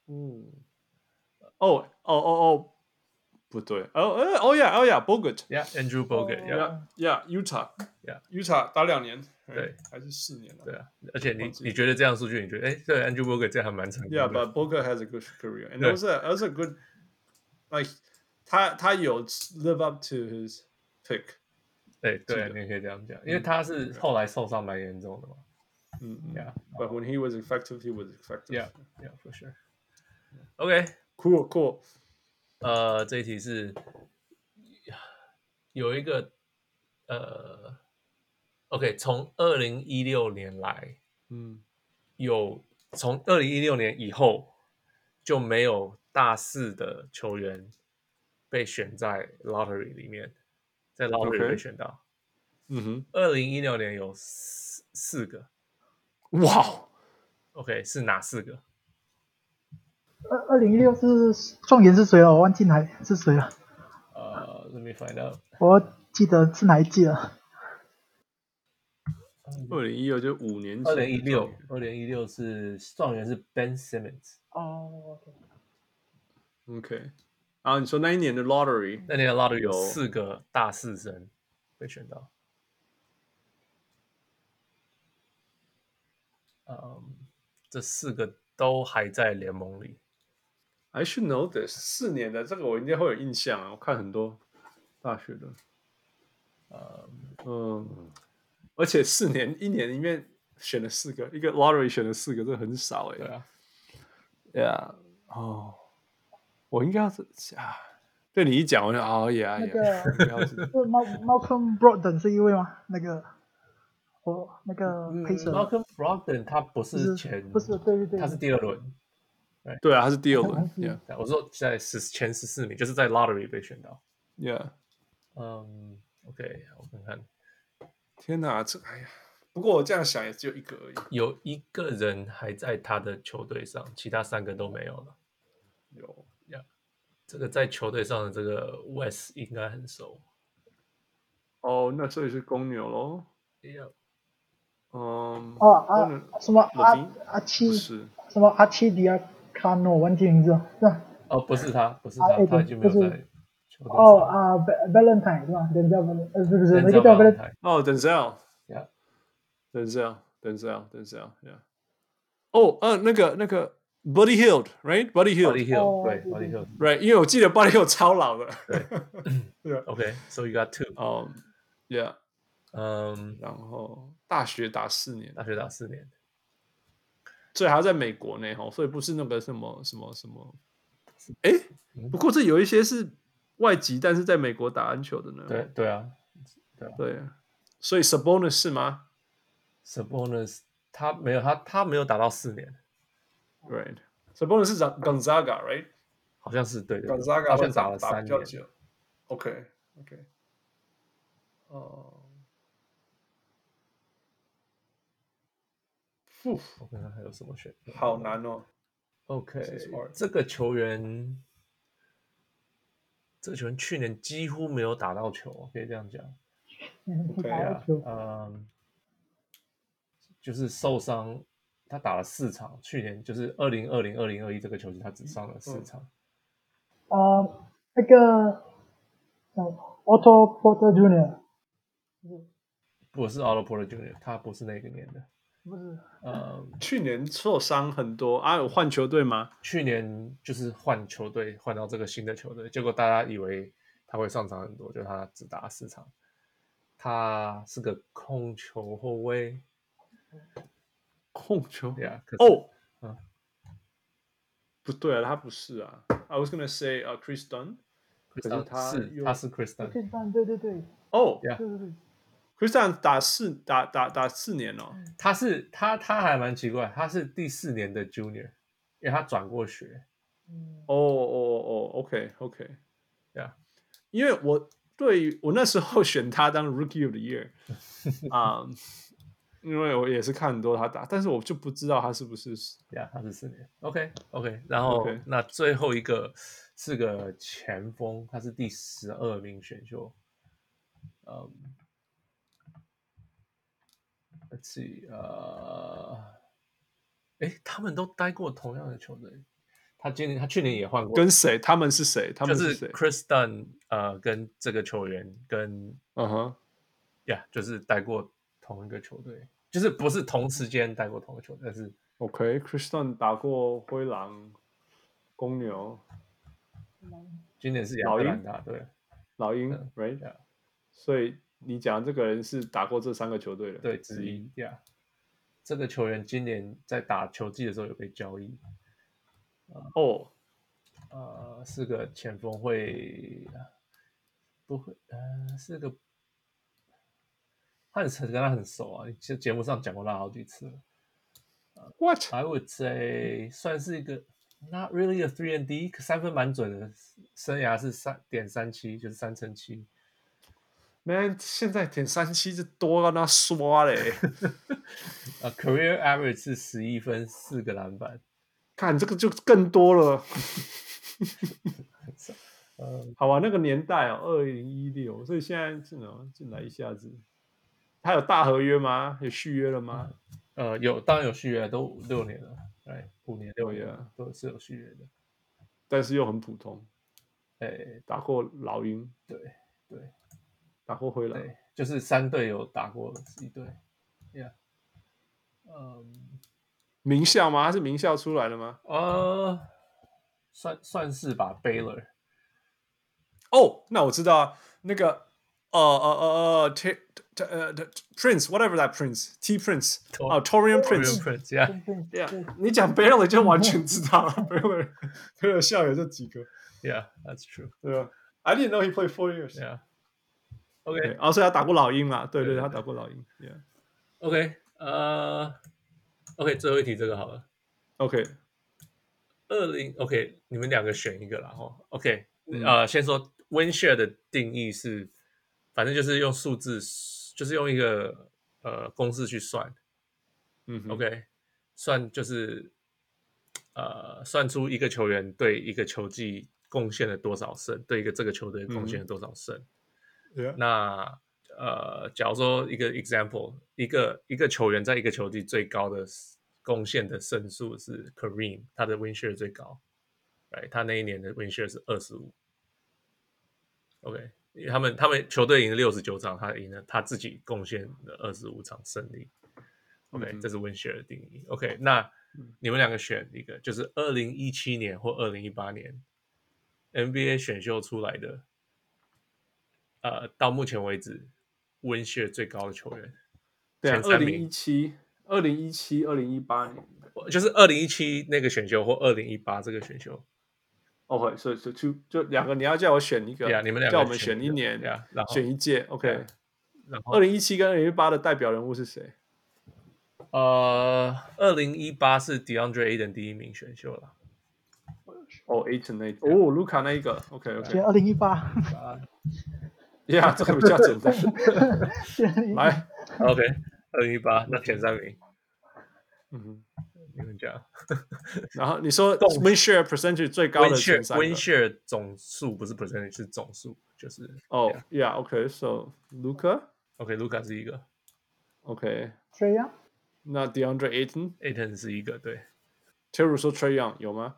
嗯，哦哦哦哦，不对，哦哦哦呀哦呀，Bogut，Yeah，Andrew Bogut，Yeah，Yeah，Utah，Yeah，Utah 打两年，对，还是四年了，对啊，而且你你觉得这样数据，你觉得哎，对，Andrew Bogut 这样还蛮成功的，Yeah，but Bogut has a good career，and also also good，like 他他有 live up to his pick，对对，你可以这样讲，因为他是后来受伤蛮严重的嘛，嗯嗯，Yeah，but when he was effective, he was effective，Yeah，Yeah，for sure。OK，cool，cool。呃，这一题是有一个呃，OK，从二零一六年来，嗯，有从二零一六年以后就没有大四的球员被选在 lottery 里面，在 lottery 被选到。嗯哼，二零一六年有四四个。哇，OK，是哪四个？二二零一六是状元是谁哦？我忘记哪是谁了。呃、uh,，Let me find out。我记得是哪一季了？二零一六就五年前。二零一六，二零一六是状元是 Ben Simmons。哦、oh,，OK。啊，你说那一年的 Lottery，那年的 Lottery 有四个大四生被选到。嗯、um,，这四个都还在联盟里。I should know this。四年的这个我应该会有印象啊，我看很多大学的，呃嗯，而且四年一年里面选了四个，一个 lottery 选了四个，这很少哎。对啊，对啊，哦，我应该要是啊，对你一讲我就哦耶耶。那个 是 Malcolm Brogdon 是一位吗？那个我，那个黑色 Malcolm Brogdon 他不是前，不是，对对对，他是第二轮。对啊，他是第二轮。Yeah，我说在十前十四名，就是在 lottery 被选到。Yeah，嗯，OK，我看看。天哪，这哎呀，不过我这样想也只有一个而已。有一个人还在他的球队上，其他三个都没有了。有呀，这个在球队上的这个 West 应该很熟。哦，那这里是公牛喽。Yeah。嗯。哦啊，什么阿阿七？什么阿七迪亚？卡诺，忘记名字是吧？哦，不是他，不是他，他已经没有在哦啊，Valentine 是吧？人叫 Valentine，呃，不是不是，那个叫 Valentine。哦，Denzel，Yeah，Denzel，Denzel，Denzel，Yeah。哦，呃，那个那个 Buddy Hield，right？Buddy Hield，Buddy Hield，对，Buddy Hield，right？因为我记得 Buddy Hield 超老的。对，OK，So you got two。哦，Yeah，嗯，然后大学打四年，大学打四年，所以还要在美国呢，哈，所以不是那个什么什么什么。哎，不过这有一些是外籍，但是在美国打篮球的呢。对对啊，对啊对，所以 Sabonis 是吗？Sabonis 他没有，他他没有打到四年。Right，Sabonis 是 Gonzaga，right？好像是对的，Gonzaga 好像打了三年。OK OK，哦，我看看还有什么选择，好难哦。OK，这个球员，这个球员去年几乎没有打到球，可以这样讲。OK 啊，嗯，就是受伤，他打了四场。去年就是二零二零、二零二一这个球季，他只上了四场。啊、嗯，那个，Otto Porter Jr. 不是 Otto Porter Jr.，他不是那个年的。不是，呃，去年受伤很多啊，有换球队吗？去年就是换球队，换到这个新的球队，结果大家以为他会上场很多，就他只打四场。他是个控球后卫，控球呀？哦，yeah, 嗯、啊，不对啊，他不是啊。I was gonna say 啊、uh,，Chris Dunn，可是他是他是 Chris Dunn，对对对，哦，呀，对对对。Chris Dunn 打四打打打四年哦，他是他他还蛮奇怪，他是第四年的 Junior，因为他转过学。哦哦哦，OK OK。Yeah，因为我对我那时候选他当 Rookie of the Year 啊，um, 因为我也是看很多他打，但是我就不知道他是不是，呀他是四年。OK OK，然后.那最后一个是个前锋，他是第十二名选秀，嗯。Let's see，呃，诶，他们都待过同样的球队。他今年，他去年也换过。跟谁？他们是谁？他们是谁？Chris Dunn，呃，跟这个球员跟，嗯哼，呀，就是待过同一个球队，就是不是同时间带过同一个球队，但是 OK，Chris Dunn 打过灰狼、公牛，今年是亚特兰大，对，老鹰，Right，所以。你讲这个人是打过这三个球队的，对，之一呀。Yeah. 这个球员今年在打球季的时候有被交易。哦、oh. 呃，呃，是个前锋会，不会，呃，是个，他很跟他很熟啊，其实节目上讲过他好几次了。What I would say 算是一个 not really a three and D，可三分蛮准的，生涯是三点三七，就是三乘七。Man，现在点三七是多让他刷嘞。啊，Career average 是十一分四个篮板，看这个就更多了。嗯，好吧，那个年代哦，二零一六，所以现在进来进来一下子，他有大合约吗？有续约了吗？呃，有，当然有续约，都六年了，哎，五年六年都是有续约的，但是又很普通。哎，打过老鹰，对对。打过灰狼，就是三队有打过一队，Yeah，嗯，名校吗？他是名校出来的吗？呃，算算是吧，Baylor。哦，那我知道啊，那个，呃呃呃呃，T 呃 Prince，whatever that Prince，T Prince，哦，Taurean Prince，Yeah，Yeah，你讲 Baylor 就完全知道了，Baylor，Baylor 校友这几个，Yeah，that's true，对吧？I didn't know he played four years，Yeah。OK，哦，所以他打过老鹰嘛？对对，他打过老鹰。OK，呃，OK，最后一题这个好了。OK，二零 OK，你们两个选一个啦。哈。OK，呃，先说 win share 的定义是，反正就是用数字， 就是用一个呃公式去算。嗯，OK，算就是呃算出一个球员对一个球季贡献了多少胜，对一个这个球队贡献了多少胜。那呃，假如说一个 example，一个一个球员在一个球季最高的贡献的胜数是 Kareem，他的 win share 最高，right? 他那一年的 win share 是二十五。OK，因为他们他们球队赢了六十九场，他赢了他自己贡献了二十五场胜利。OK，、嗯、这是 win share 的定义。OK，那你们两个选一个，就是二零一七年或二零一八年 NBA 选秀出来的，呃，到目前为止 win share 最高的球员。对啊，二零一七、二零一七、二零一八年，就是二零一七那个选秀或二零一八这个选秀。OK，所以就就就两个，你要叫我选一个，yeah, 你们两个叫我们选一年，yeah, 然后选一届。OK，然后二零一七跟二零一八的代表人物是谁？呃，二零一八是 DeAndre Ayton 第一名选秀了。哦，Ayton 那，哦，卢卡那一个。OK OK，选二零一八。呀，这个比较简单。来，OK，二零一八，那前三名。嗯哼。你们讲，然后你说 win share percentage 最高的前三 win share 总数不是 percentage 是总数，就是哦，yeah，OK，so Luca，OK，Luca 是一个，OK，Trae Young，那 DeAndre Ayton，Ayton 是一个，对。假如说 Trae Young 有吗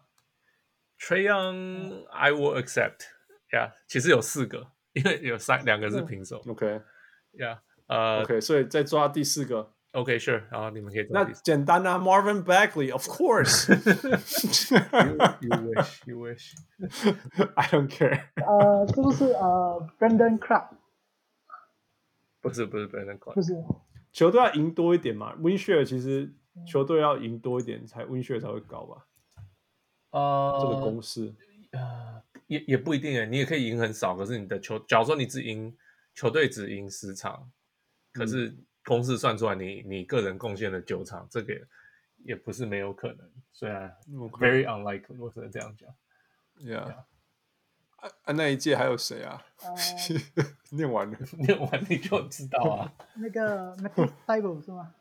？Trae Young，I will accept，yeah，其实有四个，因为有三两个是平手，OK，yeah，呃，OK，所以再抓第四个。OK, sure. 然后你们可以那简单啊，Marvin Bagley, of course. you, you wish, you wish. I don't care. 呃，是不是呃，Brandon Clarke？不是，不是 Brandon Clarke。不是。球队要赢多一点嘛，Win Share 其实球队要赢多一点才 Win Share 才会高吧？呃，这个公式，呃，也也不一定诶，你也可以赢很少，可是你的球，假如说你只赢球队只赢十场，可是。嗯公式算出来你，你你个人贡献了九场，这个也不是没有可能。虽然 very unlikely，我只能这样讲。Yeah，啊啊，那一届还有谁啊？念完了，念完你就知道啊。那个 Matisse Thybulle 是吗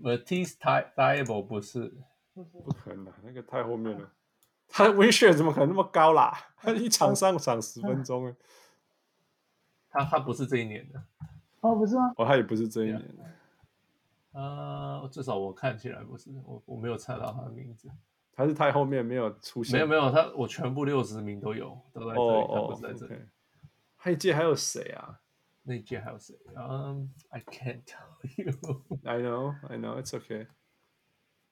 ？Matisse Thybulle 不是，不是，不可能，那个太后面了。他的 win share 怎么可能那么高啦？他一场上场十分钟，他他不是这一年的。哦，不是吗？哦，他也不是这一年的。呃，至少我看起来不是，我我没有猜到他的名字。他是太后面没有出现。没有没有，他我全部六十名都有都在这里，哦、他不是在这里。哦 okay、那一届还有谁啊？那一届还有谁？嗯、um,，I can't tell you。I know, I know, it's okay。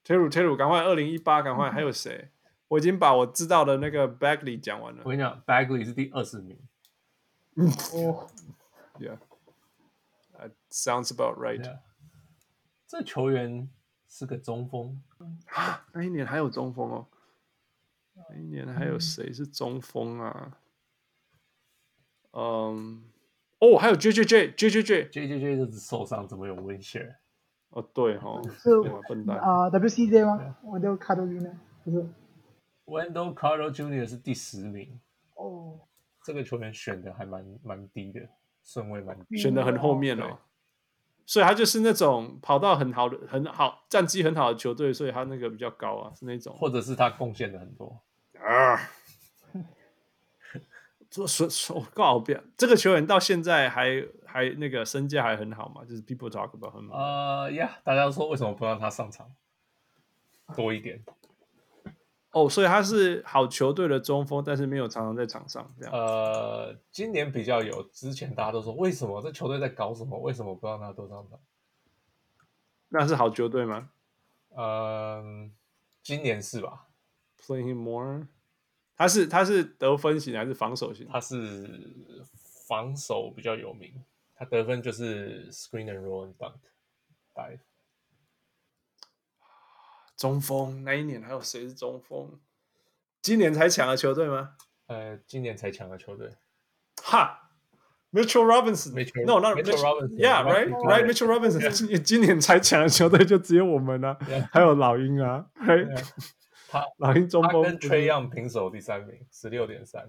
Teru Teru，赶快二零一八，赶快还有谁？我已经把我知道的那个 Bagley 讲完了。我跟你讲，Bagley 是第二十名。哦，Yeah。Sounds about right。这球员是个中锋啊！那一年还有中锋哦。那一年还有谁是中锋啊？嗯，哦，还有 J J J J J J J J J 就是受伤，怎么有 win share？哦，对哈，是笨蛋啊，W C J 吗？Wendell Carter Jr. 不是，Wendell Carter Jr. 是第十名。哦，这个球员选的还蛮蛮低的。顺位蛮选的很后面哦，所以他就是那种跑到很好的、很好战绩很好的球队，所以他那个比较高啊，是那种，或者是他贡献的很多啊。说说说，我告诉你，这个球员到现在还还那个身价还很好嘛，就是 people talk about 很好。呃呀，大家说为什么不让他上场多一点？哦，所以他是好球队的中锋，但是没有常常在场上这样。呃，今年比较有，之前大家都说为什么这球队在搞什么？为什么不让他多上场？那是好球队吗？呃，今年是吧？Playing more。他是他是得分型还是防守型？他是防守比较有名，他得分就是 screen and roll and dunk dive。中锋那一年还有谁是中锋？今年才抢的球队吗？呃，今年才抢的球队。哈，Mitchell Robinson，No，not Mitchell Robinson。Yeah，right，right，Mitchell Robinson。今今年才抢的球队就只有我们啊，还有老鹰啊。他老鹰中锋跟 Trae Young 平手第三名，十六点三。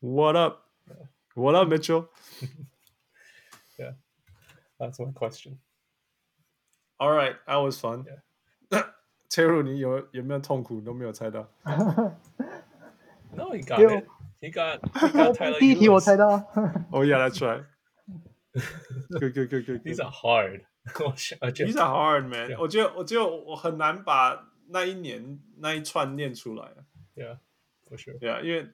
What up？What up，Mitchell？Yeah，that's my question。All right, that was fun. 切入你有有没有痛苦都没有猜到。 No, he got it. He got. He got Tyler. 第一题我猜到。Oh yeah, that's right. Good, good, good, good. These are hard. These are hard, man. 我觉得，我觉得我很难把那一年那一串念出来。Yeah, for sure. Yeah, 因为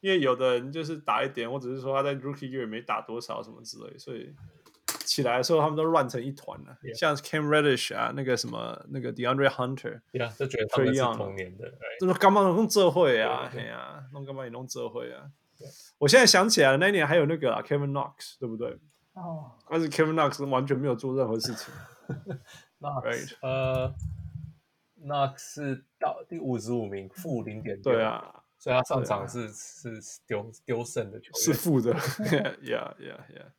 因为有的人就是打一点，或者是说他在 Rookie Year 没打多少什么之类，所以 起来的时候他们都乱成一团了。Yeah. 像 Cam Reddish 啊，那个什么那个 DeAndre Hunter，Yeah，都觉得他们是同年的，就是干嘛弄这会啊？哎呀，弄干嘛也弄这会啊我现在想起来了，那一年还有那个、啊、Kevin Knox，对不对？哦，但是 Kevin Knox 完全没有做任何事情。那 Right. 呃。那是到第五十五名，负零点六。对啊，所以他上场是、啊、是丢丢胜的球员，是负的。Yeah, yeah, yeah.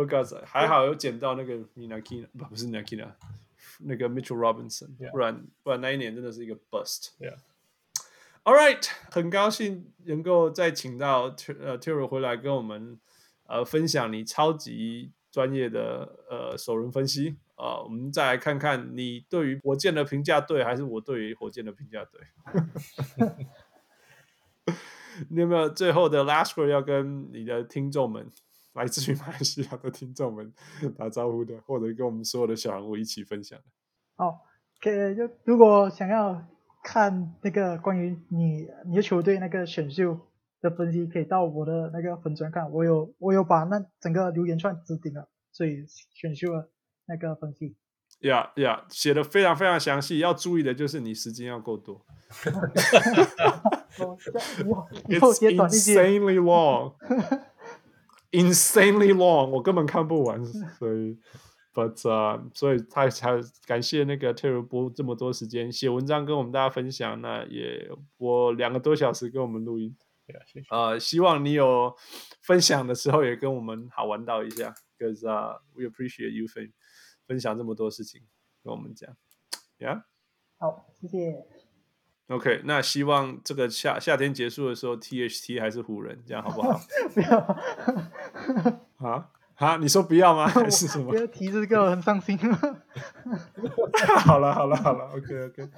我告诉你，还好有捡到那个 Ntilikina 不不是 Ntilikina 那个 Mitchell Robinson. 不然不然那一年真的是一个 bust。Yeah. All right，很高兴能够再请到呃 Tero 回来跟我们呃分享你超级专业的呃首轮分析。啊、呃，我们再来看看你对于火箭的评价对，还是我对于火箭的评价对？你有没有最后的 last word 要跟你的听众们，来自于 马来西亚的听众们打招呼的，或者跟我们所有的小人物一起分享的？哦，可以，就如果想要看那个关于你你的球队那个选秀的分析，可以到我的那个粉专看，我有我有把那整个留言串置顶了，所以选秀的。那个分析，呀呀，写的非常非常详细。要注意的就是你时间要够多。It's insanely long, insanely long，我根本看不完。所以，but 啊，所以他才感谢那个 Tero 播这么多时间写文章跟我们大家分享。那也播两个多小时跟我们录音。啊、呃，希望你有分享的时候也跟我们好玩到一下。Because、uh, we appreciate you for 分享这么多事情跟我们讲，Yeah，好，谢谢。OK，那希望这个夏夏天结束的时候，THT 还是湖人，这样好不好？不要。啊啊！你说不要吗？还是什么？不要提这个，很伤心。好了好了好了，OK OK。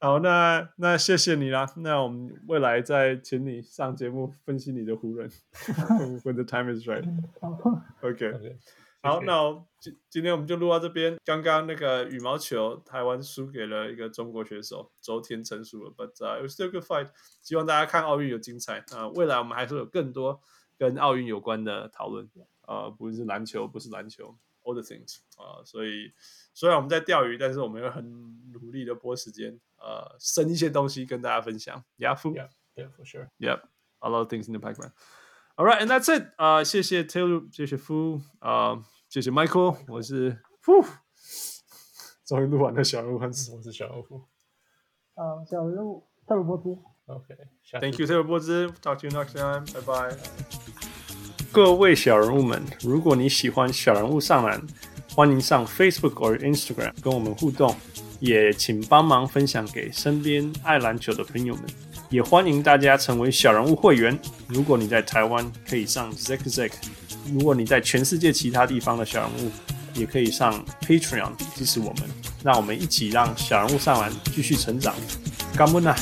好，那那谢谢你啦。那我们未来再请你上节目分析你的湖人。When the time is right。OK。Okay. 好，那今今天我们就录到这边。刚刚那个羽毛球，台湾输给了一个中国选手，周天成输了。But、uh, it was still good fight。希望大家看奥运有精彩。啊、uh,，未来我们还会有更多跟奥运有关的讨论。啊、uh,，不是篮球，不是篮球，all the things。啊，所以虽然我们在钓鱼，但是我们会很努力的拨时间，呃，生一些东西跟大家分享。Yeah，yeah，for sure。Yeah，a lot of things in the pipeline。All right, and that's it. 啊、uh,，谢谢 Tero，谢谢夫，啊，谢谢 Michael，我是夫，终于录完了小人物，我是小人物。啊，小人物特鲁波兹。OK，Thank you，特鲁波兹。Talk to you next time. Bye bye. 各位小人物们，如果你喜欢小人物上篮，欢迎上 Facebook 或 Instagram 跟我们互动，也请帮忙分享给身边爱篮球的朋友们。 也欢迎大家成为小人物会员。如果你在台湾，可以上 Zack Zack；如果你在全世界其他地方的小人物，也可以上 Patreon 支持我们。让我们一起让小人物上篮继续成长。感恩啊！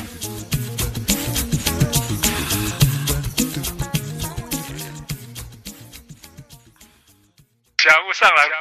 小人物上篮，小人物上篮，小人物上篮，小人物上篮。